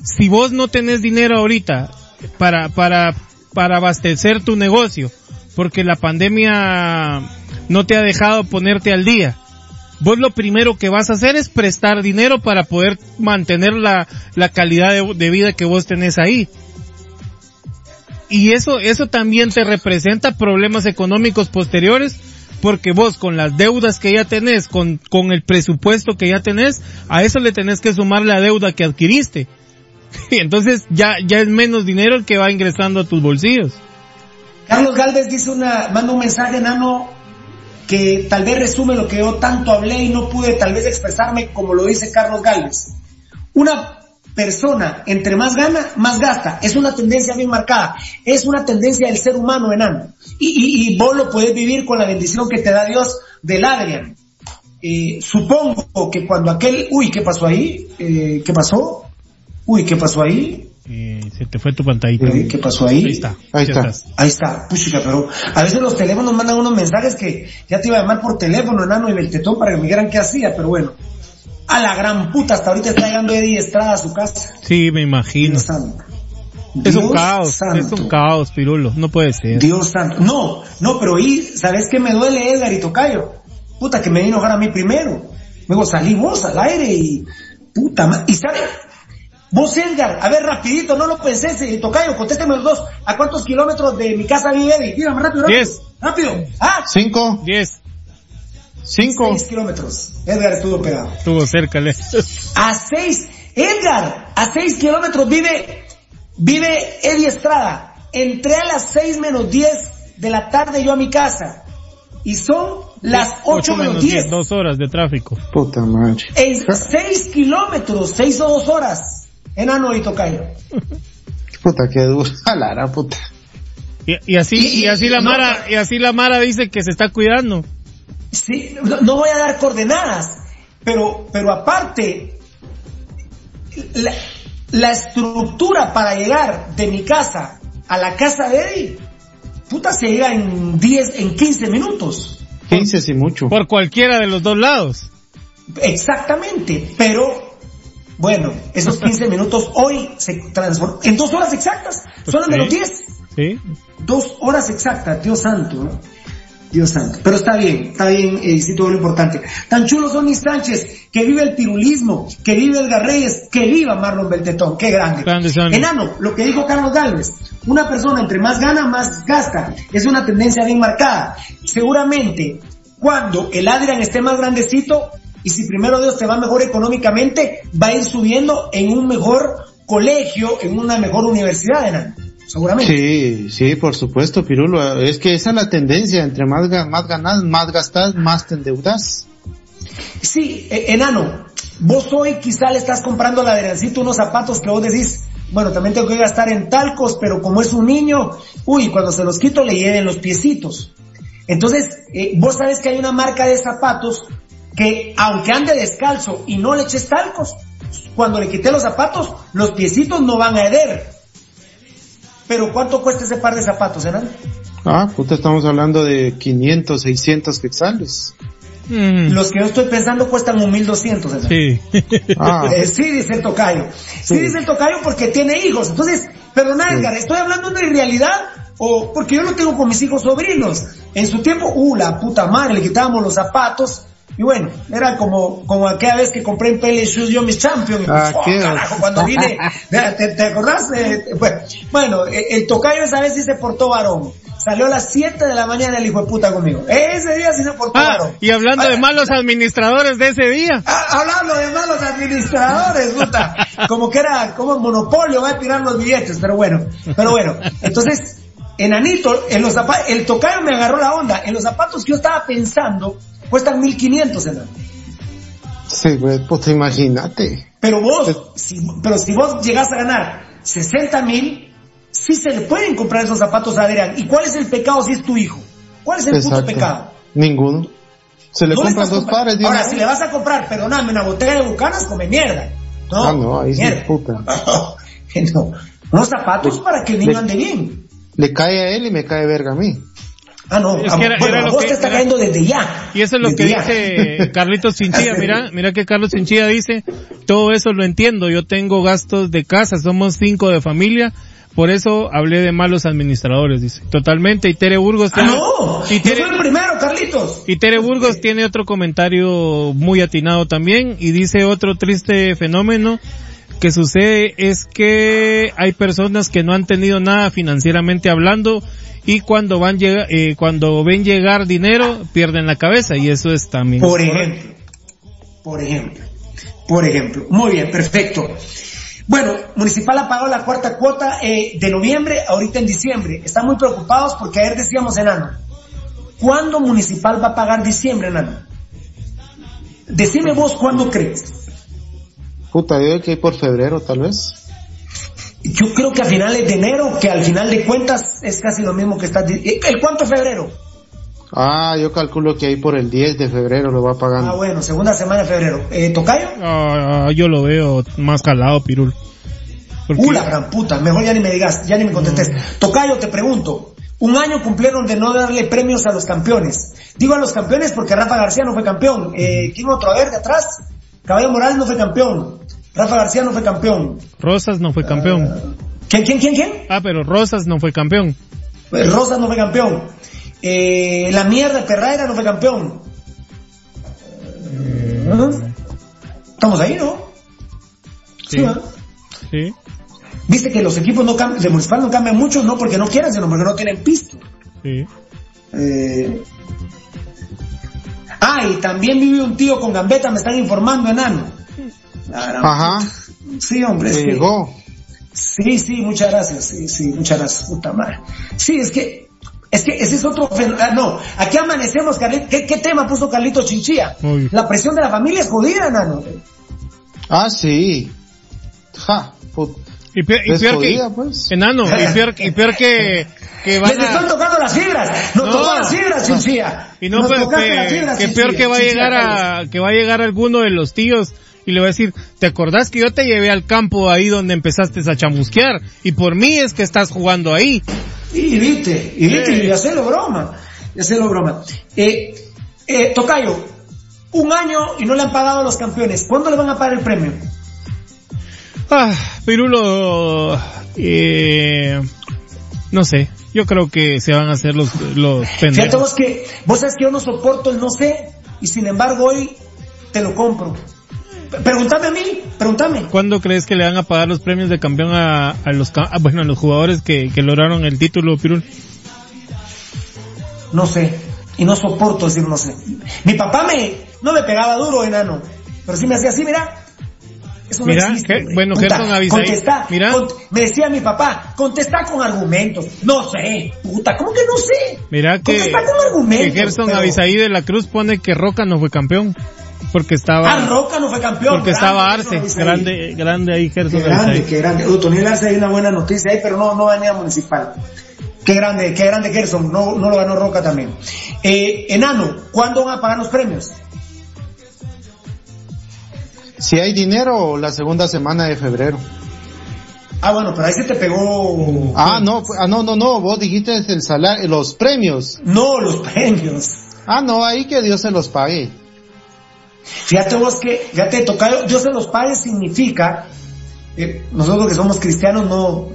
S10: Si vos no tenés dinero ahorita para, para, para abastecer tu negocio, porque la pandemia no te ha dejado ponerte al día, vos lo primero que vas a hacer es prestar dinero para poder mantener la, la calidad de, vida que vos tenés ahí. Y eso, eso también te representa problemas económicos posteriores, porque vos con las deudas que ya tenés, con, con el presupuesto que ya tenés, a eso le tenés que sumar la deuda que adquiriste. Y entonces ya, ya es menos dinero el que va ingresando a tus bolsillos.
S9: Carlos Galvez dice una, manda un mensaje enano que tal vez resume lo que yo tanto hablé y no pude tal vez expresarme como lo dice Carlos Galvez. Una persona, entre más gana, más gasta. Es una tendencia bien marcada. Es una tendencia del ser humano enano. Y, y, y vos lo puedes vivir con la bendición que te da Dios del Adrian. Eh, supongo que cuando aquel, uy, ¿qué pasó ahí? Eh, ¿Qué pasó? Uy, ¿qué pasó ahí?
S10: Eh, se te fue tu pantallita.
S9: ¿Qué pasó ahí?
S10: Ahí está.
S11: Ahí está.
S10: estás.
S9: Ahí está, puchica, pero a veces los teléfonos mandan unos mensajes que ya te iba a llamar por teléfono, enano y beltetón, para que me dijeran qué hacía, pero bueno. A la gran puta, hasta ahorita está llegando Eddie Estrada a su casa.
S10: Sí, me imagino.
S9: Dios santo.
S10: Es un caos, es
S9: santo.
S10: un caos, Pirulo. No puede ser.
S9: Dios santo. No, no, pero y, ¿sabes qué me duele Edgar y Tocayo? Puta, que me vino a enojar a mí primero. Luego salí vos al aire y, puta ma- y sabe, vos Edgar, a ver rapidito, no lo pensé, y Tocayo, contésteme los dos, ¿a cuántos kilómetros de mi casa vive Eddie? Dígame rápido, rápido.
S10: Diez.
S9: Rápido. Ah,
S11: Cinco,
S10: 10.
S11: cinco.
S9: seis kilómetros. Edgar estuvo pegado.
S10: Estuvo cerca, Le.
S9: A seis, Edgar, a seis kilómetros vive, vive Eddie Estrada. Entré a las seis menos diez de la tarde yo a mi casa. Y son las ocho menos diez.
S10: Dos horas de tráfico.
S11: Puta madre.
S9: En seis kilómetros, seis o dos horas. Enano y tocayo.
S11: Puta, qué duro. Jalara, puta.
S10: Y, y así, y,
S9: Y-
S10: así la
S9: no,
S10: Mara, y así la Mara dice que se está cuidando.
S9: Sí, no, no voy a dar coordenadas, pero, pero aparte, la, la estructura para llegar de mi casa a la casa de Eddie, puta, se llega en 10, en 15 minutos.
S11: 15 sí mucho.
S10: Por cualquiera de los dos lados.
S9: Exactamente, pero bueno, esos 15 minutos hoy se transforman en dos horas exactas, son de los
S10: Sí.
S9: 10.
S10: Sí.
S9: Dos horas exactas, Dios santo, ¿no? Dios santo. Pero está bien, está bien, eh, sí, todo lo importante. Tan chulos son mis Sánchez, que vive el pirulismo, que vive el Garreyes, que viva Marlon Beltetón, qué grande.
S10: Grande.
S9: Enano, lo que dijo Carlos Galvez, Una persona entre más gana, más gasta. Es una tendencia bien marcada. Seguramente, cuando el Adrian esté más grandecito, y si primero Dios te va mejor económicamente, va a ir subiendo en un mejor colegio, en una mejor universidad, enano. Seguramente.
S11: Sí, sí, por supuesto, Pirulo. Es que esa es la tendencia. Entre más, ga- más ganas, más gastas, más te endeudas.
S9: Sí, eh, enano, vos hoy quizá le estás comprando al Adriancito unos zapatos que vos decís, bueno, también tengo que gastar en talcos, pero como es un niño, uy, cuando se los quito le lleven los piecitos. Entonces, eh, vos sabes que hay una marca de zapatos que aunque ande descalzo y no le eches talcos, cuando le quité los zapatos, los piecitos no van a heder. Pero ¿cuánto cuesta ese par de zapatos, enano?
S11: Ah, puta, estamos hablando de 500, 600 quetzales.
S9: Los que yo estoy pensando cuestan un 1200, enano.
S10: Sí.
S11: Ah.
S9: Eh, sí, dice el tocayo. Sí.
S11: Sí.
S9: dice el tocayo porque tiene hijos. Entonces, perdona Edgar, ¿estoy hablando de realidad? O porque yo lo tengo con mis hijos sobrinos. En su tiempo, uh, la puta madre, le quitábamos los zapatos. Y bueno, era como, como aquella vez que compré en Pele Shoes yo mis Champions.
S11: Ah,
S9: Oh,
S11: qué-
S9: carajo, cuando vine, ¿te, te acordás? Bueno, eh, el tocayo esa vez sí se portó varón. Salió a las 7 de la mañana el hijo de puta conmigo. Ese día sí se portó
S10: Ah,
S9: varón.
S10: y hablando de malos administradores de ese día.
S9: Ah, hablando de malos administradores, puta. Como que era, como monopolio, va a tirar los billetes, pero bueno, pero bueno. Entonces, enanito, en los zapatos, el tocayo me agarró la onda. En los zapatos que yo estaba pensando, cuestan 1500 enano.
S11: Sí, güey, puta, imagínate.
S9: Pero vos, si, pero si vos llegás a ganar 60 mil, sí se le pueden comprar esos zapatos a Adrián. ¿Y cuál es el pecado si es tu hijo? ¿Cuál es el puto pecado?
S11: Ninguno. Se le compran dos pares
S9: Ahora, si le vas a comprar, perdóname, una botella de bucanas, come mierda. No,
S11: Ah, no, ahí sí,
S9: mierda.
S11: puta.
S9: No, unos zapatos para que el niño
S11: le-
S9: ande bien.
S11: Le cae a él y me cae verga a mí.
S9: Ah, no,
S10: Es
S9: a-
S10: que era-
S9: bueno,
S10: era
S9: a
S10: lo que-
S9: te está
S10: era-
S9: cayendo desde ya.
S10: Y eso es lo que
S9: ya.
S10: dice Carlitos Chinchilla. Mira, mira que Carlos Chinchilla dice, todo eso lo entiendo. Yo tengo gastos de casa, somos cinco de familia. Por eso hablé de malos administradores, dice. Totalmente. Y Tere Burgos
S9: Ah,
S10: tiene,
S9: no,
S10: y
S9: yo
S10: Tere,
S9: soy el primero, Carlitos.
S10: y Tere Burgos tiene otro comentario muy atinado también. Y dice otro triste fenómeno que sucede es que hay personas que no han tenido nada financieramente hablando y cuando van llega, eh, cuando ven llegar dinero pierden la cabeza y eso es también
S9: Por ejemplo, por ejemplo, por ejemplo. Muy bien, perfecto. Bueno, Municipal ha pagado la cuarta cuota eh, de noviembre, ahorita en diciembre. Están muy preocupados porque ayer decíamos, enano, ¿cuándo Municipal va a pagar diciembre, enano? Decime vos cuándo crees.
S11: Puta, yo creo que hay por febrero, tal vez.
S9: Yo creo que a finales de enero, que al final de cuentas es casi lo mismo que está... ¿El cuánto de febrero?
S11: Ah, yo calculo que ahí por el 10 de febrero lo va
S9: Ah,
S11: pagando.
S9: bueno, segunda semana de febrero. Eh, ¿Tocayo?
S10: Ah, yo lo veo más calado, Pirul. Porque-
S9: Uh, la gran puta, mejor ya ni me digas, ya ni me contestes. Tocayo, te pregunto, un año cumplieron de no darle premios a los campeones. Digo a los campeones porque Rafa García no fue campeón. Eh, ¿Quién otro? A ver, de atrás. Caballo Morales no fue campeón. Rafa García no fue campeón.
S10: Rosas no fue campeón.
S9: ¿Quién, quién, quién, quién?
S10: Ah, pero Rosas no fue campeón.
S9: Eh, Rosas no fue campeón. Eh, la mierda Terraera no fue campeón. ¿Ah? Estamos ahí, ¿no?
S10: Sí.
S9: ¿verdad?
S10: Sí.
S9: Viste que los equipos no cambian, de municipal no cambian mucho, no porque no quieran, sino porque no tienen pisto.
S10: Sí.
S9: Eh... Ah, y también vive un tío con gambeta, me están informando, enano.
S11: Ajá.
S9: puta. Sí, hombre, que-
S11: Llegó.
S9: Sí, sí, muchas gracias, sí, sí, muchas gracias, puta madre. Sí, es que, es que ese es otro ah, no, aquí amanecemos, Carlitos, ¿qué, qué tema puso Carlito Chinchilla? La presión de la familia es jodida, enano.
S11: Ah, sí. Ja, put-
S10: Y, peor que,
S11: jodida, pues.
S10: enano, y peor, y peor que, que van
S9: Les estoy
S10: a,
S9: tocando las fibras, no,
S10: No.
S9: tocó las fibras, Chinchilla.
S10: y no,
S9: Nos
S10: pues, que, que peor que va a llegar a, que va a llegar alguno de los tíos y le va a decir, ¿te acordás que yo te llevé al campo ahí donde empezaste a chamusquear? Y por mí es que estás jugando ahí.
S9: Y viste, y viste, y hacerlo broma, y hacerlo broma. Eh, eh, Tocayo, un año y no le han pagado a los campeones, ¿cuándo le van a pagar el premio?
S10: Ah, Pirulo, eh, no sé, yo creo que se van a hacer los, los
S9: Fíjate
S10: pendejos.
S9: vos que, vos sabes que yo no soporto el no sé, y sin embargo hoy te lo compro. Pregúntame a mí, pregúntame.
S10: ¿Cuándo crees que le van a pagar los premios de campeón a, a los ah, bueno a los jugadores que, que lograron el título, Pirul?
S9: No sé. Y no soporto decir no sé. Mi papá me, no me pegaba duro, enano. Pero sí me hacía así, mira. Eso no
S10: Mira,
S9: existe,
S10: que- bueno, Gerson Avisaí,
S9: contestá,
S10: mira.
S9: me decía mi papá, contesta con argumentos. No sé, puta, ¿cómo que no sé?
S10: Mira que,
S9: Contestá con argumentos.
S10: que Gerson
S9: pero-
S10: Avisaí de la Cruz pone que Roca no fue campeón. Porque estaba,
S9: Ah, Roca no fue campeón.
S10: porque
S9: grande,
S10: estaba Arce, grande, grande ahí Gerson
S9: Qué grande, qué grande. Uh, Toniel Arce hay una buena noticia ahí, pero no, no venía municipal. Qué grande, qué grande Gerson, no, no lo ganó Roca también. Eh, Enano, ¿cuándo van a pagar los premios?
S11: Si hay dinero, la segunda semana de febrero.
S9: Ah, bueno, pero ahí se te pegó.
S11: Ah, no, ah, no, no, no, vos dijiste el salario, los premios.
S9: No, los premios.
S11: Ah, no, ahí que Dios se los pague.
S9: Fíjate vos que, fíjate, tocayo, Dios se los pague significa, eh, nosotros que somos cristianos no,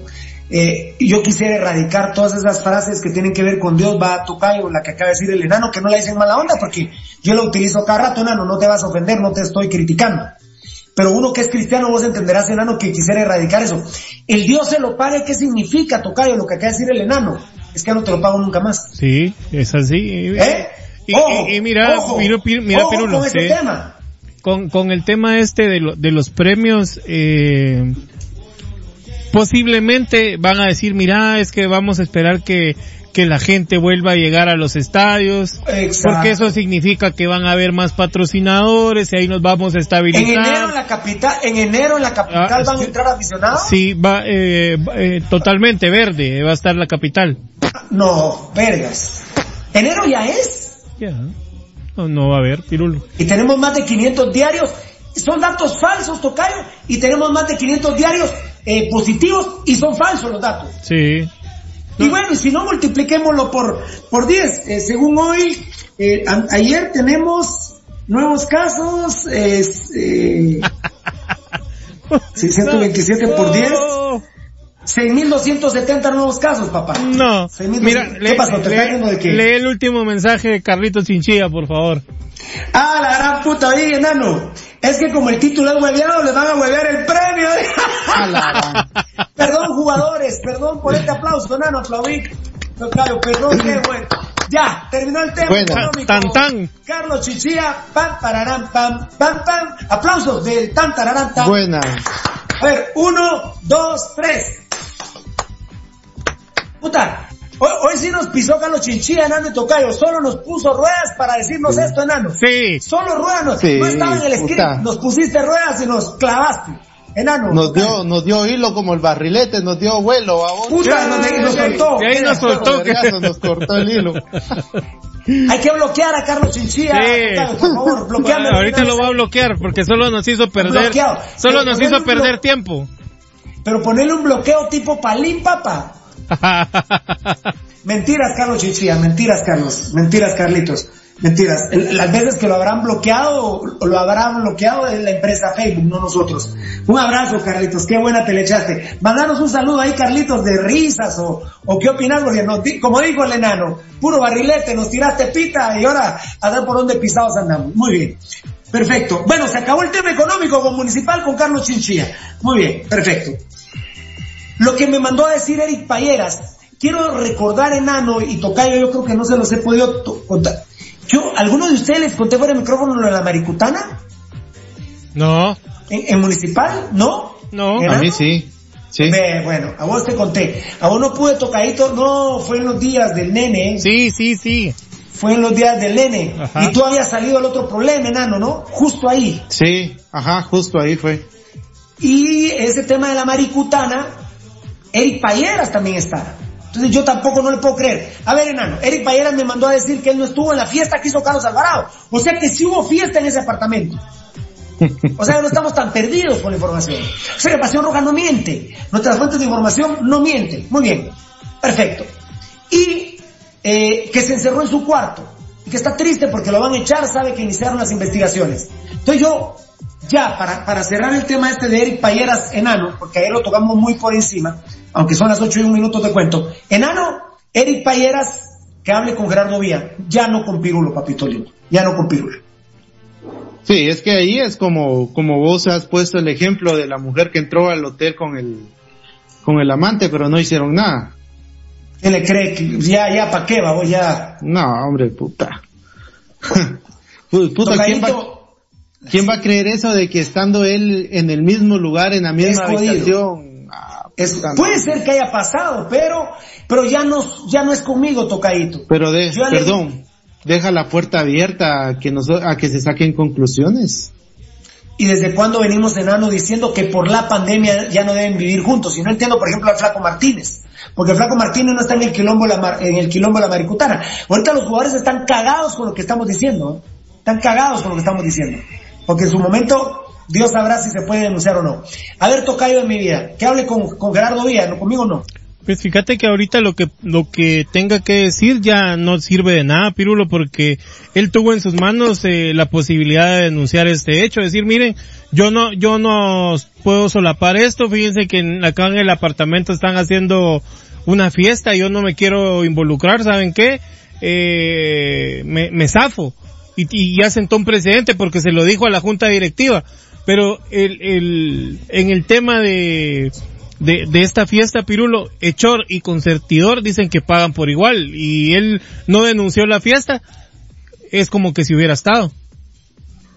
S9: eh, yo quisiera erradicar todas esas frases que tienen que ver con Dios, va tocayo, la que acaba de decir el enano, que no la dicen mala onda, porque yo la utilizo cada rato, enano, no te vas a ofender, no te estoy criticando. Pero uno que es cristiano, vos entenderás, enano, que quisiera erradicar eso. El Dios se lo pague, ¿qué significa, tocayo? Lo que acaba de decir el enano, es que no te lo pago nunca más.
S10: Sí, es así.
S9: ¿Eh?
S10: Y,
S9: Ojo,
S10: y- y mira,
S9: ojo,
S10: mira, mira,
S9: ojo
S10: Pirulo,
S9: con ese tema.
S10: con, con el tema este de, lo- de los premios, eh, posiblemente van a decir, mira, es que vamos a esperar que, que la gente vuelva a llegar a los estadios,
S9: Exacto.
S10: porque eso significa que van a haber más patrocinadores y ahí nos vamos a
S9: En
S10: estabilizar.
S9: enero en la capital, en enero en la capital
S10: Ah,
S9: van a entrar aficionados.
S10: Sí, va, eh, eh, totalmente verde, va a estar la capital.
S9: No, vergas. Enero ya es.
S10: Ya. No, no va a haber, Pirulo.
S9: Y tenemos más de 500 diarios. Son datos falsos, Tocayo. Y tenemos más de 500 diarios eh, positivos y son falsos los datos.
S10: Sí.
S9: Y bueno, si no, multipliquémoslo por, por 10. Eh, según hoy, eh, a- ayer tenemos nuevos casos. Eh, 627 por 10. 6.270 nuevos casos, papá.
S10: No.
S9: 6.200.
S10: Mira,
S9: ¿Qué
S10: lee,
S9: pasó? ¿Te de qué?
S10: lee el último mensaje de Carlitos Chinchilla, por favor.
S9: Ah, la gran puta, oye, enano. Es que como el título es hueveado, le van a huevear el premio. perdón, jugadores, perdón por este aplauso, enano, aplaudí. Tocayo, perdón, qué bueno. Ya, terminó el tema
S10: Bueno.
S9: económico.
S10: Tan, tan.
S9: Carlos Chichilla, pam, pararán, pam, pam, pam. Aplausos del tan, tararán, tan.
S11: Buena.
S9: A ver, uno, dos, tres. Puta, hoy, hoy sí nos pisó Carlos Chinchilla, enano y Tocayo. Solo nos puso ruedas para decirnos esto, enano.
S10: Sí.
S9: Solo ruedas, no,
S11: Sí,
S9: no estaba en el script.
S11: puta.
S9: Nos pusiste ruedas y nos clavaste. Enano.
S11: Nos dio, nos dio hilo como el barrilete, nos dio vuelo, a vos.
S9: Puta, nos, nos soltó.
S10: Y ahí nos soltó.
S11: Vergazo, nos cortó el hilo.
S9: Hay que bloquear a Carlos Chinchilla.
S10: Sí.
S9: Tocayo, por favor, bloqueame.
S10: Ahorita lo voy a bloquear porque solo nos hizo perder,
S9: Bloqueado.
S10: solo
S9: Pero
S10: nos
S9: ponele
S10: hizo
S9: un
S10: perder tiempo.
S9: Pero ponerle un bloqueo tipo palín, papá. Mentiras, Carlos Chinchilla, mentiras, Carlos, mentiras, Carlitos, mentiras. Las veces que lo habrán bloqueado, lo habrán bloqueado es la empresa Facebook, no nosotros. Un abrazo, Carlitos, qué buena te le echaste. Mandanos un saludo ahí, Carlitos, de risas, o, o qué opinas, porque como dijo el enano, puro barrilete, nos tiraste pita y ahora a ver por dónde pisados andamos. Muy bien. Perfecto. Bueno, se acabó el tema económico con Municipal con Carlos Chinchilla. Muy bien, perfecto. Lo que me mandó a decir Eric Payeras, quiero recordar enano y tocayo, yo creo que no se los he podido contar. Yo, ¿alguno de ustedes les conté fuera de micrófono lo de la maricutana?
S10: No,
S9: ¿En, en municipal? ¿No?
S10: no.
S11: A
S9: ¿Enano?
S11: mí sí. Sí.
S9: Bueno, a vos te conté. A vos no pude tocadito, no, fue en los días del nene.
S10: Sí, sí, sí.
S9: Fue en los días del nene.
S10: Ajá.
S9: Y tú habías salido al otro problema, enano, ¿no? Justo ahí.
S11: Sí, ajá, justo ahí fue.
S9: Y ese tema de la maricutana, Eric Payeras también está. Entonces yo tampoco no le puedo creer. A ver, enano, Eric Payeras me mandó a decir que él no estuvo en la fiesta que hizo Carlos Alvarado. O sea que sí hubo fiesta en ese apartamento. O sea no estamos tan perdidos con la información. O sea que Pasión Roja no miente. Nuestras fuentes de información no mienten. Muy bien. Perfecto. Y eh, que se encerró en su cuarto. Y que está triste porque lo van a echar, sabe que iniciaron las investigaciones. Entonces yo, ya, para, para cerrar el tema este de Eric Payeras Enano, porque ayer lo tocamos muy por encima, aunque son las 8 y un minuto te cuento. Enano, Eric Payeras, que hable con Gerardo Vía, ya no con Pirulo, papito lindo. Ya no con Pirulo.
S11: Sí, es que ahí es como, como vos has puesto el ejemplo de la mujer que entró al hotel con el, con el amante, pero no hicieron nada.
S9: ¿Qué le cree? que Ya, ya, ¿para qué, vamos? Ya.
S11: No, hombre, puta. Pu- puta, ¿quién va, quién va a creer eso de que estando él en el mismo lugar, en la misma habitación? Ah,
S9: es- puede ser que haya pasado, pero, pero ya no, ya no es conmigo, tocadito.
S11: Pero de,
S9: le-
S11: perdón, deja la puerta abierta a que nos, a que se saquen conclusiones.
S9: ¿Y desde cuándo venimos enano diciendo que por la pandemia ya no deben vivir juntos? Y no entiendo, por ejemplo, al Flaco Martínez. Porque el Flaco Martínez no está en el quilombo, de la mar- en el quilombo de la maricutana. Ahorita los jugadores están cagados con lo que estamos diciendo. ¿eh? Están cagados con lo que estamos diciendo. Porque en su momento, Dios sabrá si se puede denunciar o no. A ver, tocayo en mi vida. Que hable con, Gerardo Villa, no conmigo no.
S10: Pues fíjate que ahorita lo que lo que tenga que decir ya no sirve de nada, Pirulo, porque él tuvo en sus manos eh, la posibilidad de denunciar este hecho, decir, miren, yo no yo no puedo solapar esto, fíjense que acá en el apartamento están haciendo una fiesta, yo no me quiero involucrar, ¿saben qué? Eh, me, me zafo y, y ya sentó un precedente porque se lo dijo a la junta directiva, pero el, el en el tema de de, de esta fiesta, Pirulo, Hechor y Concertidor dicen que pagan por igual y él no denunció la fiesta, es como que si hubiera estado.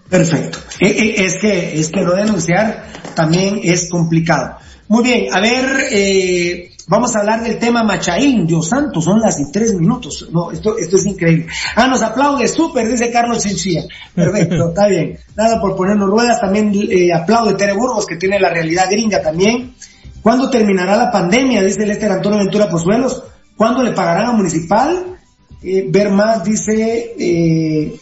S9: Perfecto. Eh, eh, es que, es que no denunciar también es complicado. Muy bien, a ver, eh, vamos a hablar del tema Machaín, Dios santo, son las y tres minutos. No, esto, esto es increíble. Ah, nos aplaude, súper, dice Carlos Chinchilla. Perfecto, está bien. Nada por ponernos ruedas, también eh, aplaude Tere Burgos, que tiene la realidad gringa también. ¿Cuándo terminará la pandemia? Dice Lester Antonio Ventura Pozuelos. ¿Cuándo le pagarán a Municipal? Eh, ver más, dice, eh,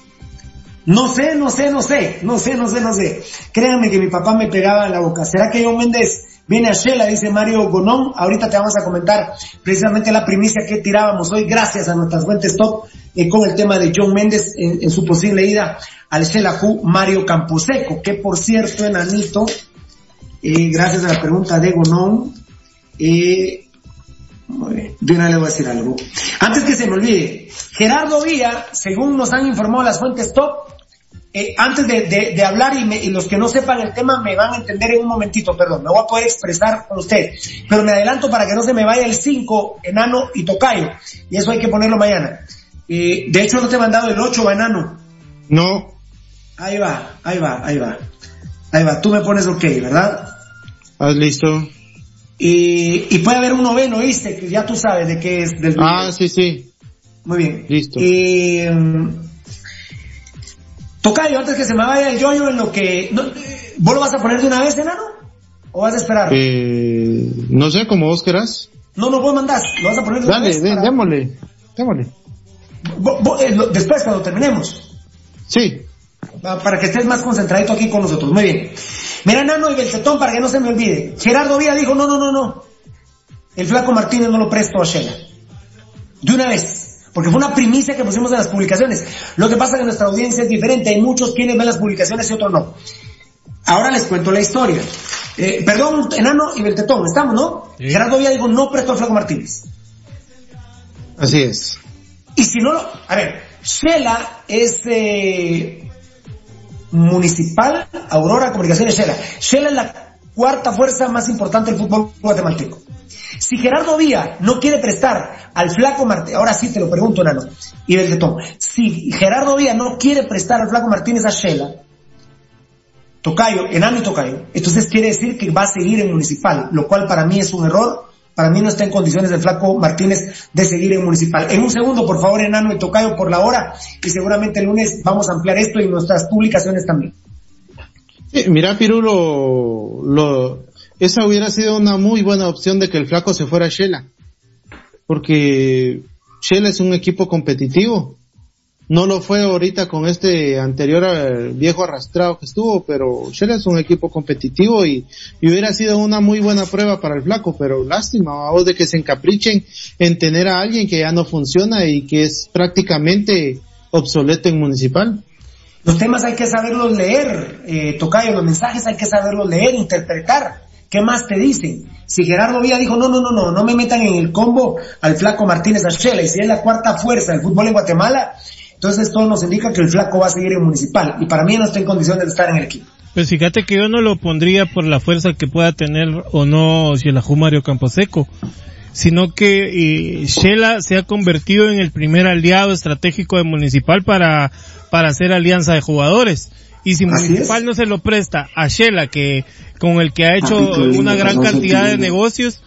S9: no sé, no sé, no sé, no sé, no sé, no sé. Créanme que mi papá me pegaba en la boca. ¿Será que John Méndez viene Shela? Dice Mario Gonón. Ahorita te vamos a comentar precisamente la primicia que tirábamos hoy gracias a nuestras fuentes top eh, con el tema de John Méndez en, su posible ida al Shela Q Mario Camposeco, que por cierto, enanito, eh, gracias a la pregunta de Gonón, eh, de una le voy a decir algo. Antes que se me olvide, Gerardo Villa, según nos han informado las fuentes top, eh, antes de, de- de hablar y, me- y los que no sepan el tema me van a entender en un momentito, perdón, me voy a poder expresar con usted, pero me adelanto para que no se me vaya el 5, enano y tocayo, y eso hay que ponerlo mañana. Eh, de hecho no te he mandado el 8, enano.
S11: No,
S9: Ahí va, ahí va, ahí va. Ahí va, tú me pones ok, ¿verdad?
S11: haz listo.
S9: Y, y puede haber un noveno, ¿viste? Que ya tú sabes de qué es del
S11: Ah, sí, sí.
S9: Muy bien.
S11: Listo.
S9: Eh, Tocayo, antes que se me vaya el yoyo en lo que... no, ¿Vos lo vas a poner de una vez, enano? ¿O vas a esperar?
S11: Eh, no sé, como vos querás.
S9: No, no, vos mandás. ¿Lo vas a poner de una
S11: Dale,
S9: vez?
S11: de-
S9: para-
S11: démosle, démosle.
S9: Eh, lo- después, cuando terminemos.
S11: Sí,
S9: Pa- Para que estés más concentradito aquí con nosotros. Muy bien. Mira, Nano y Beltetón, para que no se me olvide. Gerardo Vía dijo, no, no, no, no. El flaco Martínez no lo presto a Shela. De una vez. Porque fue una primicia que pusimos en las publicaciones. Lo que pasa es que nuestra audiencia es diferente. Hay muchos quienes ven las publicaciones y otros no. Ahora les cuento la historia. Eh, perdón, Enano y Beltetón, estamos, ¿no? Gerardo Vía dijo, no presto al flaco Martínez.
S11: así es.
S9: Y si no lo, a ver, Shela es eh, municipal, Aurora Comunicaciones Shela. Shela es la cuarta fuerza más importante del fútbol guatemalteco. Si Gerardo Vía no quiere prestar al flaco Martínez, ahora sí te lo pregunto, Nano, y Beltetón, si Gerardo Vía no quiere prestar al flaco Martínez a Shela, Tocayo, enano y Tocayo, entonces quiere decir que va a seguir en municipal, lo cual para mí es un error, para mí no está en condiciones el flaco Martínez de seguir en municipal. En un segundo, por favor, enano y Tocayo por la hora, y seguramente el lunes vamos a ampliar esto y nuestras publicaciones también.
S11: Sí, mira, Pirulo, lo, esa hubiera sido una muy buena opción de que el flaco se fuera a Shela. Porque Shela es un equipo competitivo. No lo fue ahorita con este anterior eh, viejo arrastrado que estuvo, pero Shela es un equipo competitivo y, y hubiera sido una muy buena prueba para el flaco, pero lástima, vamos de que se encaprichen en tener a alguien que ya no funciona y que es prácticamente obsoleto en municipal.
S9: Los temas hay que saberlos leer, eh, Tocayo, los mensajes hay que saberlos leer, interpretar. ¿Qué más te dicen? Si Gerardo Vía dijo, no, no, no, no, no me metan en el combo al flaco Martínez Achela, y si es la cuarta fuerza del fútbol en Guatemala, Entonces esto nos indica que el flaco va a seguir en municipal y para mí no está en condiciones de estar en el equipo.
S10: Pues fíjate que yo no lo pondría por la fuerza que pueda tener o no Xelajú Mario Camposeco, sino que eh, se ha convertido en el primer aliado estratégico de Municipal para, para hacer alianza de jugadores. Y si
S9: Así
S10: Municipal
S9: es.
S10: no se lo presta a Shela, que, con el que ha hecho una gran
S9: no
S10: cantidad de negocios,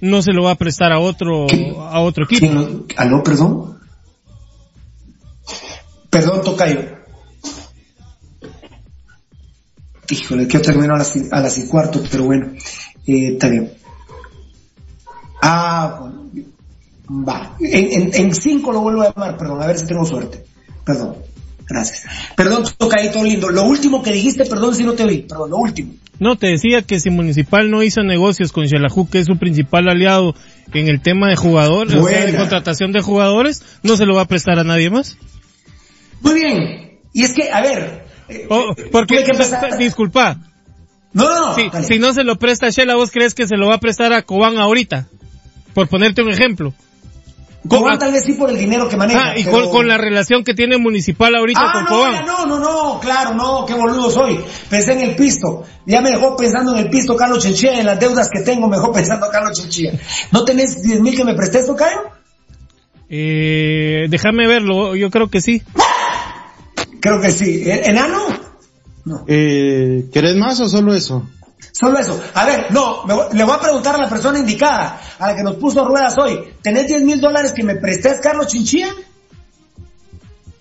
S10: no se lo va a prestar a otro, a otro equipo.
S9: ¿Quién lo- ¿Aló, perdón? Perdón, Tocayo. Híjole, que yo termino a las, a las y cuarto, pero bueno, eh, está bien. Ah, bueno, va. En, en, en cinco lo vuelvo a llamar, perdón, a ver si tengo suerte. Perdón, gracias. Perdón, Tocayito lindo. Lo último que dijiste, perdón si no te oí, perdón, lo último.
S10: No, te decía que si Municipal no hizo negocios con Xelajú, que es su principal aliado en el tema de jugadores, o sea, de contratación de jugadores, no se lo va a prestar a nadie más.
S9: Muy bien. Y es que, a ver. eh,
S10: Oh, porque,
S9: tuve que empezar-
S10: disculpa,
S9: No, no, no.
S10: si no se lo presta a Shela, ¿vos crees que se lo va a prestar a Cobán ahorita? Por ponerte un ejemplo.
S9: Cobán tal vez sí por el dinero que maneja.
S10: Ah, y
S9: pero-
S10: con, con la relación que tiene Municipal ahorita
S9: Ah,
S10: con
S9: no,
S10: Cobán.
S9: no, no, no, claro, no, qué boludo soy. Pensé en el pisto. Ya me dejó pensando en el pisto Carlos Chinchilla, en las deudas que tengo, me dejó pensando Carlos Chinchilla. ¿No tenés 10 mil que me prestes, Tocayo?
S10: Eh, déjame verlo, yo creo que sí.
S9: Creo que sí. ¿E- ¿Enano?
S11: Eh, ¿Querés más o solo eso?
S9: Solo eso. A ver, no, me le voy a preguntar a la persona indicada, a la que nos puso ruedas hoy. ¿Tenés 10 mil dólares que me prestes, Carlos Chinchilla?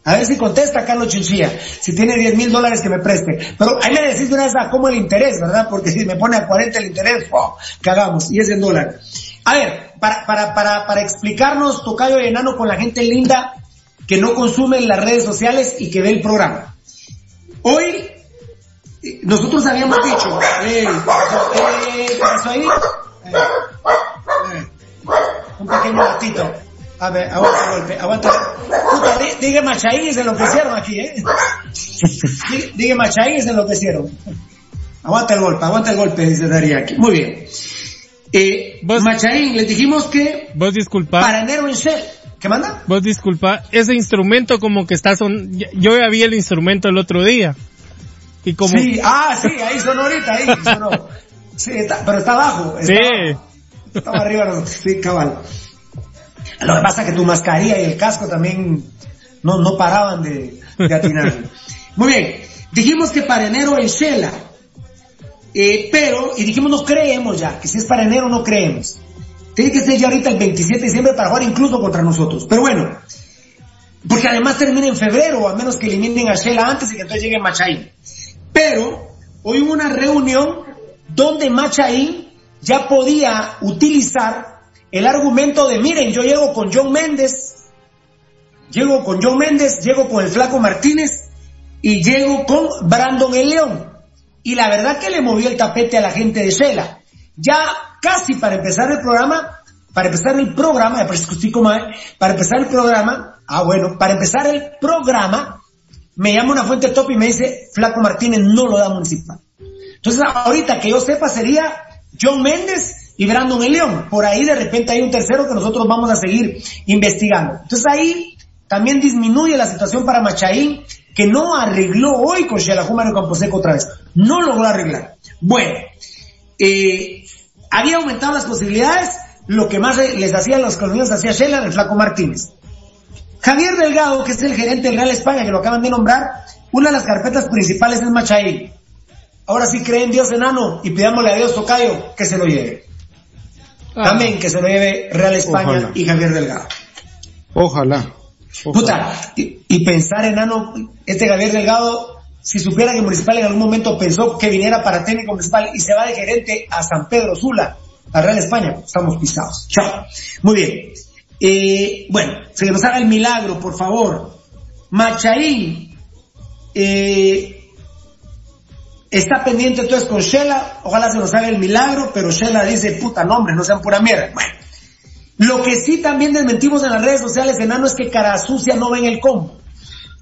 S9: A ver si contesta Carlos Chinchilla, si tiene 10 mil dólares que me preste. Pero ahí me decís de una vez a cómo el interés, ¿verdad? Porque si me pone a 40 el interés, ¡fua! cagamos, y es en dólar. A ver, para, para, para, para explicarnos, Tocayo y Enano, con la gente linda que no consume las redes sociales y que ve el programa. Hoy, nosotros habíamos dicho, eh. Eh, ¿qué pasó ahí? Eh, eh, un pequeño gatito. A ver, aguanta el golpe, aguanta. Puta, di- diga Machaín se enloquecieron aquí, eh. Di- Diga Machaín se enloquecieron. Aguanta el golpe, aguanta el golpe, dice Daría aquí. Muy bien. Eh, Machaín, les dijimos que
S10: Vos disculpa.
S9: para enero en Shell. ¿Qué manda?
S10: Vos disculpa, ese instrumento como que está son... Yo ya vi el instrumento el otro día. Y como...
S9: Sí, ah, sí, ahí sonó ahorita, ahí sonó. Sí, está, pero está abajo. Está,
S10: Sí.
S9: Estaba arriba, no, sí, cabal. Lo que pasa es que tu mascarilla y el casco también no, no paraban de, de atinar. Muy bien, dijimos que para enero en Shela, eh, pero, y dijimos no creemos ya, que si es para enero no creemos. Tiene que ser ya ahorita el 27 de diciembre para jugar incluso contra nosotros. Pero bueno, porque además termina en febrero, a menos que eliminen a Shela antes y que entonces llegue Machaín. Pero hoy hubo una reunión donde Machaín ya podía utilizar el argumento de, miren, yo llego con John Méndez, llego con John Méndez, llego con el Flaco Martínez y llego con Brandon el León. Y la verdad que le movió el tapete a la gente de Shela. Ya casi para empezar el programa, para empezar el programa, para empezar el programa, ah bueno, para empezar el programa, me llama una fuente top y me dice, Flaco Martínez no lo da municipal. Entonces ahorita que yo sepa sería John Méndez y Brandon el León. Por ahí de repente hay un tercero que nosotros vamos a seguir investigando. Entonces ahí también disminuye la situación para Machaín, que no arregló hoy con Xelajú Mario Camposeco otra vez. No logró arreglar. Bueno, eh, había aumentado las posibilidades, lo que más les hacía los colombianos hacía Shela, el Flaco Martínez. Javier Delgado, que es el gerente del Real España, que lo acaban de nombrar, una de las carpetas principales es Machaín. Ahora sí creen en Dios enano y pidámosle a Dios Tocayo que se lo lleve. También que se lo lleve Real España
S11: Ojalá.
S9: y Javier Delgado.
S11: Ojalá.
S9: Puta, y, y pensar enano, este Javier Delgado, si supiera que Municipal en algún momento pensó que viniera para técnico municipal y se va de gerente a San Pedro Sula, a Real España, estamos pisados. Chao. Muy bien. Eh, bueno, se nos haga el milagro, por favor. Machaín, eh, está pendiente entonces con Shela, ojalá se nos haga el milagro, pero Shela dice, puta nombre, no sean pura mierda. Bueno, lo que sí también desmentimos en las redes sociales, enano, es que cara sucia no ven el combo.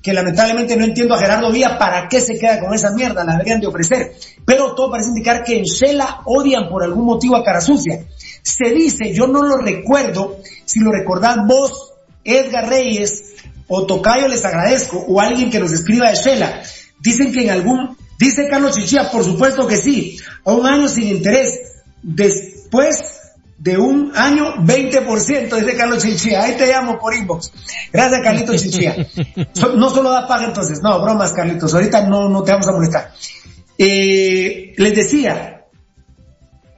S9: Que lamentablemente no entiendo a Gerardo Vía para qué se queda con esa mierda, la deberían de ofrecer. Pero todo parece indicar que en Shela odian por algún motivo a cara sucia. Se dice, yo no lo recuerdo, si lo recordás vos, Edgar Reyes, o Tocayo les agradezco, o alguien que nos escriba de Shela. Dicen que en algún, dice Carlos Chichía, por supuesto que sí, a un año sin interés. Después de un año, 20%, dice Carlos Chichía. Ahí te llamo por inbox. Gracias, Carlitos Chichía. So- no solo da paga entonces, no, bromas, Carlitos. Ahorita no, no te vamos a molestar. Eh, les decía,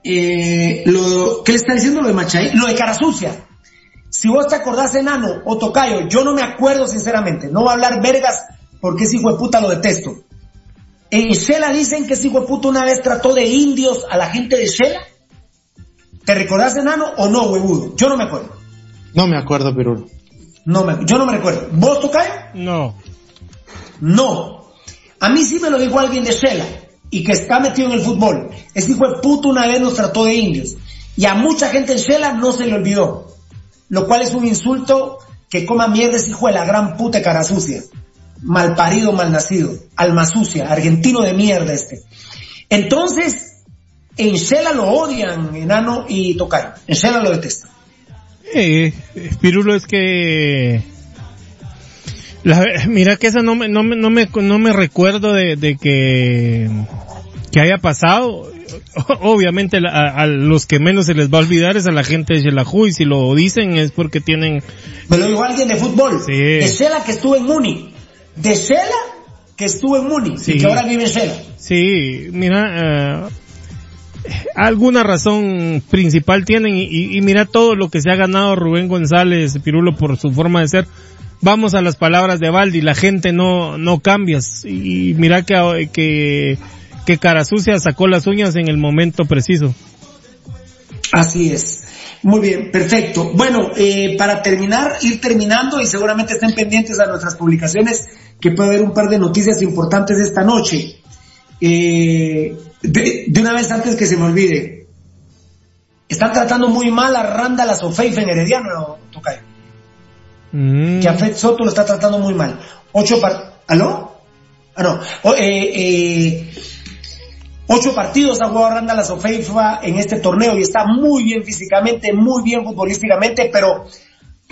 S9: eh, lo, ¿qué le está diciendo lo de Machay? Lo de cara sucia. Si vos te acordás, enano o tocayo, yo no me acuerdo sinceramente. No voy a hablar vergas porque ese hijo de puta lo detesto. En Shela dicen que ese hijo de puta una vez trató de indios a la gente de Shela. ¿Te recordás, enano o no, huevudo? Yo no me acuerdo.
S11: No me acuerdo, Pirulo.
S9: No me, yo no me recuerdo. ¿Vos, tocayo?
S10: No.
S9: No. A mí sí me lo dijo alguien de Shela y que está metido en el fútbol. Ese hijo de puto una vez nos trató de indios. Y a mucha gente en Shela no se le olvidó. Lo cual es un insulto que coma mierda ese hijo de la gran puta cara sucia. Malparido, malnacido. Alma sucia. Argentino de mierda este. Entonces, en Shela lo odian, enano y tocayo. En Shela lo detestan.
S10: Eh, Pirulo es que la, mira que esa no me no me no me, no me recuerdo de, de que que haya pasado. Obviamente a, a los que menos se les va a olvidar es a la gente de Xelajú y si lo dicen es porque tienen
S9: Me lo dijo alguien de fútbol.
S10: Sí.
S9: De Shela que estuvo en Muni. De Shela que estuvo en Muni.
S10: Sí.
S9: Y que ahora vive en Shela.
S10: Sí, mira, eh, alguna razón principal tienen y, mira todo lo que se ha ganado Rubén González, Pirulo, por su forma de ser. Vamos a las palabras de Valdi, la gente no, no cambia. Y mira que, que, que cara sucia sacó las uñas en el momento preciso.
S9: Así es. Muy bien, perfecto. Bueno, eh, para terminar, ir terminando y seguramente estén pendientes a nuestras publicaciones que puede haber un par de noticias importantes esta noche. Eh, de, de una vez antes que se me olvide, están tratando muy mal a Randa Sofeifa en Herediano, Tocayo.
S10: Mm.
S9: Que a Fed Soto lo está tratando muy mal. Ocho par... ¿Aló? Ah, no. O- eh, eh, Ocho partidos ha jugado Randa la Sofeifa en este torneo y está muy bien físicamente, muy bien futbolísticamente, pero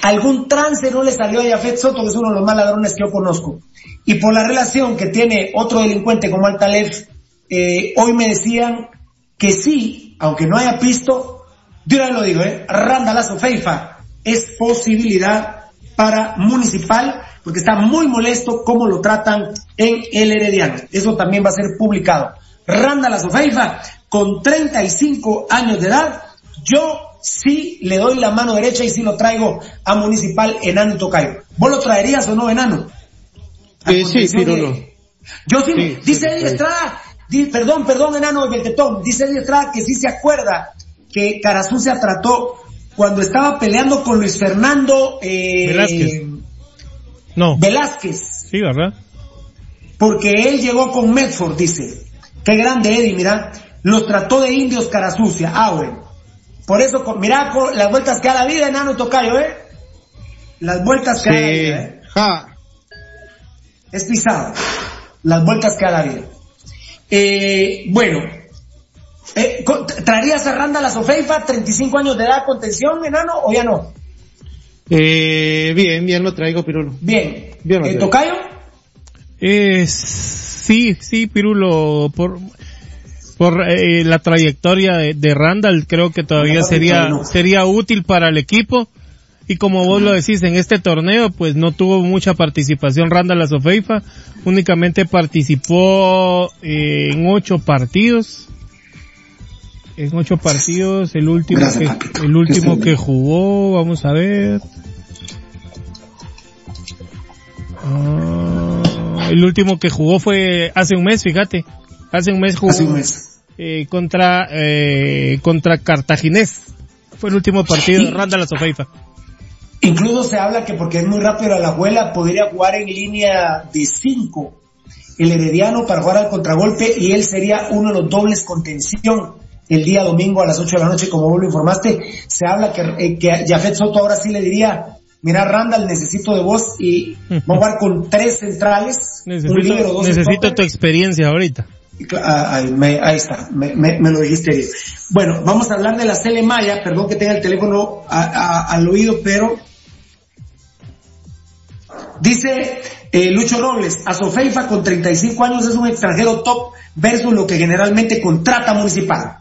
S9: algún trance no le salió a Jafet Soto, que es uno de los más ladrones que yo conozco. Y por la relación que tiene otro delincuente como Altalef, eh, hoy me decían que sí, aunque no haya visto, de una lo digo, eh, Randa la Sofeifa es posibilidad para Municipal, porque está muy molesto cómo lo tratan en el Herediano. Eso también va a ser publicado. Randa la Sofeifa, con 35 años de edad, yo sí le doy la mano derecha y sí lo traigo a Municipal Enano Tocayo. ¿Vos lo traerías o no, Enano?
S11: Eh, sí,
S9: condición de-
S11: Pirulo.
S9: Yo sí,
S11: Sí,
S9: dice Eddie. Estrada, di- perdón, perdón, Enano del Tetón, dice Eddie Estrada que sí se acuerda que Carasucia trató cuando estaba peleando con Luis Fernando eh,
S10: Velázquez. No.
S9: Velázquez,
S10: Sí, ¿verdad?
S9: porque él llegó con Medford, dice. Qué grande Eddie, mira. Los trató de indios cara sucia. Ah, bueno. Por eso, con las vueltas que da la vida, enano tocayo, ¿eh? Las vueltas que da la vida, ¿eh?
S11: Ja.
S9: Es pisado. Las vueltas que da la vida. Eh, bueno. Eh, ¿Traerías a Randa la Sofeifa, 35 años de edad, contención, enano, o ya no?
S11: Eh, bien, bien lo traigo, Pirulo.
S9: Bien.
S11: Bien lo
S9: Eh,
S11: traigo.
S9: ¿Tocayo?
S10: Eh, sí, sí, Pirulo, por, por eh, la trayectoria de, de Randall, creo que todavía sería, sería útil para el equipo. Y como vos lo decís, en este torneo, pues no tuvo mucha participación Randall Azofeifa, únicamente participó eh, en ocho partidos. En ocho partidos, el último
S9: Gracias,
S10: que,
S9: papito.
S10: el último
S9: Está
S10: que jugó, vamos a ver. Ah, el último que jugó fue hace un mes, fíjate. Hace un mes jugó
S9: Hace un mes.
S10: eh, contra eh, contra Cartaginés. Fue el último partido de Randall Azofeifa.
S9: Incluso se habla que porque es muy rápido a la abuela, podría jugar en línea de 5 el Herediano para jugar al contragolpe y él sería uno de los dobles contención el día domingo a las 8 de la noche, como vos lo informaste. Se habla que, eh, que Jafet Soto ahora sí le diría, mira Randall, necesito de vos y vamos a jugar con tres centrales, un libero,
S10: Necesito,
S9: dos
S10: necesito tu experiencia ahorita.
S9: Cla- ah, Ahí, me- ahí está, me, me- me lo dijiste bien. Bueno, vamos a hablar de la Cele Maya, perdón que tenga el teléfono a- a- al oído, pero Dice eh, Lucho Robles, Azofeifa con 35 años es un extranjero top versus lo que generalmente contrata municipal.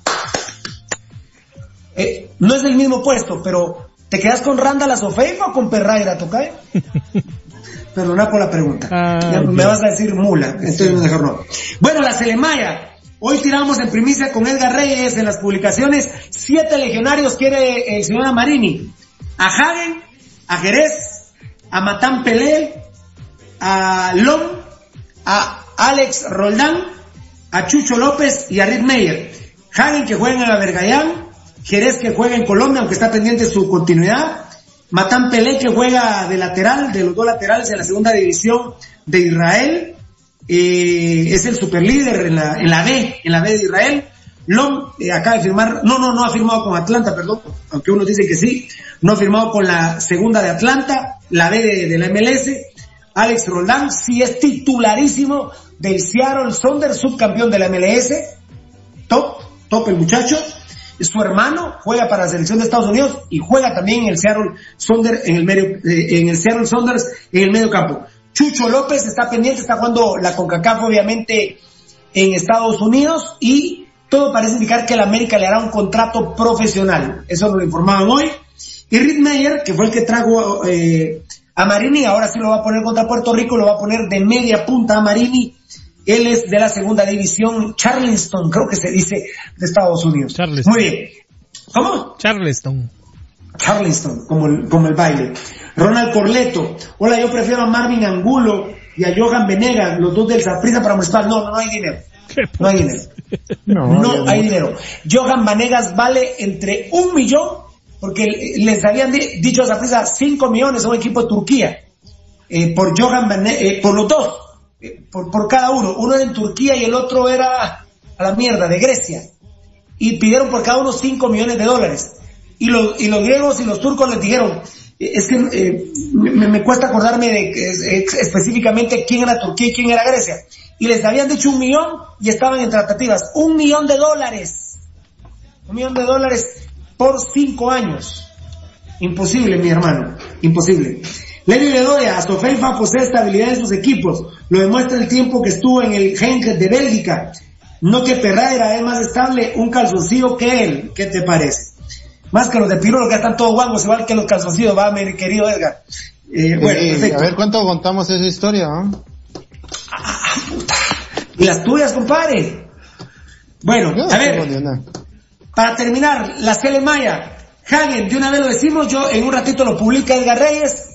S9: Eh, no es el mismo puesto, pero ¿te quedas con Randall Azofeifa o con Perraira, Tocay? Perdona por la pregunta.
S10: Ah,
S9: Ya me vas a decir mula, entonces mejor no. Bueno, la Celemaya. Hoy tiramos en primicia con Edgar Reyes en las publicaciones. Siete legionarios quiere el señor Amarini. A Hagen, a Jerez, a Matán Pelé, a Lom, a Alex Roldán, a Chucho López y a Rick Meyer. Hagen que juega en la Vergayán, Jerez que juega en Colombia, aunque está pendiente su continuidad. Matán Pelé que juega de lateral, de los dos laterales en la segunda división de Israel. Eh, es el superlíder en en la B, en la B de Israel. Lom eh, acaba de firmar, no, no, no ha firmado con Atlanta, perdón, aunque uno dice que sí, no ha firmado con la segunda de Atlanta, la B de, la MLS. Alex Roldán sí es titularísimo del Seattle Saunders, subcampeón de la MLS. Top, top el muchacho. Su hermano juega para la selección de Estados Unidos y juega también en el Seattle Saunders, en el medio, eh, en el Seattle Saunders, en el medio campo. Chucho López está pendiente, está jugando la CONCACAF obviamente en Estados Unidos y todo parece indicar que el América le hará un contrato profesional. Eso nos lo informaban hoy. Y Rick Meyer, que fue el que trajo eh, a Marini, ahora sí lo va a poner contra Puerto Rico, lo va a poner de media punta a Marini. Él es de la segunda división, Charleston, creo que se dice, de Estados Unidos.
S10: Charleston.
S9: Muy bien. ¿Cómo?
S10: Charleston.
S9: Charleston, como el, como el baile. Ronald Corleto. Hola, yo prefiero a Marvin Angulo y a Johan Venegas, los dos del Zaprisa para municipal. No, no, no hay dinero. No hay dinero. No, hay dinero. Johan Vanegas vale entre un millón, porque les habían di- dicho a Zaprisa cinco millones a un equipo de Turquía. Eh, por Johan Vane- eh, por los dos, eh, por, por cada uno. Uno era en Turquía y el otro era a la mierda, de Grecia. Y pidieron por cada uno cinco millones de dólares. Y los, y los griegos y los turcos les dijeron, eh, es que eh, me, me cuesta acordarme de específicamente quién era Turquía y quién era Grecia. Y les habían dicho un millón y estaban en tratativas. Un millón de dólares. Un millón de dólares por cinco años. Imposible, mi hermano. Imposible. Lenny Bedoya, Sofeifa posee estabilidad en sus equipos. Lo demuestra el tiempo que estuvo en el Genk de Bélgica. No que Perraira es más estable, un calzoncillo que él. ¿Qué te parece? Más que los de Pirulo que están todos guangos, igual que los calzoncillos, va, mi querido Edgar. Eh, bueno,
S11: Eh, a ver cuánto contamos esa historia, ¿no?
S9: Y las tuyas, compadre. Bueno,
S11: no
S9: a ver. Para terminar, la Cele Maya. Hagen, de una vez lo decimos, yo en un ratito lo publica Edgar Reyes.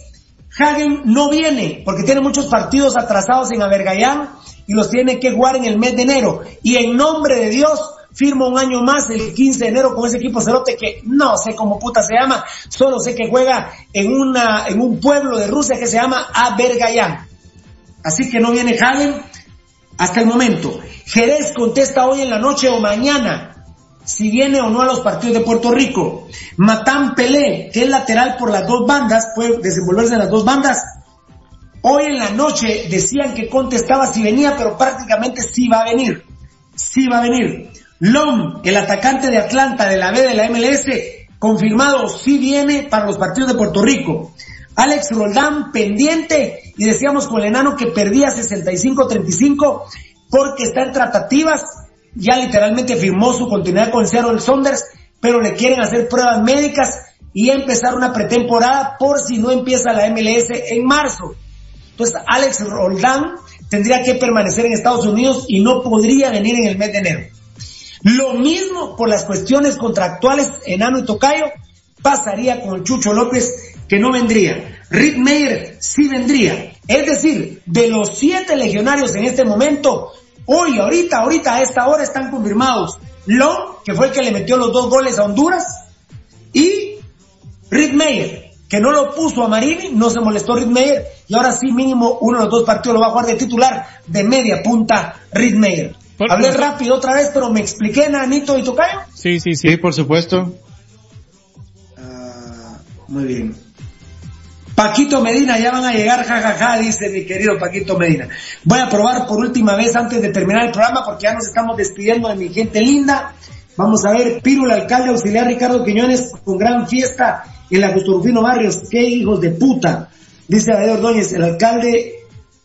S9: Hagen no viene porque tiene muchos partidos atrasados en Avergayán y los tiene que jugar en el mes de enero. Y en nombre de Dios, firma un año más el 15 de enero con ese equipo cerote que no sé cómo puta se llama, solo sé que juega en una, en un pueblo de Rusia que se llama Avergayán. Así que no viene Hagen hasta el momento. Jerez contesta hoy en la noche o mañana si viene o no a los partidos de Puerto Rico. Matán Pelé, que es lateral por las dos bandas, puede desenvolverse en las dos bandas. Hoy en la noche decían que contestaba si venía, pero prácticamente sí va a venir. Sí va a venir. Lom, el atacante de Atlanta de la B de la MLS, confirmado sí viene para los partidos de Puerto Rico. Alex Roldán pendiente y decíamos con el enano que perdía 65-35 porque está en tratativas, ya literalmente firmó su continuidad con Seattle Saunders, pero le quieren hacer pruebas médicas y empezar una pretemporada por si no empieza la MLS en marzo. Entonces Alex Roldán tendría que permanecer en Estados Unidos y no podría venir en el mes de enero. Lo mismo por las cuestiones contractuales Enano y Tocayo pasaría con Chucho López que no vendría. Rick Meyer sí vendría. Es decir, de los siete legionarios en este momento, hoy, ahorita, ahorita, a esta hora están confirmados Long, que fue el que le metió los dos goles a Honduras, y Rick Meyer, que no lo puso a Marini, no se molestó Rick Meyer, y ahora sí mínimo uno de los dos partidos lo va a jugar de titular de media punta Rick Meyer.
S10: Por-
S9: Hablé rápido otra vez, pero me expliqué, Nanito y Tocayo.
S10: Sí, sí, sí.
S11: Sí, por supuesto.
S9: Ah, muy bien. Paquito Medina, ya van a llegar, jajaja, dice mi querido Paquito Medina. Voy a probar por última vez antes de terminar el programa porque ya nos estamos despidiendo de mi gente linda. Vamos a ver, Piro, el alcalde auxiliar Ricardo Quiñones con gran fiesta en la Justo Rufino Barrios. ¡Qué hijos de puta! Dice David Ordóñez, el alcalde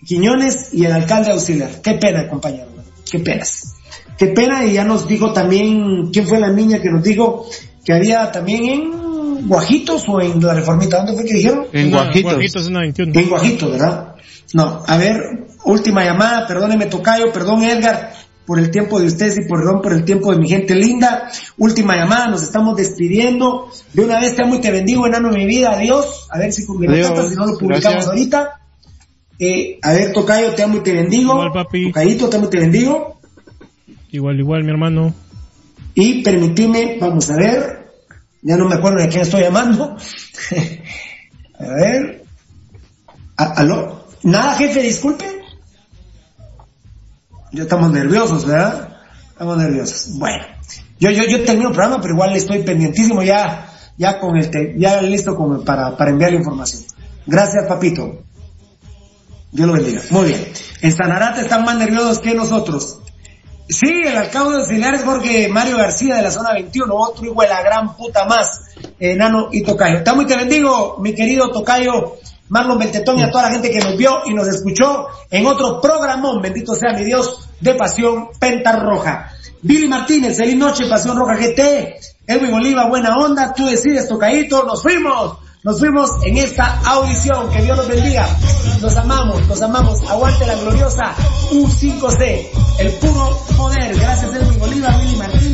S9: Quiñones y el alcalde auxiliar. Qué pena, compañero. Qué penas. Qué pena. Y ya nos dijo también, ¿quién fue la niña que nos dijo que había también en Guajitos o en la Reformita? ¿Dónde fue que dijeron?
S11: En Guajitos.
S10: Guajitos en la 21.
S9: En Guajitos, ¿verdad? No, a ver, última llamada, perdóneme Tocayo, perdón Edgar, por el tiempo de ustedes y perdón por el tiempo de mi gente linda. Última llamada, nos estamos despidiendo. De una vez te amo y te bendigo, enano de mi vida, adiós. A ver si con
S11: Adiós.
S9: si no lo publicamos
S11: Gracias.
S9: ahorita. Eh, a ver, Tocayo, te amo y te bendigo.
S10: Igual, papi.
S9: Tocayito, te amo y te bendigo.
S10: Igual, igual, mi hermano.
S9: Y permitime, vamos a ver, ya no me acuerdo de quién estoy llamando. a ver. ¿Aló? Nada, jefe, disculpe. Ya estamos nerviosos, ¿verdad? Estamos nerviosos. Bueno, yo, yo, yo termino el programa, pero igual estoy pendientísimo ya, ya con el, te- ya listo como para, para enviar la información. Gracias, papito. Dios lo bendiga. Muy bien. En Sanarate están más nerviosos que nosotros. Sí, el alcalde auxiliar es Jorge Mario García de la zona 21, otro de la gran puta más, enano y tocayo. Te amo y te bendigo, mi querido tocayo Marlon Beltetón y a toda la gente que nos vio y nos escuchó en otro programón, bendito sea mi Dios, de Pasión Pentarroja. Billy Martínez, feliz noche, Pasión Roja GT. Edwin Oliva, buena onda, tú decides, tocadito, nos fuimos. Nos fuimos en esta audición. Que Dios los bendiga. Los amamos, los amamos. Aguante la gloriosa U5C. El puro poder. Gracias Edwin Oliva, Billy Martínez.